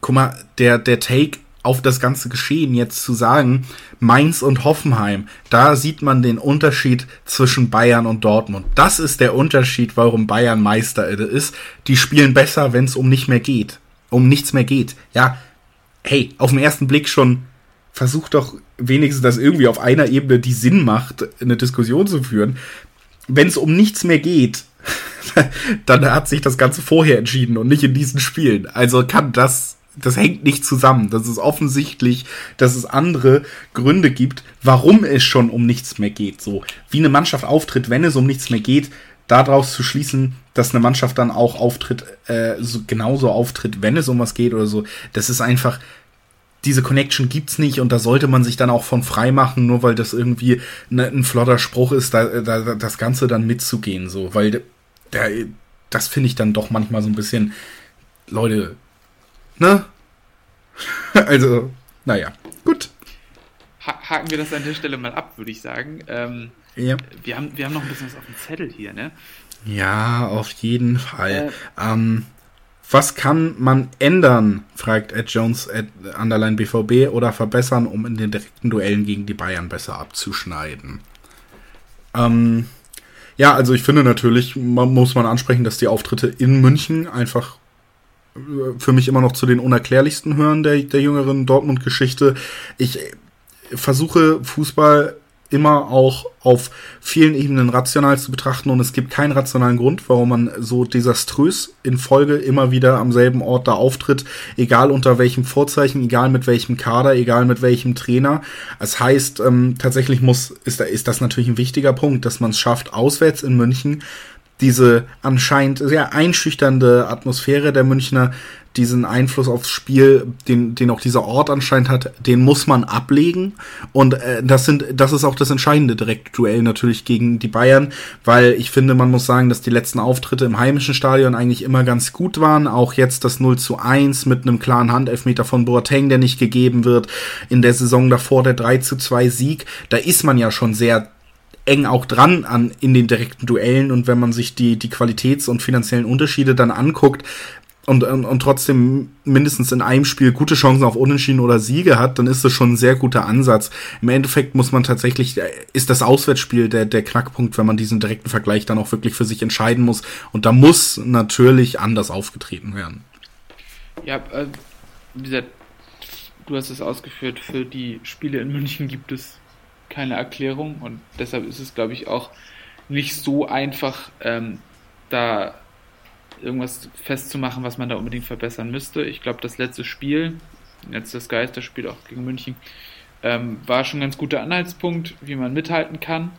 guck mal, der, der Take auf das ganze Geschehen jetzt zu sagen, Mainz und Hoffenheim, da sieht man den Unterschied zwischen Bayern und Dortmund. Das ist der Unterschied, warum Bayern Meister ist. Die spielen besser, wenn es um nicht mehr geht. Um nichts mehr geht. Ja, hey, auf den ersten Blick schon versucht doch wenigstens, dass irgendwie auf einer Ebene die Sinn macht, eine Diskussion zu führen wenn es um nichts mehr geht, dann hat sich das Ganze vorher entschieden und nicht in diesen Spielen. Also kann das, das hängt nicht zusammen. Das ist offensichtlich, dass es andere Gründe gibt, warum es schon um nichts mehr geht. So, wie eine Mannschaft auftritt, wenn es um nichts mehr geht, daraus zu schließen, dass eine Mannschaft dann auch auftritt, äh, so, genauso auftritt, wenn es um was geht oder so. Das ist einfach, diese Connection gibt's nicht und da sollte man sich dann auch von frei machen, nur weil das irgendwie ne, ein flotter Spruch ist, da, da, das Ganze dann mitzugehen, so, weil der, das finde ich dann doch manchmal so ein bisschen, Leute, ne? also, naja, gut. Haken wir das an der Stelle mal ab, würde ich sagen. Ähm, ja. wir, haben, wir haben noch ein bisschen was auf dem Zettel hier, ne? Ja, auf jeden Fall. Äh, ähm, was kann man ändern, fragt Ed Jones at Underline BVB, oder verbessern, um in den direkten Duellen gegen die Bayern besser abzuschneiden? Ähm, ja, also ich finde natürlich, man muss man ansprechen, dass die Auftritte in München einfach äh, für mich immer noch zu den unerklärlichsten hören der, der jüngeren Dortmund-Geschichte. Ich versuche Fußball immer auch auf vielen Ebenen rational zu betrachten und es gibt keinen rationalen Grund, warum man so desaströs in Folge immer wieder am selben Ort da auftritt, egal unter welchem Vorzeichen, egal mit welchem Kader, egal mit welchem Trainer. Das heißt, ähm, tatsächlich muss, ist, ist das natürlich ein wichtiger Punkt, dass man es schafft, auswärts in München diese anscheinend sehr einschüchternde Atmosphäre der Münchner diesen Einfluss aufs Spiel, den, den auch dieser Ort anscheinend hat, den muss man ablegen. Und äh, das sind, das ist auch das entscheidende Direktduell natürlich gegen die Bayern, weil ich finde, man muss sagen, dass die letzten Auftritte im heimischen Stadion eigentlich immer ganz gut waren. Auch jetzt das 0 zu 1 mit einem klaren Handelfmeter von Boateng, der nicht gegeben wird. In der Saison davor der 3 zu 2 Sieg. Da ist man ja schon sehr eng auch dran an in den direkten Duellen und wenn man sich die die Qualitäts- und finanziellen Unterschiede dann anguckt, und, und, und trotzdem mindestens in einem Spiel gute Chancen auf Unentschieden oder Siege hat, dann ist das schon ein sehr guter Ansatz. Im Endeffekt muss man tatsächlich, äh, ist das Auswärtsspiel der, der Knackpunkt, wenn man diesen direkten Vergleich dann auch wirklich für sich entscheiden muss. Und da muss natürlich anders aufgetreten werden. Ja, äh, wie gesagt, du hast es ausgeführt, für die Spiele in München gibt es keine Erklärung und deshalb ist es, glaube ich, auch nicht so einfach, ähm, da irgendwas festzumachen, was man da unbedingt verbessern müsste. Ich glaube, das letzte Spiel, jetzt das Geisterspiel auch gegen München, ähm, war schon ein ganz guter Anhaltspunkt, wie man mithalten kann.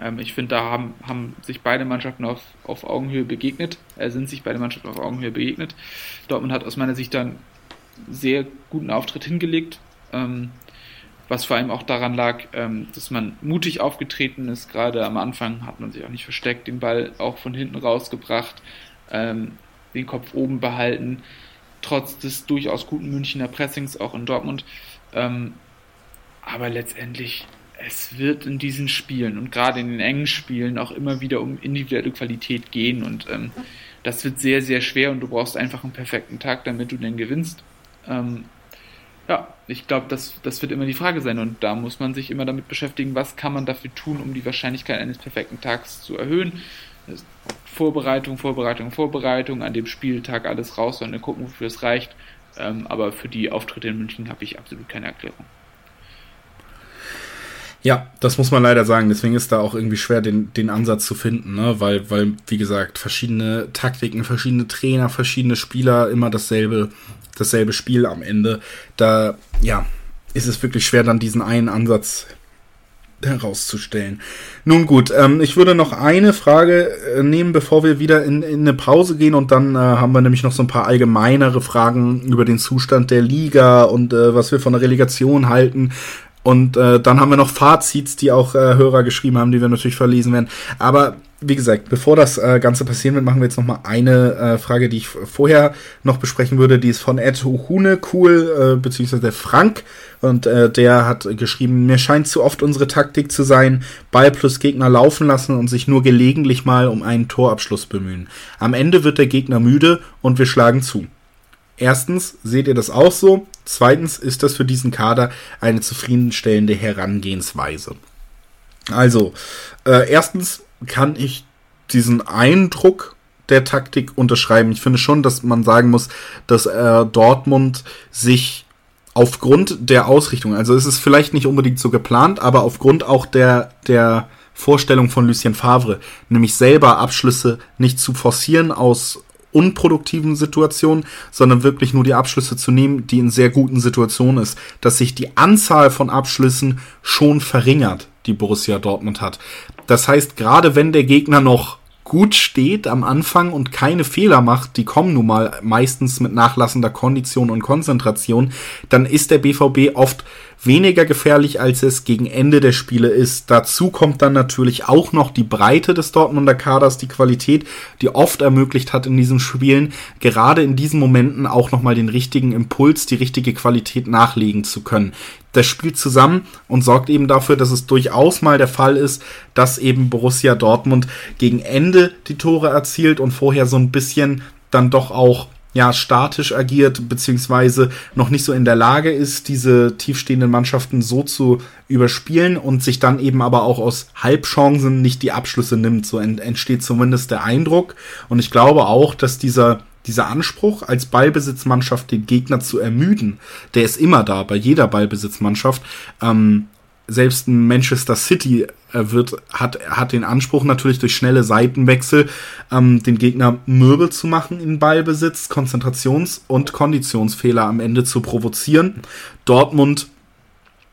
Ähm, ich finde, da haben, haben sich beide Mannschaften auf, auf Augenhöhe begegnet, äh, sind sich beide Mannschaften auf Augenhöhe begegnet. Dortmund hat aus meiner Sicht dann sehr guten Auftritt hingelegt. Ähm, was vor allem auch daran lag, ähm, dass man mutig aufgetreten ist. Gerade am Anfang hat man sich auch nicht versteckt, den Ball auch von hinten rausgebracht, ähm, den Kopf oben behalten, trotz des durchaus guten Münchner Pressings auch in Dortmund. Ähm, aber letztendlich, es wird in diesen Spielen und gerade in den engen Spielen auch immer wieder um individuelle Qualität gehen und ähm, das wird sehr, sehr schwer und du brauchst einfach einen perfekten Tag, damit du denn gewinnst. Ähm, ja, ich glaube, das, das wird immer die Frage sein und da muss man sich immer damit beschäftigen, was kann man dafür tun, um die Wahrscheinlichkeit eines perfekten Tags zu erhöhen. Vorbereitung, Vorbereitung, Vorbereitung, an dem Spieltag alles raus dann gucken, wofür es reicht. Ähm, aber für die Auftritte in München habe ich absolut keine Erklärung. Ja, das muss man leider sagen. Deswegen ist da auch irgendwie schwer, den, den Ansatz zu finden, ne? Weil, weil, wie gesagt, verschiedene Taktiken, verschiedene Trainer, verschiedene Spieler, immer dasselbe, dasselbe Spiel am Ende. Da, ja, ist es wirklich schwer, dann diesen einen Ansatz herauszustellen. Nun gut, ähm, ich würde noch eine Frage äh, nehmen, bevor wir wieder in, in eine Pause gehen und dann äh, haben wir nämlich noch so ein paar allgemeinere Fragen über den Zustand der Liga und äh, was wir von der Relegation halten. Und äh, dann haben wir noch Fazits, die auch äh, Hörer geschrieben haben, die wir natürlich verlesen werden. Aber wie gesagt, bevor das äh, Ganze passieren wird, machen wir jetzt noch mal eine äh, Frage, die ich vorher noch besprechen würde. Die ist von Ed Hune cool, äh, beziehungsweise Frank. Und äh, der hat geschrieben, mir scheint zu oft unsere Taktik zu sein, Ball plus Gegner laufen lassen und sich nur gelegentlich mal um einen Torabschluss bemühen. Am Ende wird der Gegner müde und wir schlagen zu. Erstens, seht ihr das auch so? Zweitens, ist das für diesen Kader eine zufriedenstellende Herangehensweise? Also, äh, erstens kann ich diesen Eindruck der Taktik unterschreiben. Ich finde schon, dass man sagen muss, dass äh, Dortmund sich aufgrund der Ausrichtung, also es ist vielleicht nicht unbedingt so geplant, aber aufgrund auch der, der Vorstellung von Lucien Favre, nämlich selber Abschlüsse nicht zu forcieren aus unproduktiven Situationen, sondern wirklich nur die Abschlüsse zu nehmen, die in sehr guten Situationen ist, dass sich die Anzahl von Abschlüssen schon verringert, die Borussia Dortmund hat. Das heißt, gerade wenn der Gegner noch gut steht am Anfang und keine Fehler macht, die kommen nun mal meistens mit nachlassender Kondition und Konzentration, dann ist der BVB oft weniger gefährlich, als es gegen Ende der Spiele ist. Dazu kommt dann natürlich auch noch die Breite des Dortmunder Kaders, die Qualität, die oft ermöglicht hat in diesen Spielen, gerade in diesen Momenten auch nochmal den richtigen Impuls, die richtige Qualität nachlegen zu können. Das spielt zusammen und sorgt eben dafür, dass es durchaus mal der Fall ist, dass eben Borussia Dortmund gegen Ende die Tore erzielt und vorher so ein bisschen dann doch auch ja, statisch agiert, beziehungsweise noch nicht so in der Lage ist, diese tiefstehenden Mannschaften so zu überspielen und sich dann eben aber auch aus Halbchancen nicht die Abschlüsse nimmt. So entsteht zumindest der Eindruck. Und ich glaube auch, dass dieser, dieser Anspruch, als Ballbesitzmannschaft den Gegner zu ermüden, der ist immer da, bei jeder Ballbesitzmannschaft. Ähm, selbst ein Manchester City wird, hat, hat den Anspruch natürlich durch schnelle Seitenwechsel ähm, den Gegner mürbe zu machen in Ballbesitz, Konzentrations- und Konditionsfehler am Ende zu provozieren. Dortmund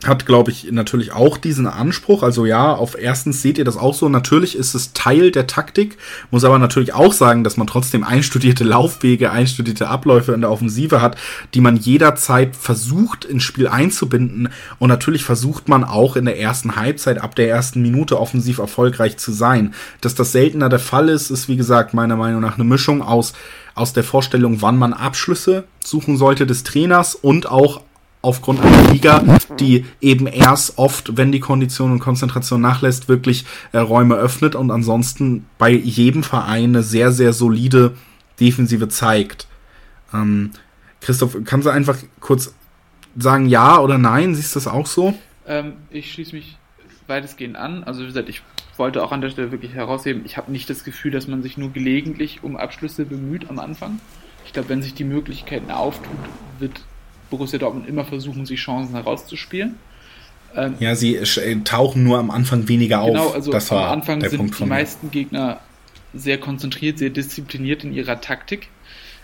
hat, glaube ich, natürlich auch diesen Anspruch. Also ja, auf erstens seht ihr das auch so. Natürlich ist es Teil der Taktik, muss aber natürlich auch sagen, dass man trotzdem einstudierte Laufwege, einstudierte Abläufe in der Offensive hat, die man jederzeit versucht ins Spiel einzubinden. Und natürlich versucht man auch in der ersten Halbzeit ab der ersten Minute offensiv erfolgreich zu sein. Dass das seltener der Fall ist, ist wie gesagt meiner Meinung nach eine Mischung aus aus der Vorstellung, wann man Abschlüsse suchen sollte des Trainers und auch aufgrund einer Liga, die eben erst oft, wenn die Kondition und Konzentration nachlässt, wirklich äh, Räume öffnet und ansonsten bei jedem Verein eine sehr, sehr solide Defensive zeigt. Ähm, Christoph, kannst du einfach kurz sagen ja oder nein? Siehst du das auch so? Ähm, ich schließe mich weitestgehend an. Also wie gesagt, ich wollte auch an der Stelle wirklich herausheben, ich habe nicht das Gefühl, dass man sich nur gelegentlich um Abschlüsse bemüht am Anfang. Ich glaube, wenn sich die Möglichkeiten auftut, wird Borussia Dortmund immer versuchen, sich Chancen herauszuspielen. Ähm, ja, sie äh, tauchen nur am Anfang weniger genau, auf. Genau, also am Anfang sind Punkt die meisten Gegner sehr konzentriert, sehr diszipliniert in ihrer Taktik,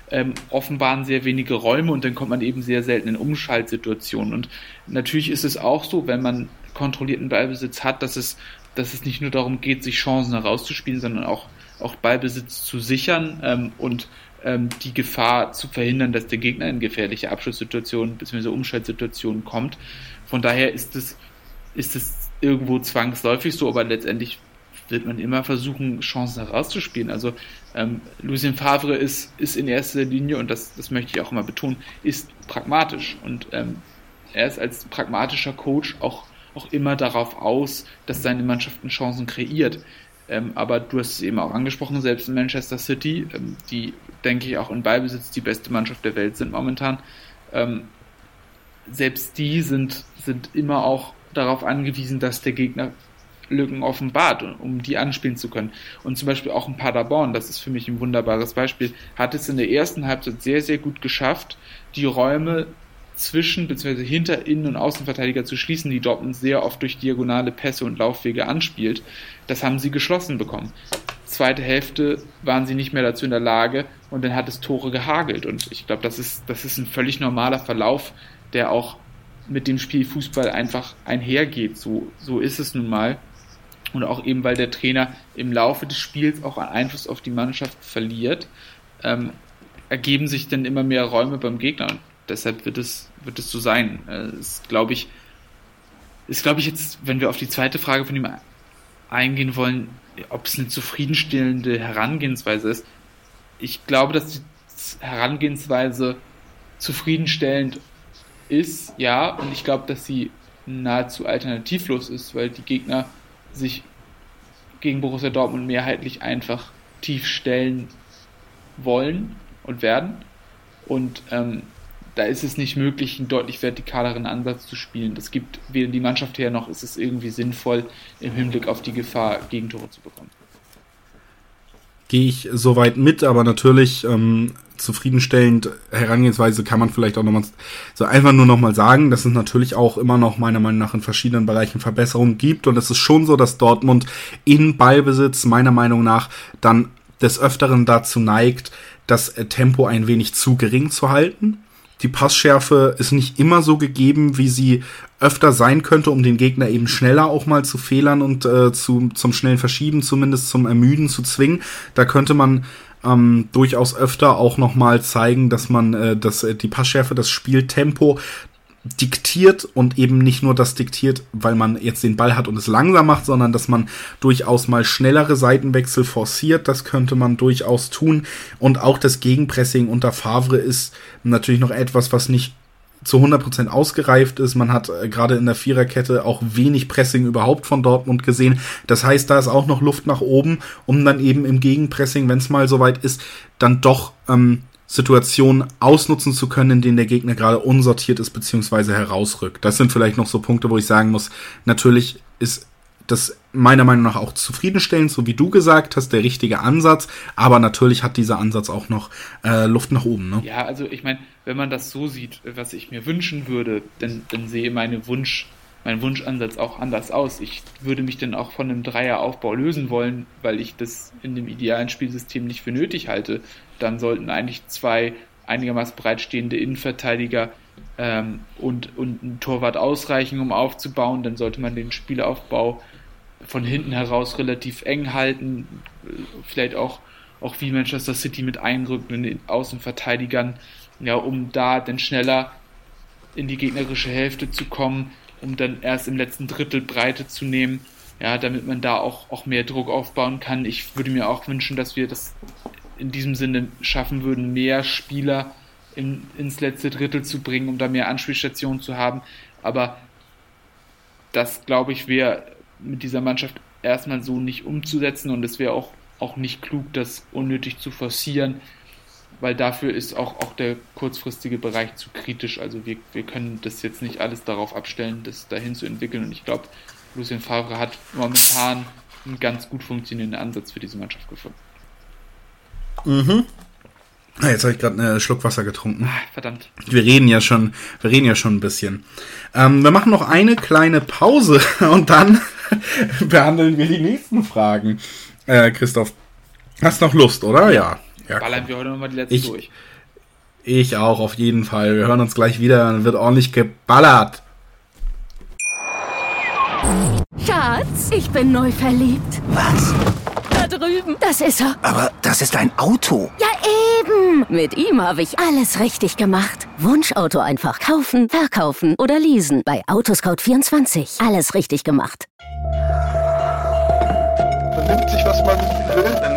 ähm, offenbaren sehr wenige Räume und dann kommt man eben sehr selten in Umschaltsituationen. Und natürlich ist es auch so, wenn man kontrollierten Ballbesitz hat, dass es, dass es nicht nur darum geht, sich Chancen herauszuspielen, sondern auch, auch Ballbesitz zu sichern ähm, und ähm, die Gefahr zu verhindern, dass der Gegner in gefährliche Abschlusssituationen bzw. Umschaltsituationen kommt. Von daher ist es, ist irgendwo zwangsläufig so, aber letztendlich wird man immer versuchen, Chancen herauszuspielen. Also ähm, Lucien Favre ist, ist in erster Linie, und das, das möchte ich auch immer betonen, ist pragmatisch. Und ähm, er ist als pragmatischer Coach auch, auch immer darauf aus, dass seine Mannschaften Chancen kreiert. Ähm, aber du hast es eben auch angesprochen, selbst in Manchester City, ähm, die, denke ich, auch in Ballbesitz die beste Mannschaft der Welt sind momentan, ähm, selbst die sind, sind immer auch darauf angewiesen, dass der Gegner Lücken offenbart, um die anspielen zu können. Und zum Beispiel auch ein Paderborn, das ist für mich ein wunderbares Beispiel, hat es in der ersten Halbzeit sehr, sehr gut geschafft, die Räume zwischen bzw. hinter Innen- und Außenverteidiger zu schließen, die Dortmund sehr oft durch diagonale Pässe und Laufwege anspielt. Das haben sie geschlossen bekommen. Zweite Hälfte waren sie nicht mehr dazu in der Lage und dann hat es Tore gehagelt. Und ich glaube, das ist, das ist ein völlig normaler Verlauf, der auch mit dem Spiel Fußball einfach einhergeht. So, so ist es nun mal. Und auch eben, weil der Trainer im Laufe des Spiels auch einen Einfluss auf die Mannschaft verliert, ähm, ergeben sich dann immer mehr Räume beim Gegner. Und deshalb wird es, wird es so sein. Äh, glaube ich, ist, glaube ich, jetzt, wenn wir auf die zweite Frage von ihm eingehen wollen, ob es eine zufriedenstellende Herangehensweise ist. Ich glaube, dass die Herangehensweise zufriedenstellend ist, ja, und ich glaube, dass sie nahezu alternativlos ist, weil die Gegner sich gegen Borussia Dortmund mehrheitlich einfach tief stellen wollen und werden. Und ähm, da ist es nicht möglich, einen deutlich vertikaleren Ansatz zu spielen. Das gibt weder die Mannschaft her, noch ist es irgendwie sinnvoll, im Hinblick auf die Gefahr, Gegentore zu bekommen. Gehe ich soweit mit, aber natürlich ähm, zufriedenstellend Herangehensweise kann man vielleicht auch nochmal so einfach nur nochmal sagen, dass es natürlich auch immer noch meiner Meinung nach in verschiedenen Bereichen Verbesserungen gibt und es ist schon so, dass Dortmund in Ballbesitz meiner Meinung nach dann des Öfteren dazu neigt, das Tempo ein wenig zu gering zu halten Die Passschärfe ist nicht immer so gegeben, wie sie öfter sein könnte, um den Gegner eben schneller auch mal zu fehlern und äh, zu, zum schnellen Verschieben, zumindest zum Ermüden zu zwingen. Da könnte man ähm, durchaus öfter auch noch mal zeigen, dass man äh, dass, äh, die Passschärfe, das Spieltempo diktiert und eben nicht nur das diktiert, weil man jetzt den Ball hat und es langsam macht, sondern dass man durchaus mal schnellere Seitenwechsel forciert. Das könnte man durchaus tun. Und auch das Gegenpressing unter Favre ist natürlich noch etwas, was nicht zu 100% ausgereift ist. Man hat äh, gerade in der Viererkette auch wenig Pressing überhaupt von Dortmund gesehen. Das heißt, da ist auch noch Luft nach oben, um dann eben im Gegenpressing, wenn es mal soweit ist, dann doch ähm, Situationen ausnutzen zu können, in denen der Gegner gerade unsortiert ist beziehungsweise herausrückt. Das sind vielleicht noch so Punkte, wo ich sagen muss, natürlich ist das meiner Meinung nach auch zufriedenstellend, so wie du gesagt hast, der richtige Ansatz. Aber natürlich hat dieser Ansatz auch noch äh, Luft nach oben. Ne? Ja, also ich meine, wenn man das so sieht, was ich mir wünschen würde, dann, dann sehe meine Wunsch, mein Wunschansatz auch anders aus. Ich würde mich dann auch von einem Dreieraufbau lösen wollen, weil ich das in dem idealen Spielsystem nicht für nötig halte dann sollten eigentlich zwei einigermaßen bereitstehende Innenverteidiger ähm, und, und ein Torwart ausreichen, um aufzubauen. Dann sollte man den Spielaufbau von hinten heraus relativ eng halten, vielleicht auch, auch wie Manchester City mit einrückenden Außenverteidigern, ja, um da dann schneller in die gegnerische Hälfte zu kommen, um dann erst im letzten Drittel Breite zu nehmen, ja, damit man da auch, auch mehr Druck aufbauen kann. Ich würde mir auch wünschen, dass wir das in diesem Sinne schaffen würden, mehr Spieler in, ins letzte Drittel zu bringen, um da mehr Anspielstationen zu haben. Aber das, glaube ich, wäre mit dieser Mannschaft erstmal so nicht umzusetzen und es wäre auch, auch nicht klug, das unnötig zu forcieren, weil dafür ist auch, auch der kurzfristige Bereich zu kritisch. Also wir, wir können das jetzt nicht alles darauf abstellen, das dahin zu entwickeln und ich glaube, Lucien Favre hat momentan einen ganz gut funktionierenden Ansatz für diese Mannschaft gefunden. Mhm. Ah, jetzt habe ich gerade einen Schluck Wasser getrunken. Ah, verdammt. Wir reden ja schon, wir reden ja schon ein bisschen. Ähm, wir machen noch eine kleine Pause und dann behandeln wir die nächsten Fragen. Äh, Christoph, hast noch Lust, oder? Ja. Ja Ballern komm. wir heute nochmal die letzten ich, durch. Ich auch, auf jeden Fall. Wir hören uns gleich wieder, dann wird ordentlich geballert. Schatz, ich bin neu verliebt. Was? drüben. Das ist er. Aber das ist ein Auto. Ja, eben. Mit ihm habe ich alles richtig gemacht. Wunschauto einfach kaufen, verkaufen oder leasen. Bei Autoscout24. Alles richtig gemacht. Vernimmt sich, was man will,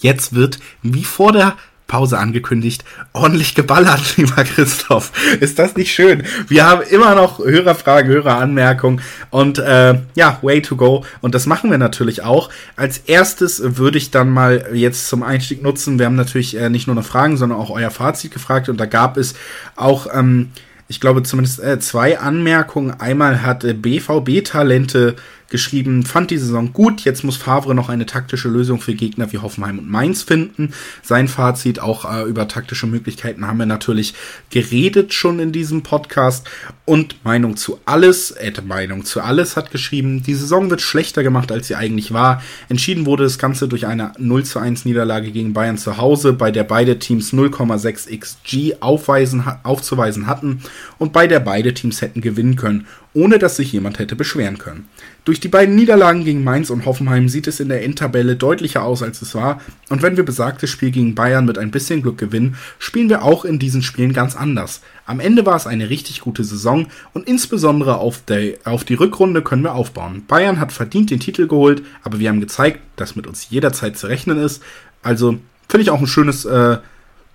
Jetzt wird, wie vor der Pause angekündigt, ordentlich geballert, lieber Christoph. Ist das nicht schön? Wir haben immer noch Hörerfragen, Höreranmerkungen und äh, ja, way to go. Und das machen wir natürlich auch. Als erstes würde ich dann mal jetzt zum Einstieg nutzen. Wir haben natürlich äh, nicht nur noch Fragen, sondern auch euer Fazit gefragt und da gab es auch ähm, ich glaube zumindest äh, zwei Anmerkungen. Einmal hat äh, BVB-Talente geschrieben, fand die Saison gut, jetzt muss Favre noch eine taktische Lösung für Gegner wie Hoffenheim und Mainz finden. Sein Fazit, auch äh, über taktische Möglichkeiten haben wir natürlich geredet schon in diesem Podcast. Und Meinung zu alles, äh, Meinung zu alles hat geschrieben, die Saison wird schlechter gemacht, als sie eigentlich war. Entschieden wurde das Ganze durch eine 0 zu 1 Niederlage gegen Bayern zu Hause, bei der beide Teams 0,6 XG aufweisen, aufzuweisen hatten und bei der beide Teams hätten gewinnen können ohne dass sich jemand hätte beschweren können. Durch die beiden Niederlagen gegen Mainz und Hoffenheim sieht es in der Endtabelle deutlicher aus, als es war, und wenn wir besagtes Spiel gegen Bayern mit ein bisschen Glück gewinnen, spielen wir auch in diesen Spielen ganz anders. Am Ende war es eine richtig gute Saison und insbesondere auf, der, auf die Rückrunde können wir aufbauen. Bayern hat verdient den Titel geholt, aber wir haben gezeigt, dass mit uns jederzeit zu rechnen ist. Also finde ich auch ein schönes, äh,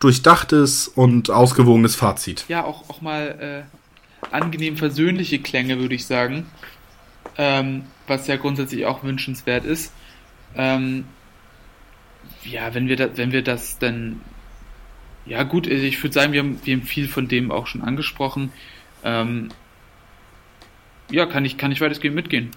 durchdachtes und ausgewogenes Fazit. Ja, auch, auch mal äh, angenehm versöhnliche Klänge, würde ich sagen. Ähm, was ja grundsätzlich auch wünschenswert ist. Ähm, ja, wenn wir, da, wenn wir das dann. Ja, gut, also ich würde sagen, wir haben, wir haben viel von dem auch schon angesprochen. Ähm, ja, kann ich, kann ich weitestgehend mitgehen.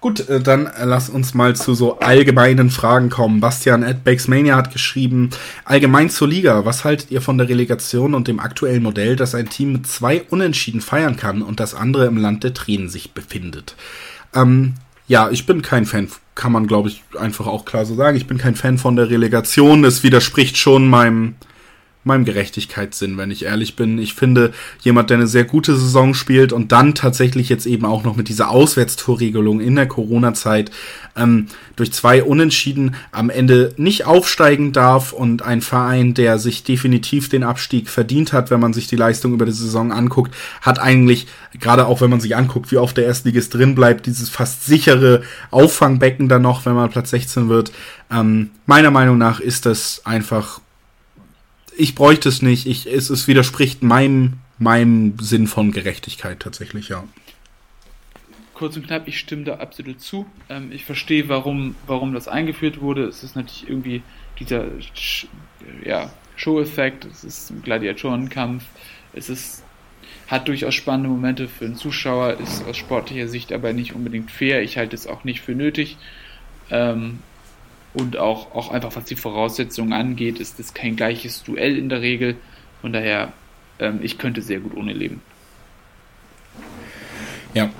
Gut, äh, dann äh, lass uns mal zu so allgemeinen Fragen kommen. Bastian at Bakesmania hat geschrieben, allgemein zur Liga, was haltet ihr von der Relegation und dem aktuellen Modell, dass ein Team mit zwei Unentschieden feiern kann und das andere im Land der Tränen sich befindet? Ähm, ja, ich bin kein Fan, kann man glaube ich einfach auch klar so sagen. Ich bin kein Fan von der Relegation. Es widerspricht schon meinem meinem Gerechtigkeitssinn, wenn ich ehrlich bin. Ich finde, jemand, der eine sehr gute Saison spielt und dann tatsächlich jetzt eben auch noch mit dieser Auswärtstorregelung in der Corona-Zeit ähm, durch zwei Unentschieden am Ende nicht aufsteigen darf und ein Verein, der sich definitiv den Abstieg verdient hat, wenn man sich die Leistung über die Saison anguckt, hat eigentlich, gerade auch wenn man sich anguckt, wie oft der Erstligist drin bleibt, dieses fast sichere Auffangbecken dann noch, wenn man Platz 16 wird. Ähm, meiner Meinung nach ist das einfach ich bräuchte es nicht. Ich, es, es widerspricht meinem, meinem Sinn von Gerechtigkeit tatsächlich, ja. Kurz und knapp, ich stimme da absolut zu. Ähm, ich verstehe, warum, warum das eingeführt wurde. Es ist natürlich irgendwie dieser ja, Show-Effekt, es ist ein Gladiatorenkampf, es ist, hat durchaus spannende Momente für den Zuschauer, ist aus sportlicher Sicht aber nicht unbedingt fair. Ich halte es auch nicht für nötig. Ähm, und auch, auch einfach was die Voraussetzungen angeht, ist es kein gleiches Duell in der Regel. Von daher, ähm, ich könnte sehr gut ohne leben. Ja.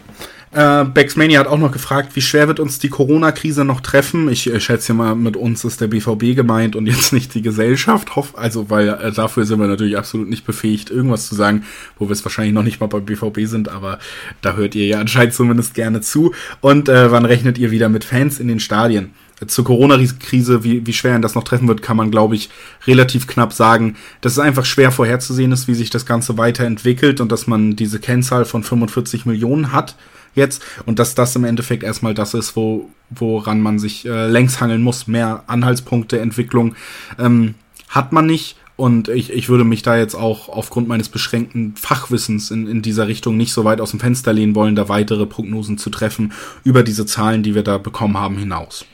Äh, Baxmania hat auch noch gefragt, wie schwer wird uns die Corona-Krise noch treffen? Ich äh, schätze mal, mit uns ist der BVB gemeint und jetzt nicht die Gesellschaft. Hoff, also, weil äh, dafür sind wir natürlich absolut nicht befähigt, irgendwas zu sagen, wo wir es wahrscheinlich noch nicht mal beim BVB sind, aber da hört ihr ja anscheinend zumindest gerne zu. Und äh, wann rechnet ihr wieder mit Fans in den Stadien? Zur Corona-Krise, wie, wie schwer ihn das noch treffen wird, kann man, glaube ich, relativ knapp sagen, dass es einfach schwer vorherzusehen ist, wie sich das Ganze weiterentwickelt und dass man diese Kennzahl von 45 Millionen hat jetzt und dass das im Endeffekt erstmal das ist, wo, woran man sich äh, längs hangeln muss. Mehr Anhaltspunkte, Entwicklung ähm, hat man nicht. Und ich, ich würde mich da jetzt auch aufgrund meines beschränkten Fachwissens in, in dieser Richtung nicht so weit aus dem Fenster lehnen wollen, da weitere Prognosen zu treffen über diese Zahlen, die wir da bekommen haben, hinaus.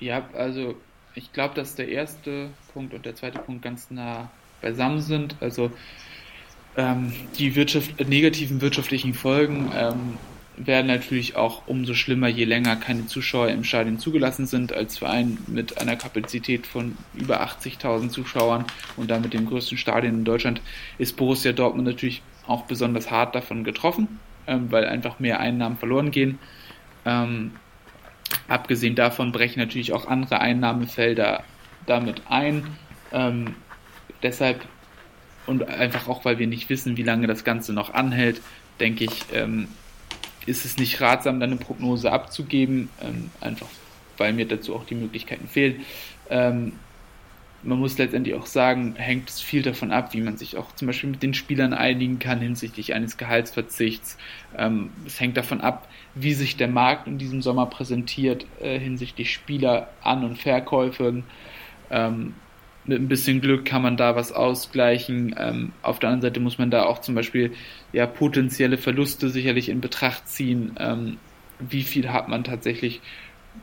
Ja, also ich glaube, dass der erste Punkt und der zweite Punkt ganz nah beisammen sind. Also ähm, die Wirtschaft, negativen wirtschaftlichen Folgen ähm, werden natürlich auch umso schlimmer, je länger keine Zuschauer im Stadion zugelassen sind. Als Verein mit einer Kapazität von über 80.000 Zuschauern und damit dem größten Stadion in Deutschland ist Borussia Dortmund natürlich auch besonders hart davon getroffen, ähm, weil einfach mehr Einnahmen verloren gehen. Ähm, Abgesehen davon brechen natürlich auch andere Einnahmefelder damit ein. Ähm, deshalb und einfach auch, weil wir nicht wissen, wie lange das Ganze noch anhält, denke ich, ähm, ist es nicht ratsam, dann eine Prognose abzugeben, ähm, einfach weil mir dazu auch die Möglichkeiten fehlen. Ähm, man muss letztendlich auch sagen, hängt es viel davon ab, wie man sich auch zum Beispiel mit den Spielern einigen kann hinsichtlich eines Gehaltsverzichts. Ähm, es hängt davon ab, wie sich der Markt in diesem Sommer präsentiert äh, hinsichtlich Spieler An- und Verkäufen. Ähm, mit ein bisschen Glück kann man da was ausgleichen. Ähm, auf der anderen Seite muss man da auch zum Beispiel ja potenzielle Verluste sicherlich in Betracht ziehen. Ähm, wie viel hat man tatsächlich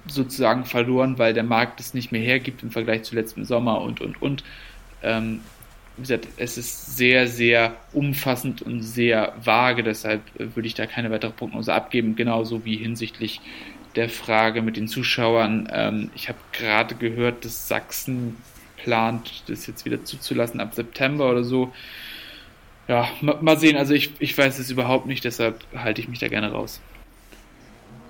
sozusagen verloren, weil der Markt es nicht mehr hergibt im Vergleich zu letztem Sommer und und und. Ähm, wie gesagt, es ist sehr, sehr umfassend und sehr vage, deshalb äh, würde ich da keine weitere Prognose abgeben, genauso wie hinsichtlich der Frage mit den Zuschauern. Ähm, ich habe gerade gehört, dass Sachsen plant, das jetzt wieder zuzulassen ab September oder so. Ja, mal sehen. Also ich, ich weiß es überhaupt nicht, deshalb halte ich mich da gerne raus.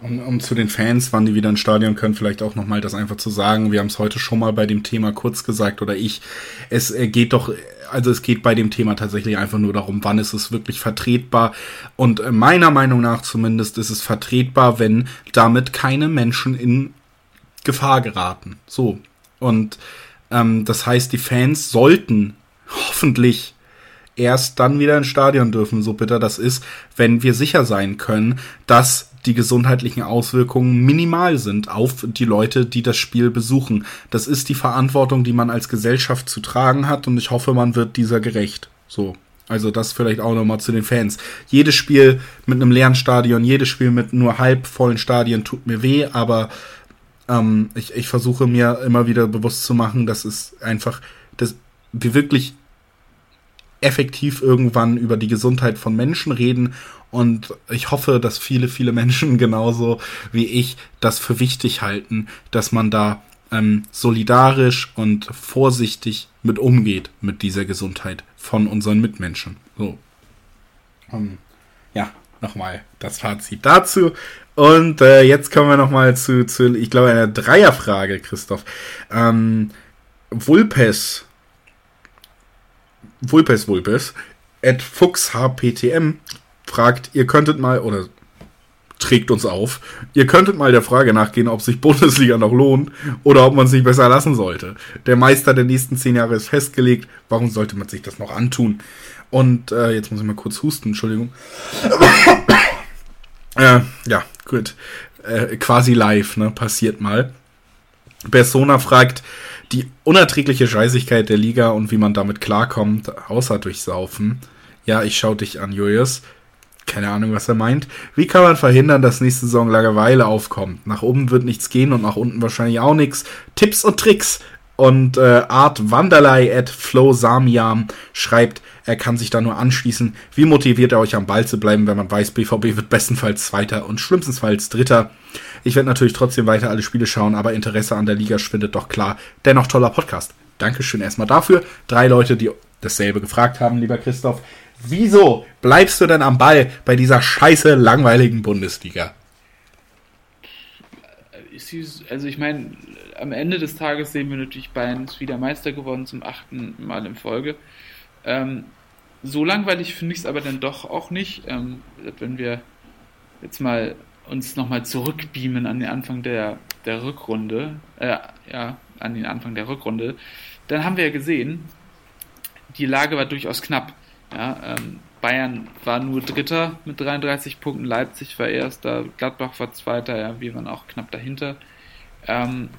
Um, um zu den Fans, wann die wieder ins Stadion können, vielleicht auch nochmal das einfach zu sagen. Wir haben es heute schon mal bei dem Thema kurz gesagt oder ich. Es äh, geht doch, also es geht bei dem Thema tatsächlich einfach nur darum, wann ist es wirklich vertretbar. Und äh, meiner Meinung nach zumindest ist es vertretbar, wenn damit keine Menschen in Gefahr geraten. So. Und ähm, das heißt, die Fans sollten hoffentlich erst dann wieder ins Stadion dürfen, so bitter das ist, wenn wir sicher sein können, dass die gesundheitlichen Auswirkungen minimal sind auf die Leute, die das Spiel besuchen. Das ist die Verantwortung, die man als Gesellschaft zu tragen hat und ich hoffe, man wird dieser gerecht. So. Also das vielleicht auch nochmal zu den Fans. Jedes Spiel mit einem leeren Stadion, jedes Spiel mit nur halb vollen Stadien tut mir weh, aber ähm, ich, ich versuche mir immer wieder bewusst zu machen, dass es einfach, dass wir wirklich effektiv irgendwann über die Gesundheit von Menschen reden. Und ich hoffe, dass viele, viele Menschen genauso wie ich das für wichtig halten, dass man da ähm, solidarisch und vorsichtig mit umgeht mit dieser Gesundheit von unseren Mitmenschen. So. Um, ähm, ja, nochmal das Fazit dazu. Und äh, jetzt kommen wir nochmal zu, zu, ich glaube, einer Dreierfrage, Christoph. Ähm, Vulpes, Vulpes Vulpes, at FuchsHPTM fragt, ihr könntet mal, oder trägt uns auf, ihr könntet mal der Frage nachgehen, ob sich Bundesliga noch lohnt oder ob man sich besser lassen sollte. Der Meister der nächsten zehn Jahre ist festgelegt, warum sollte man sich das noch antun? Und äh, jetzt muss ich mal kurz husten, Entschuldigung. äh, ja, gut. Äh, quasi live, ne? Passiert mal. Persona fragt, die unerträgliche Scheißigkeit der Liga und wie man damit klarkommt, außer durch Saufen. Ja, ich schau dich an, Julius. Keine Ahnung, was er meint. Wie kann man verhindern, dass nächste Saison Langeweile aufkommt? Nach oben wird nichts gehen und nach unten wahrscheinlich auch nichts. Tipps und Tricks. Und äh, Art Wanderlei at Flo Samiam schreibt, er kann sich da nur anschließen. Wie motiviert er euch am Ball zu bleiben, wenn man weiß, BVB wird bestenfalls Zweiter und schlimmstenfalls Dritter? Ich werde natürlich trotzdem weiter alle Spiele schauen, aber Interesse an der Liga schwindet doch klar. Dennoch toller Podcast. Dankeschön erstmal dafür. Drei Leute, die dasselbe gefragt haben, lieber Christoph. Wieso bleibst du denn am Ball bei dieser scheiße langweiligen Bundesliga? Also ich meine, am Ende des Tages sehen wir natürlich Bayern wieder Meister geworden zum achten Mal in Folge. Ähm, so langweilig finde ich es aber dann doch auch nicht, ähm, wenn wir jetzt mal uns nochmal zurückbeamen an den Anfang der, der Rückrunde, äh, ja, an den Anfang der Rückrunde, dann haben wir ja gesehen, die Lage war durchaus knapp. Ja, ähm, Bayern war nur Dritter mit 33 Punkten, Leipzig war Erster, Gladbach war Zweiter, ja, wir waren auch knapp dahinter. Ähm,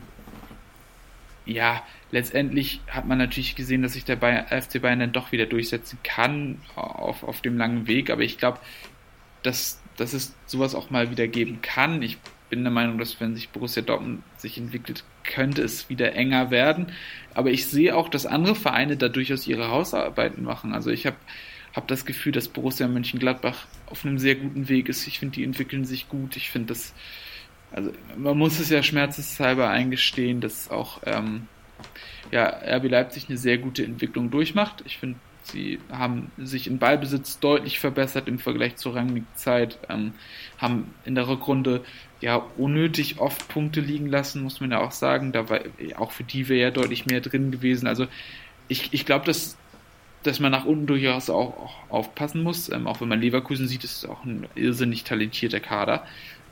ja, letztendlich hat man natürlich gesehen, dass sich der Bayern, FC Bayern dann doch wieder durchsetzen kann auf, auf dem langen Weg, aber ich glaube, dass, dass es sowas auch mal wieder geben kann. Ich bin der Meinung, dass wenn sich Borussia Dortmund sich entwickelt, könnte es wieder enger werden. Aber ich sehe auch, dass andere Vereine da durchaus ihre Hausarbeiten machen. Also ich habe hab das Gefühl, dass Borussia Mönchengladbach auf einem sehr guten Weg ist. Ich finde, die entwickeln sich gut. Ich finde das, also man muss es ja schmerzenshalber eingestehen, dass auch ähm, ja, RB Leipzig eine sehr gute Entwicklung durchmacht. Ich finde, sie haben sich in Ballbesitz deutlich verbessert im Vergleich zur Rangnick-Zeit, ähm, haben in der Rückrunde ja unnötig oft Punkte liegen lassen, muss man ja auch sagen. Da war, auch für die wäre ja deutlich mehr drin gewesen. Also ich, ich glaube, dass, dass man nach unten durchaus auch, auch aufpassen muss. Ähm, auch wenn man Leverkusen sieht, ist es auch ein irrsinnig talentierter Kader.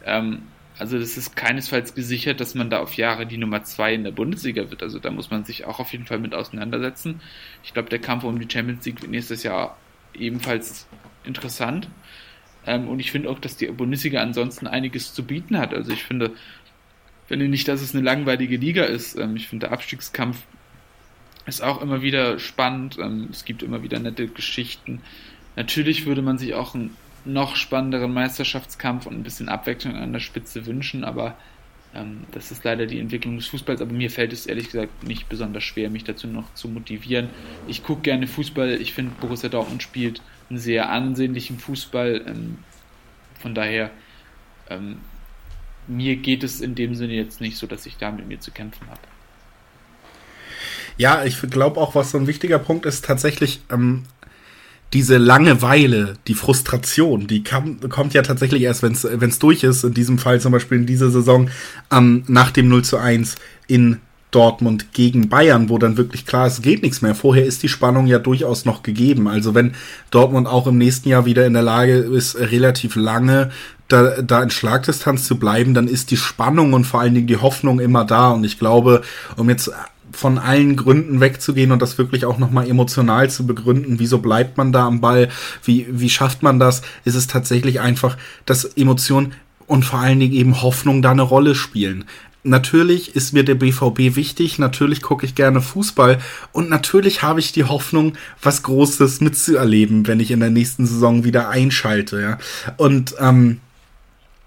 Ähm, also das ist keinesfalls gesichert, dass man da auf Jahre die Nummer zwei in der Bundesliga wird. Also da muss man sich auch auf jeden Fall mit auseinandersetzen. Ich glaube, der Kampf um die Champions League wird nächstes Jahr ebenfalls interessant. Ähm, und ich finde auch, dass die Bundesliga ansonsten einiges zu bieten hat. Also ich finde, finde nicht, dass es eine langweilige Liga ist. Ähm, ich finde, der Abstiegskampf ist auch immer wieder spannend. Ähm, es gibt immer wieder nette Geschichten. Natürlich würde man sich auch ein noch spannenderen Meisterschaftskampf und ein bisschen Abwechslung an der Spitze wünschen, aber ähm, das ist leider die Entwicklung des Fußballs. Aber mir fällt es ehrlich gesagt nicht besonders schwer, mich dazu noch zu motivieren. Ich gucke gerne Fußball. Ich finde, Borussia Dortmund spielt einen sehr ansehnlichen Fußball. Ähm, von daher, ähm, mir geht es in dem Sinne jetzt nicht so, dass ich da mit mir zu kämpfen habe. Ja, ich glaube auch, was so ein wichtiger Punkt ist, tatsächlich ähm, diese Langeweile, die Frustration, die kam, kommt ja tatsächlich erst, wenn es durch ist. In diesem Fall zum Beispiel in dieser Saison ähm, nach dem 0 zu 1 in Dortmund gegen Bayern, wo dann wirklich klar ist, es geht nichts mehr. Vorher ist die Spannung ja durchaus noch gegeben. Also wenn Dortmund auch im nächsten Jahr wieder in der Lage ist, relativ lange da, da in Schlagdistanz zu bleiben, dann ist die Spannung und vor allen Dingen die Hoffnung immer da. Und ich glaube, um jetzt von allen Gründen wegzugehen und das wirklich auch nochmal emotional zu begründen. Wieso bleibt man da am Ball? Wie, wie schafft man das? Ist es tatsächlich einfach, dass Emotionen und vor allen Dingen eben Hoffnung da eine Rolle spielen. Natürlich ist mir der BVB wichtig, natürlich gucke ich gerne Fußball und natürlich habe ich die Hoffnung, was Großes mitzuerleben, wenn ich in der nächsten Saison wieder einschalte. Ja? Und ähm,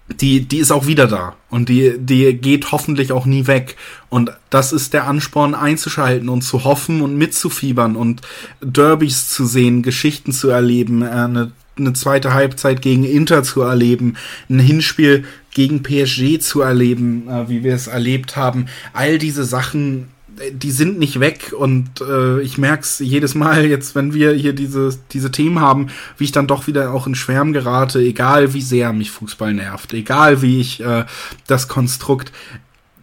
die, die ist auch wieder da und die, die geht hoffentlich auch nie weg. Und das ist der Ansporn einzuschalten und zu hoffen und mitzufiebern und Derbys zu sehen, Geschichten zu erleben, äh, eine, eine zweite Halbzeit gegen Inter zu erleben, ein Hinspiel gegen PSG zu erleben, äh, wie wir es erlebt haben. All diese Sachen die sind nicht weg und äh, ich merk's jedes Mal jetzt, wenn wir hier diese, diese Themen haben, wie ich dann doch wieder auch in Schwärm gerate, egal wie sehr mich Fußball nervt, egal wie ich äh, das Konstrukt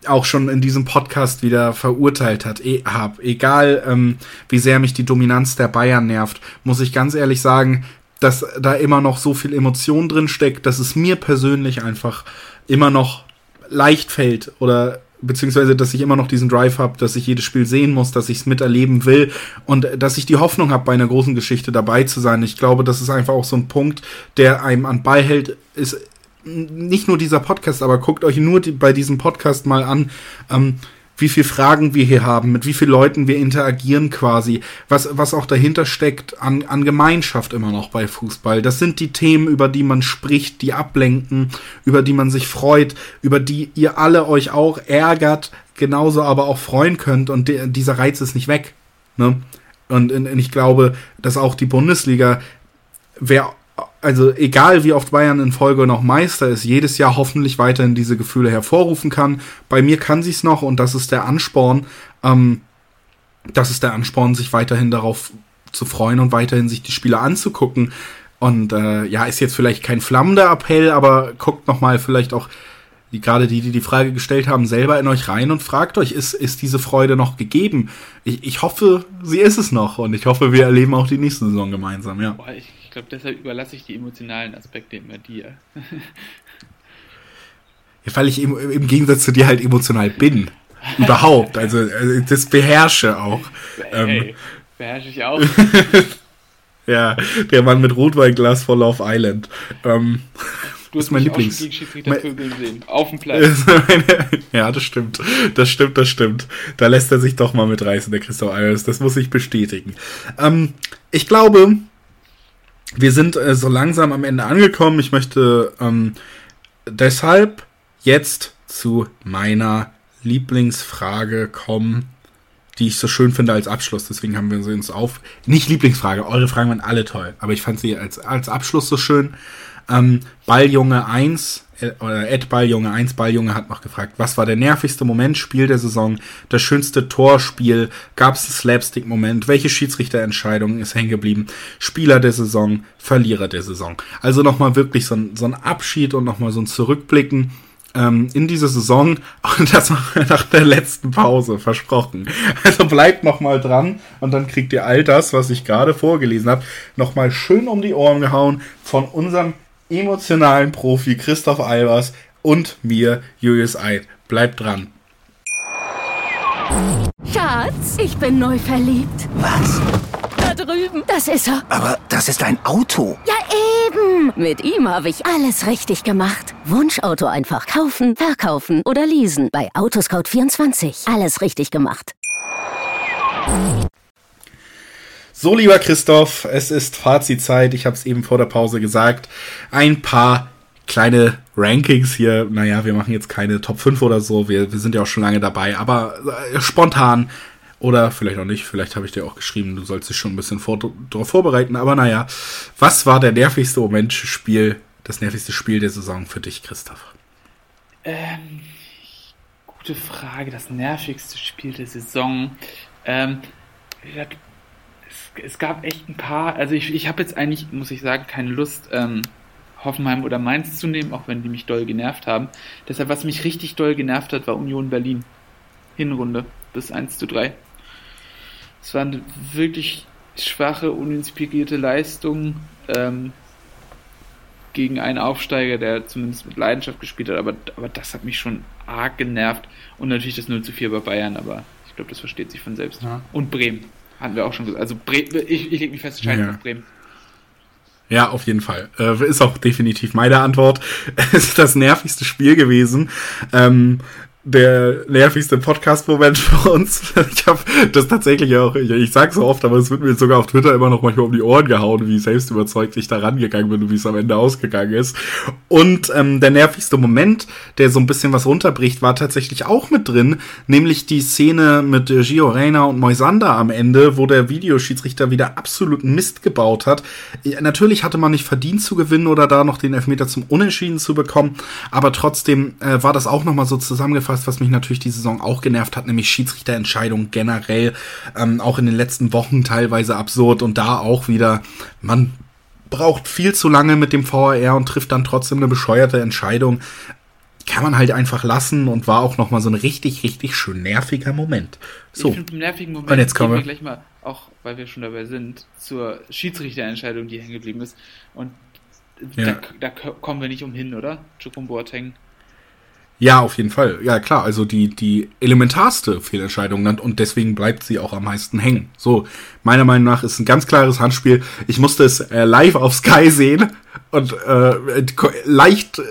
auch schon in diesem Podcast wieder verurteilt hat, e hab, egal ähm, wie sehr mich die Dominanz der Bayern nervt, muss ich ganz ehrlich sagen, dass da immer noch so viel Emotion drin steckt, dass es mir persönlich einfach immer noch leicht fällt oder beziehungsweise dass ich immer noch diesen Drive habe, dass ich jedes Spiel sehen muss, dass ich es miterleben will und dass ich die Hoffnung habe, bei einer großen Geschichte dabei zu sein. Ich glaube, das ist einfach auch so ein Punkt, der einem an Ball hält, ist nicht nur dieser Podcast, aber guckt euch nur die, bei diesem Podcast mal an. Ähm, wie viel Fragen wir hier haben, mit wie vielen Leuten wir interagieren quasi, was, was auch dahinter steckt an, an Gemeinschaft immer noch bei Fußball. Das sind die Themen, über die man spricht, die ablenken, über die man sich freut, über die ihr alle euch auch ärgert, genauso aber auch freuen könnt und de, dieser Reiz ist nicht weg. Ne? Und, und ich glaube, dass auch die Bundesliga, wer also egal wie oft Bayern in Folge noch Meister ist, jedes Jahr hoffentlich weiterhin diese Gefühle hervorrufen kann. Bei mir kann sie es noch und das ist der Ansporn. Ähm, das ist der Ansporn, sich weiterhin darauf zu freuen und weiterhin sich die Spiele anzugucken. Und äh, ja, ist jetzt vielleicht kein flammender Appell, aber guckt noch mal vielleicht auch die, gerade die, die die Frage gestellt haben, selber in euch rein und fragt euch, ist, ist diese Freude noch gegeben? Ich, ich hoffe, sie ist es noch und ich hoffe, wir erleben auch die nächste Saison gemeinsam, ja. Glaube, deshalb überlasse ich die emotionalen Aspekte immer dir. ja, weil ich im, im Gegensatz zu dir halt emotional bin. Überhaupt. Also, also das beherrsche auch. Hey, ähm, beherrsche ich auch. ja, der Mann mit Rotweinglas vor Love Island. Ähm, du hast mein Lieblings. Mein, Auf dem Platz. ja, das stimmt. Das stimmt, das stimmt. Da lässt er sich doch mal mitreißen, der Christoph Ayers. Das muss ich bestätigen. Ähm, ich glaube, wir sind äh, so langsam am Ende angekommen. Ich möchte ähm, deshalb jetzt zu meiner Lieblingsfrage kommen, die ich so schön finde als Abschluss. Deswegen haben wir sie uns auf. Nicht Lieblingsfrage, eure Fragen waren alle toll, aber ich fand sie als, als Abschluss so schön. Ähm, Balljunge 1 äh, oder Ed Balljunge 1 Balljunge hat noch gefragt, was war der nervigste Moment, Spiel der Saison, das schönste Torspiel, gab es einen Slapstick-Moment, welche Schiedsrichterentscheidung ist hängen geblieben, Spieler der Saison, Verlierer der Saison. Also nochmal wirklich so ein, so ein Abschied und nochmal so ein Zurückblicken ähm, in diese Saison. Und das nach der letzten Pause, versprochen. Also bleibt nochmal dran und dann kriegt ihr all das, was ich gerade vorgelesen habe, nochmal schön um die Ohren gehauen von unserem emotionalen Profi Christoph Albers und mir, Julius Eid. Bleibt dran. Schatz, ich bin neu verliebt. Was? Da drüben. Das ist er. Aber das ist ein Auto. Ja, eben. Mit ihm habe ich alles richtig gemacht. Wunschauto einfach kaufen, verkaufen oder leasen. Bei Autoscout24. Alles richtig gemacht. So, lieber Christoph, es ist Fazitzeit. Ich habe es eben vor der Pause gesagt. Ein paar kleine Rankings hier. Naja, wir machen jetzt keine Top 5 oder so. Wir, wir sind ja auch schon lange dabei. Aber äh, spontan oder vielleicht auch nicht. Vielleicht habe ich dir auch geschrieben, du sollst dich schon ein bisschen vor, darauf vorbereiten. Aber naja, was war der nervigste Moment Spiel, das nervigste Spiel der Saison für dich, Christoph? Ähm, gute Frage. Das nervigste Spiel der Saison. Ähm, es gab echt ein paar, also ich, ich habe jetzt eigentlich, muss ich sagen, keine Lust, ähm, Hoffenheim oder Mainz zu nehmen, auch wenn die mich doll genervt haben. Deshalb, was mich richtig doll genervt hat, war Union Berlin. Hinrunde bis 1 zu 3. Es war eine wirklich schwache, uninspirierte Leistung ähm, gegen einen Aufsteiger, der zumindest mit Leidenschaft gespielt hat, aber, aber das hat mich schon arg genervt. Und natürlich das 0 zu 4 bei Bayern, aber ich glaube, das versteht sich von selbst. Ja. Und Bremen. Hatten wir auch schon gesagt. Also Bre ich, ich lege mich fest, Scheidung ja. auf Bremen. Ja, auf jeden Fall. Äh, ist auch definitiv meine Antwort. Es ist das nervigste Spiel gewesen. Ähm, der nervigste Podcast-Moment für uns. Ich habe das tatsächlich auch, ich, ich sag so oft, aber es wird mir sogar auf Twitter immer noch manchmal um die Ohren gehauen, wie selbst überzeugt ich da rangegangen bin und wie es am Ende ausgegangen ist. Und ähm, der nervigste Moment, der so ein bisschen was runterbricht, war tatsächlich auch mit drin, nämlich die Szene mit Gio Reyna und Moisander am Ende, wo der Videoschiedsrichter wieder absoluten Mist gebaut hat. Natürlich hatte man nicht verdient zu gewinnen oder da noch den Elfmeter zum Unentschieden zu bekommen, aber trotzdem äh, war das auch nochmal so zusammengefasst zusammengefasst, was mich natürlich die Saison auch genervt hat, nämlich Schiedsrichterentscheidungen generell, ähm, auch in den letzten Wochen teilweise absurd und da auch wieder, man braucht viel zu lange mit dem VAR und trifft dann trotzdem eine bescheuerte Entscheidung. Kann man halt einfach lassen und war auch nochmal so ein richtig, richtig schön nerviger Moment. So. Ich nervigen Moment und jetzt kommen wir gleich mal, auch weil wir schon dabei sind, zur Schiedsrichterentscheidung, die hängen geblieben ist. Und Ja. da, da kommen wir nicht umhin, oder? Chukum Boateng. Ja, auf jeden Fall. Ja, klar. Also die, die elementarste Fehlentscheidung und deswegen bleibt sie auch am meisten hängen. So, meiner Meinung nach ist ein ganz klares Handspiel. Ich musste es äh, live auf Sky sehen und äh, ko- leicht äh,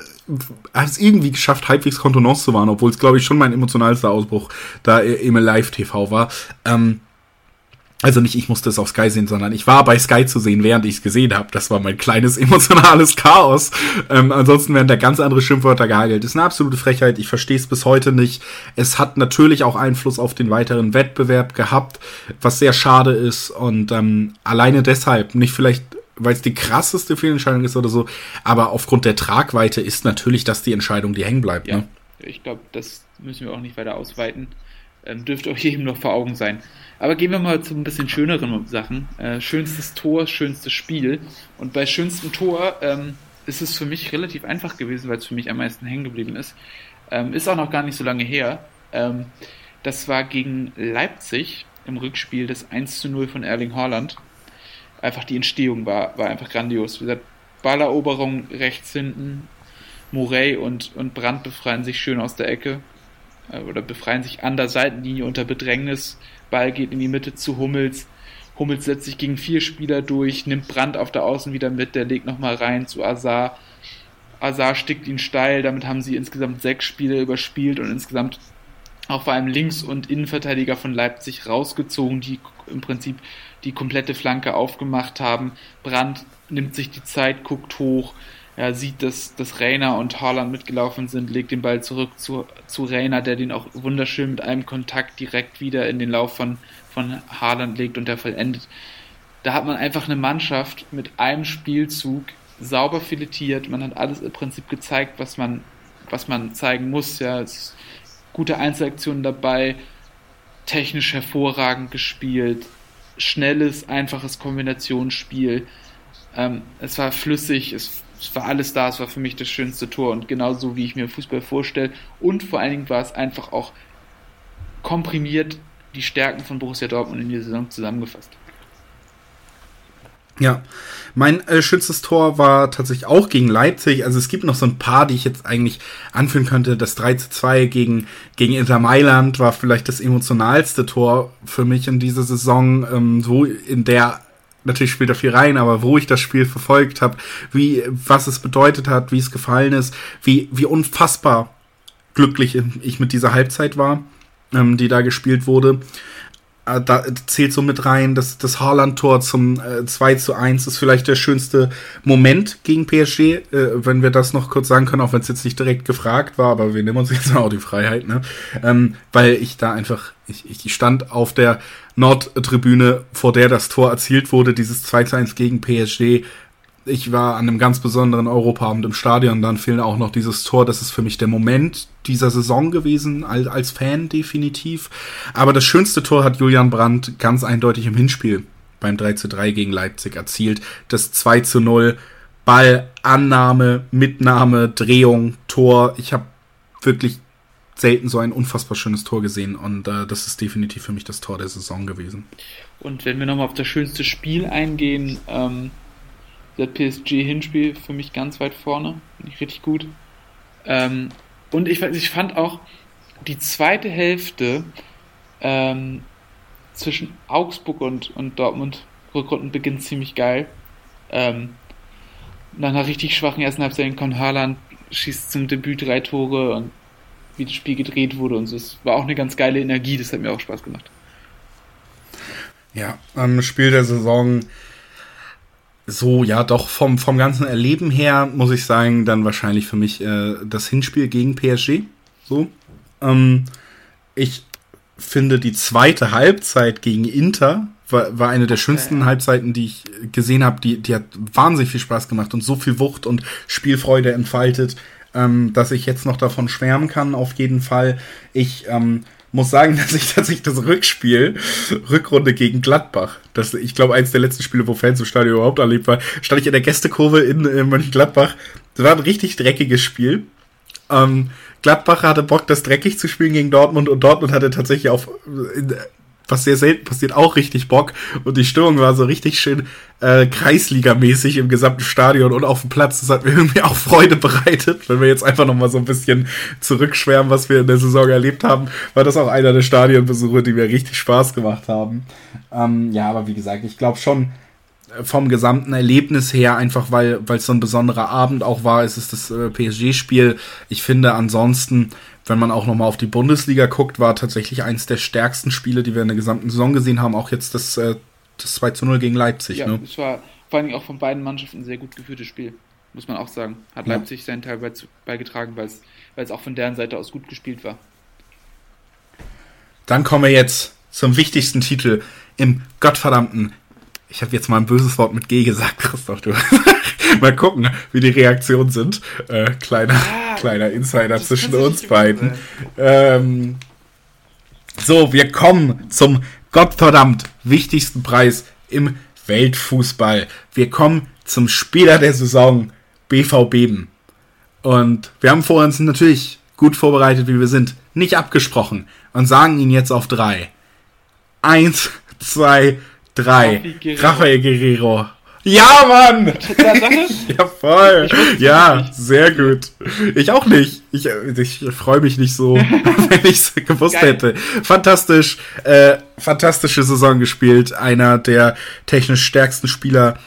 hat es irgendwie geschafft, halbwegs Kontenance zu wahren, obwohl es, glaube ich, schon mein emotionalster Ausbruch da äh, im Live-TV war. Ähm, also nicht ich musste es auf Sky sehen, sondern ich war bei Sky zu sehen, während ich es gesehen habe. Das war mein kleines emotionales Chaos. Ähm, ansonsten werden da ganz andere Schimpfwörter gehagelt. Das ist eine absolute Frechheit. Ich verstehe es bis heute nicht. Es hat natürlich auch Einfluss auf den weiteren Wettbewerb gehabt, was sehr schade ist. Und ähm, alleine deshalb, nicht vielleicht weil es die krasseste Fehlentscheidung ist oder so, aber aufgrund der Tragweite ist natürlich das die Entscheidung, die hängen bleibt. Ja, Ne? ich glaube, das müssen wir auch nicht weiter ausweiten. Ähm, dürfte euch jedem noch vor Augen sein. Aber gehen wir mal zu ein bisschen schöneren Sachen. Äh, schönstes Tor, schönstes Spiel. Und bei schönstem Tor ähm, ist es für mich relativ einfach gewesen, weil es für mich am meisten hängen geblieben ist. Ähm, ist auch noch gar nicht so lange her. Ähm, das war gegen Leipzig im Rückspiel des 1 zu 0 von Erling Haaland. Einfach die Entstehung war, war einfach grandios. Wie gesagt, Balleroberung rechts hinten, Morey und, und Brandt befreien sich schön aus der Ecke äh, oder befreien sich an der Seitenlinie unter Bedrängnis. Ball geht in die Mitte zu Hummels. Hummels setzt sich gegen vier Spieler durch, nimmt Brandt auf der Außen wieder mit, der legt nochmal rein zu Azar. Azar stickt ihn steil, damit haben sie insgesamt sechs Spiele überspielt und insgesamt auch vor allem Links- und Innenverteidiger von Leipzig rausgezogen, die im Prinzip die komplette Flanke aufgemacht haben. Brandt nimmt sich die Zeit, guckt hoch, er sieht, dass, dass Reiner und Haaland mitgelaufen sind, legt den Ball zurück zu, zu Reiner, der den auch wunderschön mit einem Kontakt direkt wieder in den Lauf von, von Haaland legt und der vollendet. Da hat man einfach eine Mannschaft mit einem Spielzug sauber filetiert. Man hat alles im Prinzip gezeigt, was man, was man zeigen muss. Ja, es ist gute Einzelaktionen dabei, technisch hervorragend gespielt, schnelles, einfaches Kombinationsspiel. Ähm, es war flüssig, es, es war alles da, es war für mich das schönste Tor und genauso wie ich mir Fußball vorstelle. Und vor allen Dingen war es einfach auch komprimiert die Stärken von Borussia Dortmund in die Saison zusammengefasst. Ja, mein äh, schönstes Tor war tatsächlich auch gegen Leipzig. Also es gibt noch so ein paar, die ich jetzt eigentlich anführen könnte. Das 3 zu 2 gegen, gegen Inter Mailand war vielleicht das emotionalste Tor für mich in dieser Saison, ähm, so in der natürlich spielt da viel rein, aber wo ich das Spiel verfolgt habe, wie was es bedeutet hat, wie es gefallen ist, wie wie unfassbar glücklich ich mit dieser Halbzeit war, ähm, die da gespielt wurde äh, da zählt so mit rein, dass das Haaland-Tor zum äh, 2 zu 1 ist vielleicht der schönste Moment gegen PSG, äh, wenn wir das noch kurz sagen können, auch wenn es jetzt nicht direkt gefragt war, aber wir nehmen uns jetzt auch die Freiheit, ne? Ähm, weil ich da einfach, ich, ich stand auf der Nordtribüne, vor der das Tor erzielt wurde, dieses 2 zu 1 gegen PSG. Ich war an einem ganz besonderen Europaabend im Stadion, dann fehlt auch noch dieses Tor. Das ist für mich der Moment dieser Saison gewesen, als, als Fan definitiv. Aber das schönste Tor hat Julian Brandt ganz eindeutig im Hinspiel beim 3 zu 3 gegen Leipzig erzielt. Das 2 zu 0, Ball, Annahme, Mitnahme, Drehung, Tor. Ich habe wirklich selten so ein unfassbar schönes Tor gesehen und äh, das ist definitiv für mich das Tor der Saison gewesen. Und wenn wir nochmal auf das schönste Spiel eingehen, ähm, das PSG-Hinspiel für mich ganz weit vorne. Nicht richtig gut. Ähm, und ich, ich fand auch die zweite Hälfte ähm, zwischen Augsburg und, und Dortmund Rückrundenbeginn ziemlich geil. Ähm, nach einer richtig schwachen ersten Halbzeit kommt Haaland, schießt zum Debüt drei Tore und wie das Spiel gedreht wurde und so. Es war auch eine ganz geile Energie, das hat mir auch Spaß gemacht. Ja, am Spiel der Saison so, ja, doch vom, vom ganzen Erleben her muss ich sagen, dann wahrscheinlich für mich äh, das Hinspiel gegen PSG. So. Ähm, ich finde die zweite Halbzeit gegen Inter war, war eine der schönsten okay. Halbzeiten, die ich gesehen habe. Die, die hat wahnsinnig viel Spaß gemacht und so viel Wucht und Spielfreude entfaltet, ähm, dass ich jetzt noch davon schwärmen kann, auf jeden Fall. Ich ähm, muss sagen, dass ich tatsächlich das Rückspiel, Rückrunde gegen Gladbach, das, ich glaube, eins der letzten Spiele, wo Fans im Stadion überhaupt erlebt war, stand ich in der Gästekurve in, in Mönchengladbach. Das war ein richtig dreckiges Spiel. Ähm, Gladbach hatte Bock, das dreckig zu spielen gegen Dortmund und Dortmund hatte tatsächlich auf, in, was sehr selten passiert, auch richtig Bock. Und die Stimmung war so richtig schön äh, Kreisligamäßig im gesamten Stadion und auf dem Platz. Das hat mir irgendwie auch Freude bereitet. Wenn wir jetzt einfach nochmal so ein bisschen zurückschwärmen, was wir in der Saison erlebt haben, war das auch einer der Stadionbesuche, die mir richtig Spaß gemacht haben. Ähm, ja, aber wie gesagt, ich glaube schon, vom gesamten Erlebnis her, einfach weil es so ein besonderer Abend auch war, ist es das äh, PSG-Spiel. Ich finde ansonsten, wenn man auch nochmal auf die Bundesliga guckt, war tatsächlich eins der stärksten Spiele, die wir in der gesamten Saison gesehen haben. Auch jetzt das, äh, das 2 zu 0 gegen Leipzig. Ja, ne? es war vor allem auch von beiden Mannschaften ein sehr gut geführtes Spiel, muss man auch sagen. Hat ja. Leipzig seinen Teil beigetragen, weil es auch von deren Seite aus gut gespielt war. Dann kommen wir jetzt zum wichtigsten Titel im gottverdammten ich habe jetzt mal ein böses Wort mit G gesagt, Christoph. Du. mal gucken, wie die Reaktionen sind. Äh, kleiner, ah, kleiner Insider zwischen uns beiden. Ähm, so, wir kommen zum Gottverdammt wichtigsten Preis im Weltfußball. Wir kommen zum Spieler der Saison, BVB. Und wir haben vor uns natürlich gut vorbereitet, wie wir sind, nicht abgesprochen und sagen ihn jetzt auf drei. Eins, zwei, Drei. Rafael Guerrero. Ja, Mann! ja, voll. Ja, sehr gut. Ich auch nicht. Ich, ich freue mich nicht so, wenn ich es gewusst Geil. hätte. Fantastisch. Äh, fantastische Saison gespielt. Einer der technisch stärksten Spieler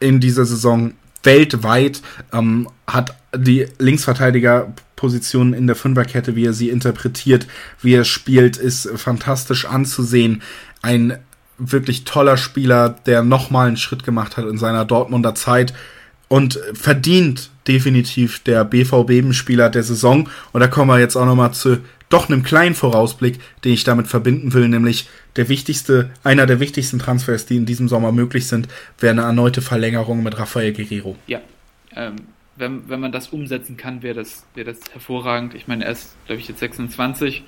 in dieser Saison weltweit. Ähm, hat die Linksverteidigerposition in der Fünferkette, wie er sie interpretiert, wie er spielt, ist fantastisch anzusehen. Ein wirklich toller Spieler, der nochmal einen Schritt gemacht hat in seiner Dortmunder Zeit und verdient definitiv der BVB-Spieler der Saison. Und da kommen wir jetzt auch nochmal zu doch einem kleinen Vorausblick, den ich damit verbinden will, nämlich der wichtigste, einer der wichtigsten Transfers, die in diesem Sommer möglich sind, wäre eine erneute Verlängerung mit Rafael Guerrero. Ja, ähm, wenn, wenn man das umsetzen kann, wäre das, wäre das hervorragend. Ich meine, er ist, glaube ich, jetzt 26.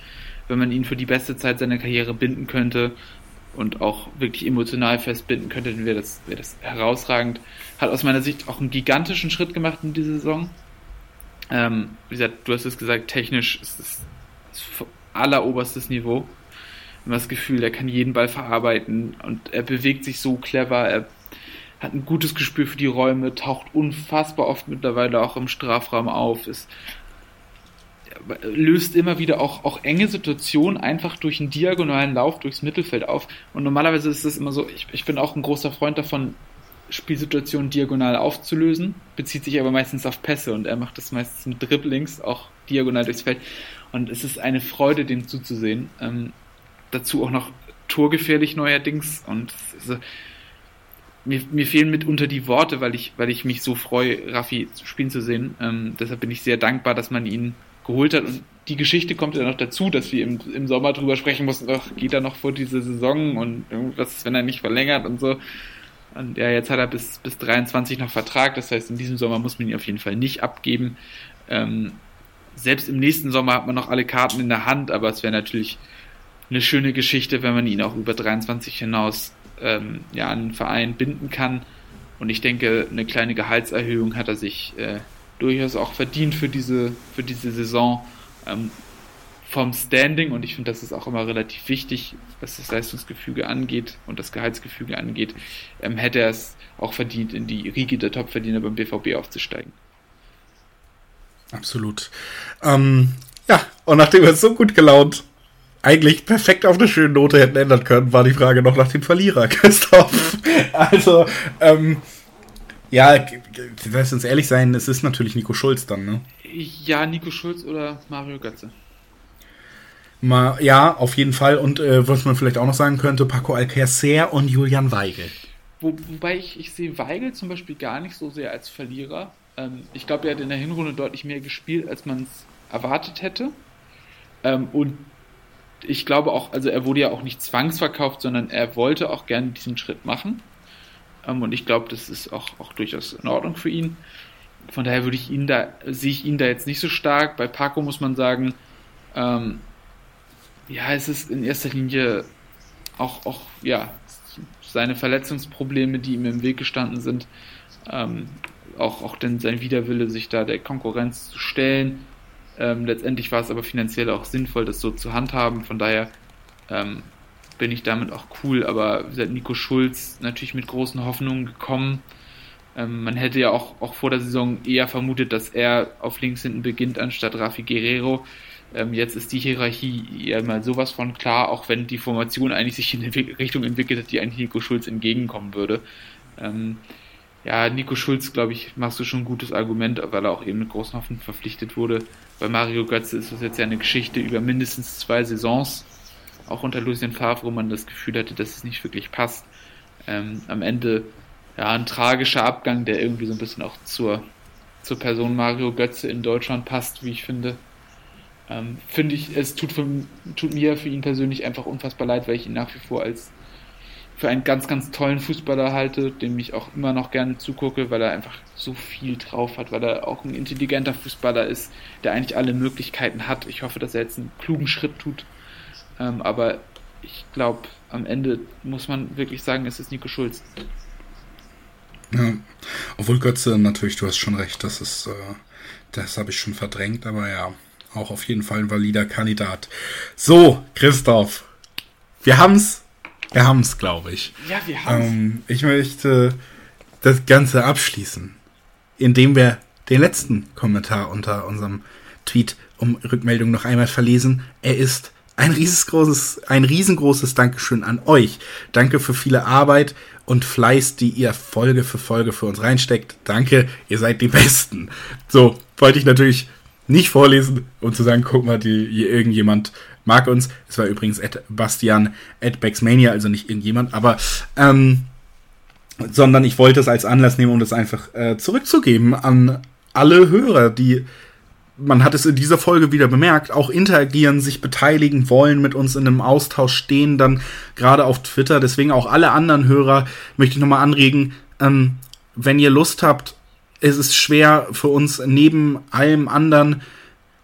Wenn man ihn für die beste Zeit seiner Karriere binden könnte, und auch wirklich emotional festbinden könnte, dann wäre das, wäre das herausragend. Hat aus meiner Sicht auch einen gigantischen Schritt gemacht in dieser Saison. Ähm, wie gesagt, du hast es gesagt, technisch ist es alleroberstes Niveau. Man hat das Gefühl, er kann jeden Ball verarbeiten und er bewegt sich so clever, er hat ein gutes Gespür für die Räume, taucht unfassbar oft mittlerweile auch im Strafraum auf, ist löst immer wieder auch, auch enge Situationen einfach durch einen diagonalen Lauf durchs Mittelfeld auf. Und normalerweise ist es immer so, ich, ich bin auch ein großer Freund davon, Spielsituationen diagonal aufzulösen, bezieht sich aber meistens auf Pässe und er macht das meistens mit Dribblings, auch diagonal durchs Feld. Und es ist eine Freude, dem zuzusehen. Ähm, dazu auch noch torgefährlich neuerdings und also, mir, mir fehlen mitunter die Worte, weil ich, weil ich mich so freue, Raffi spielen zu sehen. Ähm, deshalb bin ich sehr dankbar, dass man ihn geholt hat. Und die Geschichte kommt ja noch dazu, dass wir im, im Sommer drüber sprechen mussten, ach, geht er noch vor diese Saison und was, wenn er nicht verlängert und so. Und ja, jetzt hat er bis, bis 23 noch Vertrag, das heißt, in diesem Sommer muss man ihn auf jeden Fall nicht abgeben. Ähm, selbst im nächsten Sommer hat man noch alle Karten in der Hand, aber es wäre natürlich eine schöne Geschichte, wenn man ihn auch über 23 hinaus ähm, ja, an den Verein binden kann. Und ich denke, eine kleine Gehaltserhöhung hat er sich äh, durchaus auch verdient für diese, für diese Saison ähm, vom Standing und ich finde, das ist auch immer relativ wichtig, was das Leistungsgefüge angeht und das Gehaltsgefüge angeht, ähm, hätte er es auch verdient, in die Riege der Topverdiener beim BVB aufzusteigen. Absolut. Ähm, ja, und nachdem wir so gut gelaunt eigentlich perfekt auf eine schöne Note hätten ändern können, war die Frage noch nach dem Verlierer, Christoph. Also, ähm, ja, lass uns ehrlich sein, es ist natürlich Nico Schulz dann, ne? Ja, Nico Schulz oder Mario Götze. Mal, ja, auf jeden Fall. Und äh, was man vielleicht auch noch sagen könnte, Paco Alcacer und Julian Weigel. Wo, wobei ich, ich sehe Weigel zum Beispiel gar nicht so sehr als Verlierer. Ähm, ich glaube, er hat in der Hinrunde deutlich mehr gespielt, als man es erwartet hätte. Ähm, und ich glaube auch, also er wurde ja auch nicht zwangsverkauft, sondern er wollte auch gerne diesen Schritt machen. Und ich glaube, das ist auch, auch durchaus in Ordnung für ihn. Von daher würde ich ihn da, sehe ich ihn da jetzt nicht so stark. Bei Paco muss man sagen, ähm, ja, es ist in erster Linie auch, auch, ja, seine Verletzungsprobleme, die ihm im Weg gestanden sind, ähm, auch, auch denn sein Widerwille, sich da der Konkurrenz zu stellen. Ähm, letztendlich war es aber finanziell auch sinnvoll, das so zu handhaben. Von daher ähm, bin ich damit auch cool. Aber seit Nico Schulz natürlich mit großen Hoffnungen gekommen. Ähm, man hätte ja auch, auch vor der Saison eher vermutet, dass er auf links hinten beginnt anstatt Rafi Guerrero. Ähm, jetzt ist die Hierarchie ja mal sowas von klar, auch wenn die Formation eigentlich sich in eine Richtung entwickelt hat, die eigentlich Nico Schulz entgegenkommen würde. Ähm, ja, Nico Schulz, glaube ich, machst du schon ein gutes Argument, weil er auch eben mit großen Hoffnung verpflichtet wurde. Bei Mario Götze ist das jetzt ja eine Geschichte über mindestens zwei Saisons, auch unter Lucien Favre, wo man das Gefühl hatte, dass es nicht wirklich passt. Ähm, am Ende ja ein tragischer Abgang, der irgendwie so ein bisschen auch zur, zur Person Mario Götze in Deutschland passt, wie ich finde. Ähm, finde ich, es tut, für, tut mir für ihn persönlich einfach unfassbar leid, weil ich ihn nach wie vor als für einen ganz, ganz tollen Fußballer halte, dem ich auch immer noch gerne zugucke, weil er einfach so viel drauf hat, weil er auch ein intelligenter Fußballer ist, der eigentlich alle Möglichkeiten hat. Ich hoffe, dass er jetzt einen klugen Schritt tut. Ähm, aber ich glaube, am Ende muss man wirklich sagen, es ist Nico Schulz. Ja. Obwohl Götze, natürlich, du hast schon recht, das ist, äh, das habe ich schon verdrängt, aber ja, auch auf jeden Fall ein valider Kandidat. So, Christoph, wir haben's wir haben es, glaube ich. Ja, wir haben es. Ähm, ich möchte das Ganze abschließen, indem wir den letzten Kommentar unter unserem Tweet um Rückmeldung noch einmal verlesen. Er ist ein riesengroßes, ein riesengroßes Dankeschön an euch. Danke für viele Arbeit und Fleiß, die ihr Folge für Folge für uns reinsteckt. Danke, ihr seid die Besten. So, wollte ich natürlich nicht vorlesen, um zu sagen, guck mal, die, hier irgendjemand mag uns. Es war übrigens Ed Bastian at Baxmania, also nicht irgendjemand, aber ähm, sondern ich wollte es als Anlass nehmen, um das einfach äh, zurückzugeben an alle Hörer, die man hat es in dieser Folge wieder bemerkt, auch interagieren, sich beteiligen wollen, mit uns in einem Austausch stehen, dann gerade auf Twitter. Deswegen auch alle anderen Hörer möchte ich nochmal anregen, ähm, wenn ihr Lust habt, es ist schwer für uns neben allem anderen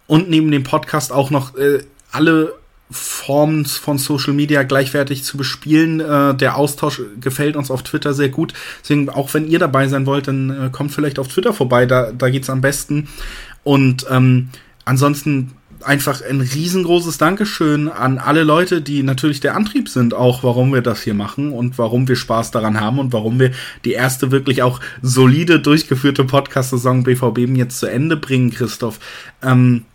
und neben dem Podcast auch noch äh, alle Formen von Social Media gleichwertig zu bespielen. Äh, der Austausch gefällt uns auf Twitter sehr gut. Deswegen, auch wenn ihr dabei sein wollt, dann äh, kommt vielleicht auf Twitter vorbei, da, da geht's am besten. Und ähm, ansonsten einfach ein riesengroßes Dankeschön an alle Leute, die natürlich der Antrieb sind, auch warum wir das hier machen und warum wir Spaß daran haben und warum wir die erste wirklich auch solide durchgeführte Podcast-Saison BVB jetzt zu Ende bringen, Christoph. Ähm,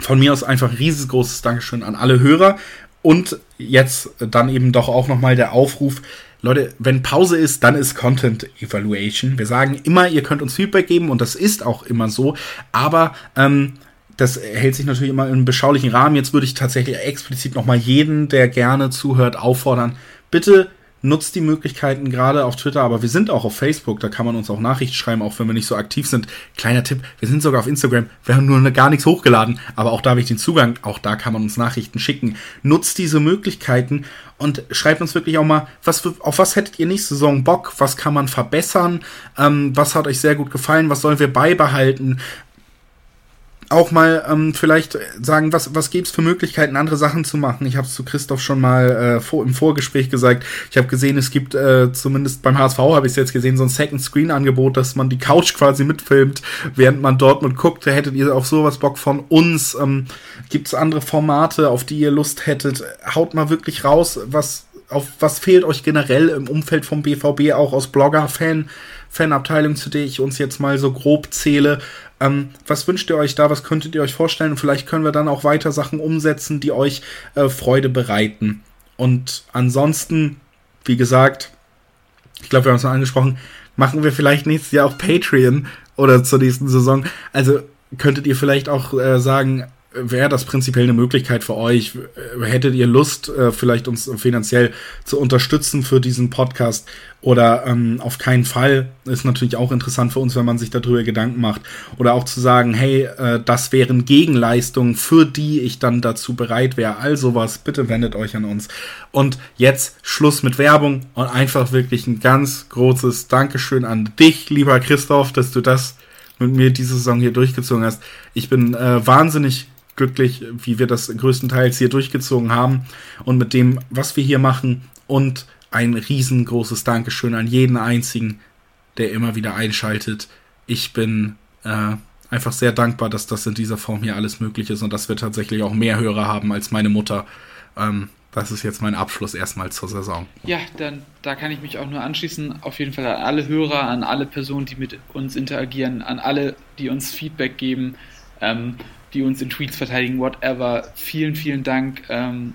von mir aus einfach riesengroßes Dankeschön an alle Hörer. Und jetzt dann eben doch auch nochmal der Aufruf. Leute, wenn Pause ist, dann ist Content Evaluation. Wir sagen immer, ihr könnt uns Feedback geben und das ist auch immer so. Aber ähm, das hält sich natürlich immer einem beschaulichen Rahmen. Jetzt würde ich tatsächlich explizit nochmal jeden, der gerne zuhört, auffordern. Bitte nutzt die Möglichkeiten gerade auf Twitter, aber wir sind auch auf Facebook, da kann man uns auch Nachrichten schreiben, auch wenn wir nicht so aktiv sind. Kleiner Tipp, wir sind sogar auf Instagram, wir haben nur gar nichts hochgeladen, aber auch da habe ich den Zugang, auch da kann man uns Nachrichten schicken. Nutzt diese Möglichkeiten und schreibt uns wirklich auch mal, was auf was hättet ihr nächste Saison Bock, was kann man verbessern, ähm, was hat euch sehr gut gefallen, was sollen wir beibehalten, auch mal ähm, vielleicht sagen, was, was gäbe es für Möglichkeiten, andere Sachen zu machen. Ich habe es zu Christoph schon mal äh, vor, im Vorgespräch gesagt. Ich habe gesehen, es gibt äh, zumindest beim HSV habe ich es jetzt gesehen, so ein Second-Screen-Angebot, dass man die Couch quasi mitfilmt, während man Dortmund guckt. Hättet ihr auf sowas Bock von uns? Ähm, gibt es andere Formate, auf die ihr Lust hättet? Haut mal wirklich raus, was auf was fehlt euch generell im Umfeld vom BVB auch aus Blogger-Fan, Fanabteilung, zu der ich uns jetzt mal so grob zähle. Ähm, was wünscht ihr euch da? Was könntet ihr euch vorstellen? Vielleicht können wir dann auch weiter Sachen umsetzen, die euch äh, Freude bereiten. Und ansonsten, wie gesagt, ich glaube, wir haben es mal angesprochen, machen wir vielleicht nächstes Jahr auch Patreon oder zur nächsten Saison. Also könntet ihr vielleicht auch äh, sagen, wäre das prinzipiell eine Möglichkeit für euch. Hättet ihr Lust, äh, vielleicht uns finanziell zu unterstützen für diesen Podcast? Oder ähm, auf keinen Fall ist natürlich auch interessant für uns, wenn man sich darüber Gedanken macht. Oder auch zu sagen, hey, äh, das wären Gegenleistungen, für die ich dann dazu bereit wäre. All sowas, bitte wendet euch an uns. Und jetzt Schluss mit Werbung und einfach wirklich ein ganz großes Dankeschön an dich, lieber Christoph, dass du das mit mir diese Saison hier durchgezogen hast. Ich bin äh, wahnsinnig glücklich, wie wir das größtenteils hier durchgezogen haben und mit dem, was wir hier machen und ein riesengroßes Dankeschön an jeden einzigen, der immer wieder einschaltet. Ich bin äh, einfach sehr dankbar, dass das in dieser Form hier alles möglich ist und dass wir tatsächlich auch mehr Hörer haben als meine Mutter. Ähm, das ist jetzt mein Abschluss erstmal zur Saison. Ja, dann da kann ich mich auch nur anschließen. Auf jeden Fall an alle Hörer, an alle Personen, die mit uns interagieren, an alle, die uns Feedback geben. Ähm, die uns in Tweets verteidigen, whatever. Vielen, vielen Dank. Ähm,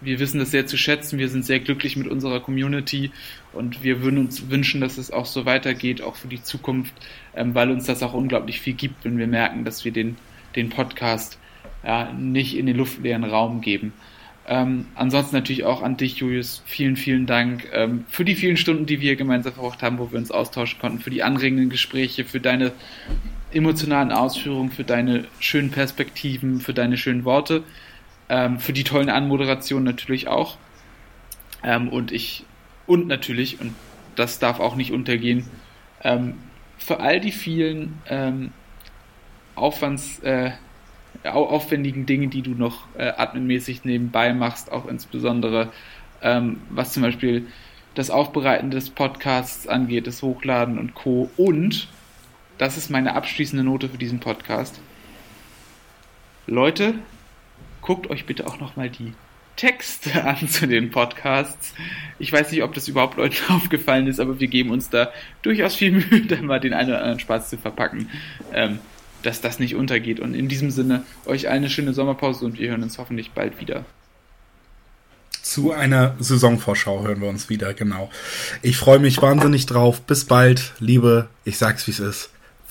wir wissen das sehr zu schätzen. Wir sind sehr glücklich mit unserer Community und wir würden uns wünschen, dass es auch so weitergeht, auch für die Zukunft, ähm, weil uns das auch unglaublich viel gibt, wenn wir merken, dass wir den, den Podcast ja, nicht in den luftleeren Raum geben. Ähm, ansonsten natürlich auch an dich, Julius. Vielen, vielen Dank ähm, für die vielen Stunden, die wir gemeinsam verbracht haben, wo wir uns austauschen konnten, für die anregenden Gespräche, für deine emotionalen Ausführungen, für deine schönen Perspektiven, für deine schönen Worte, ähm, für die tollen Anmoderationen natürlich auch. Ähm, und ich, und natürlich, und das darf auch nicht untergehen, ähm, für all die vielen ähm, Aufwands, äh, aufwendigen Dinge, die du noch äh, adminmäßig nebenbei machst, auch insbesondere ähm, was zum Beispiel das Aufbereiten des Podcasts angeht, das Hochladen und Co. Und das ist meine abschließende Note für diesen Podcast. Leute, guckt euch bitte auch nochmal die Texte an zu den Podcasts. Ich weiß nicht, ob das überhaupt Leuten aufgefallen ist, aber wir geben uns da durchaus viel Mühe, da mal den einen oder anderen Spaß zu verpacken, ähm, dass das nicht untergeht. Und in diesem Sinne, euch eine schöne Sommerpause und wir hören uns hoffentlich bald wieder. Zu einer Saisonvorschau hören wir uns wieder, genau. Ich freue mich wahnsinnig drauf. Bis bald, liebe, ich sag's wie es ist.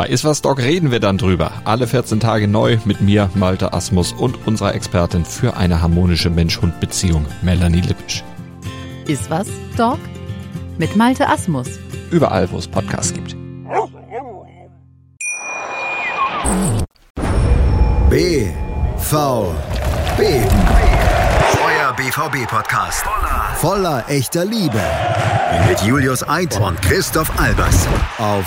Bei Iswas Dog reden wir dann drüber. Alle 14 Tage neu mit mir, Malte Asmus und unserer Expertin für eine harmonische Mensch-Hund-Beziehung, Melanie Lippisch. Iswas Dog mit Malte Asmus. Überall, wo es Podcasts gibt. B V B Euer BVB-Podcast. Voller echter Liebe. Mit Julius Eid und Christoph Albers. Auf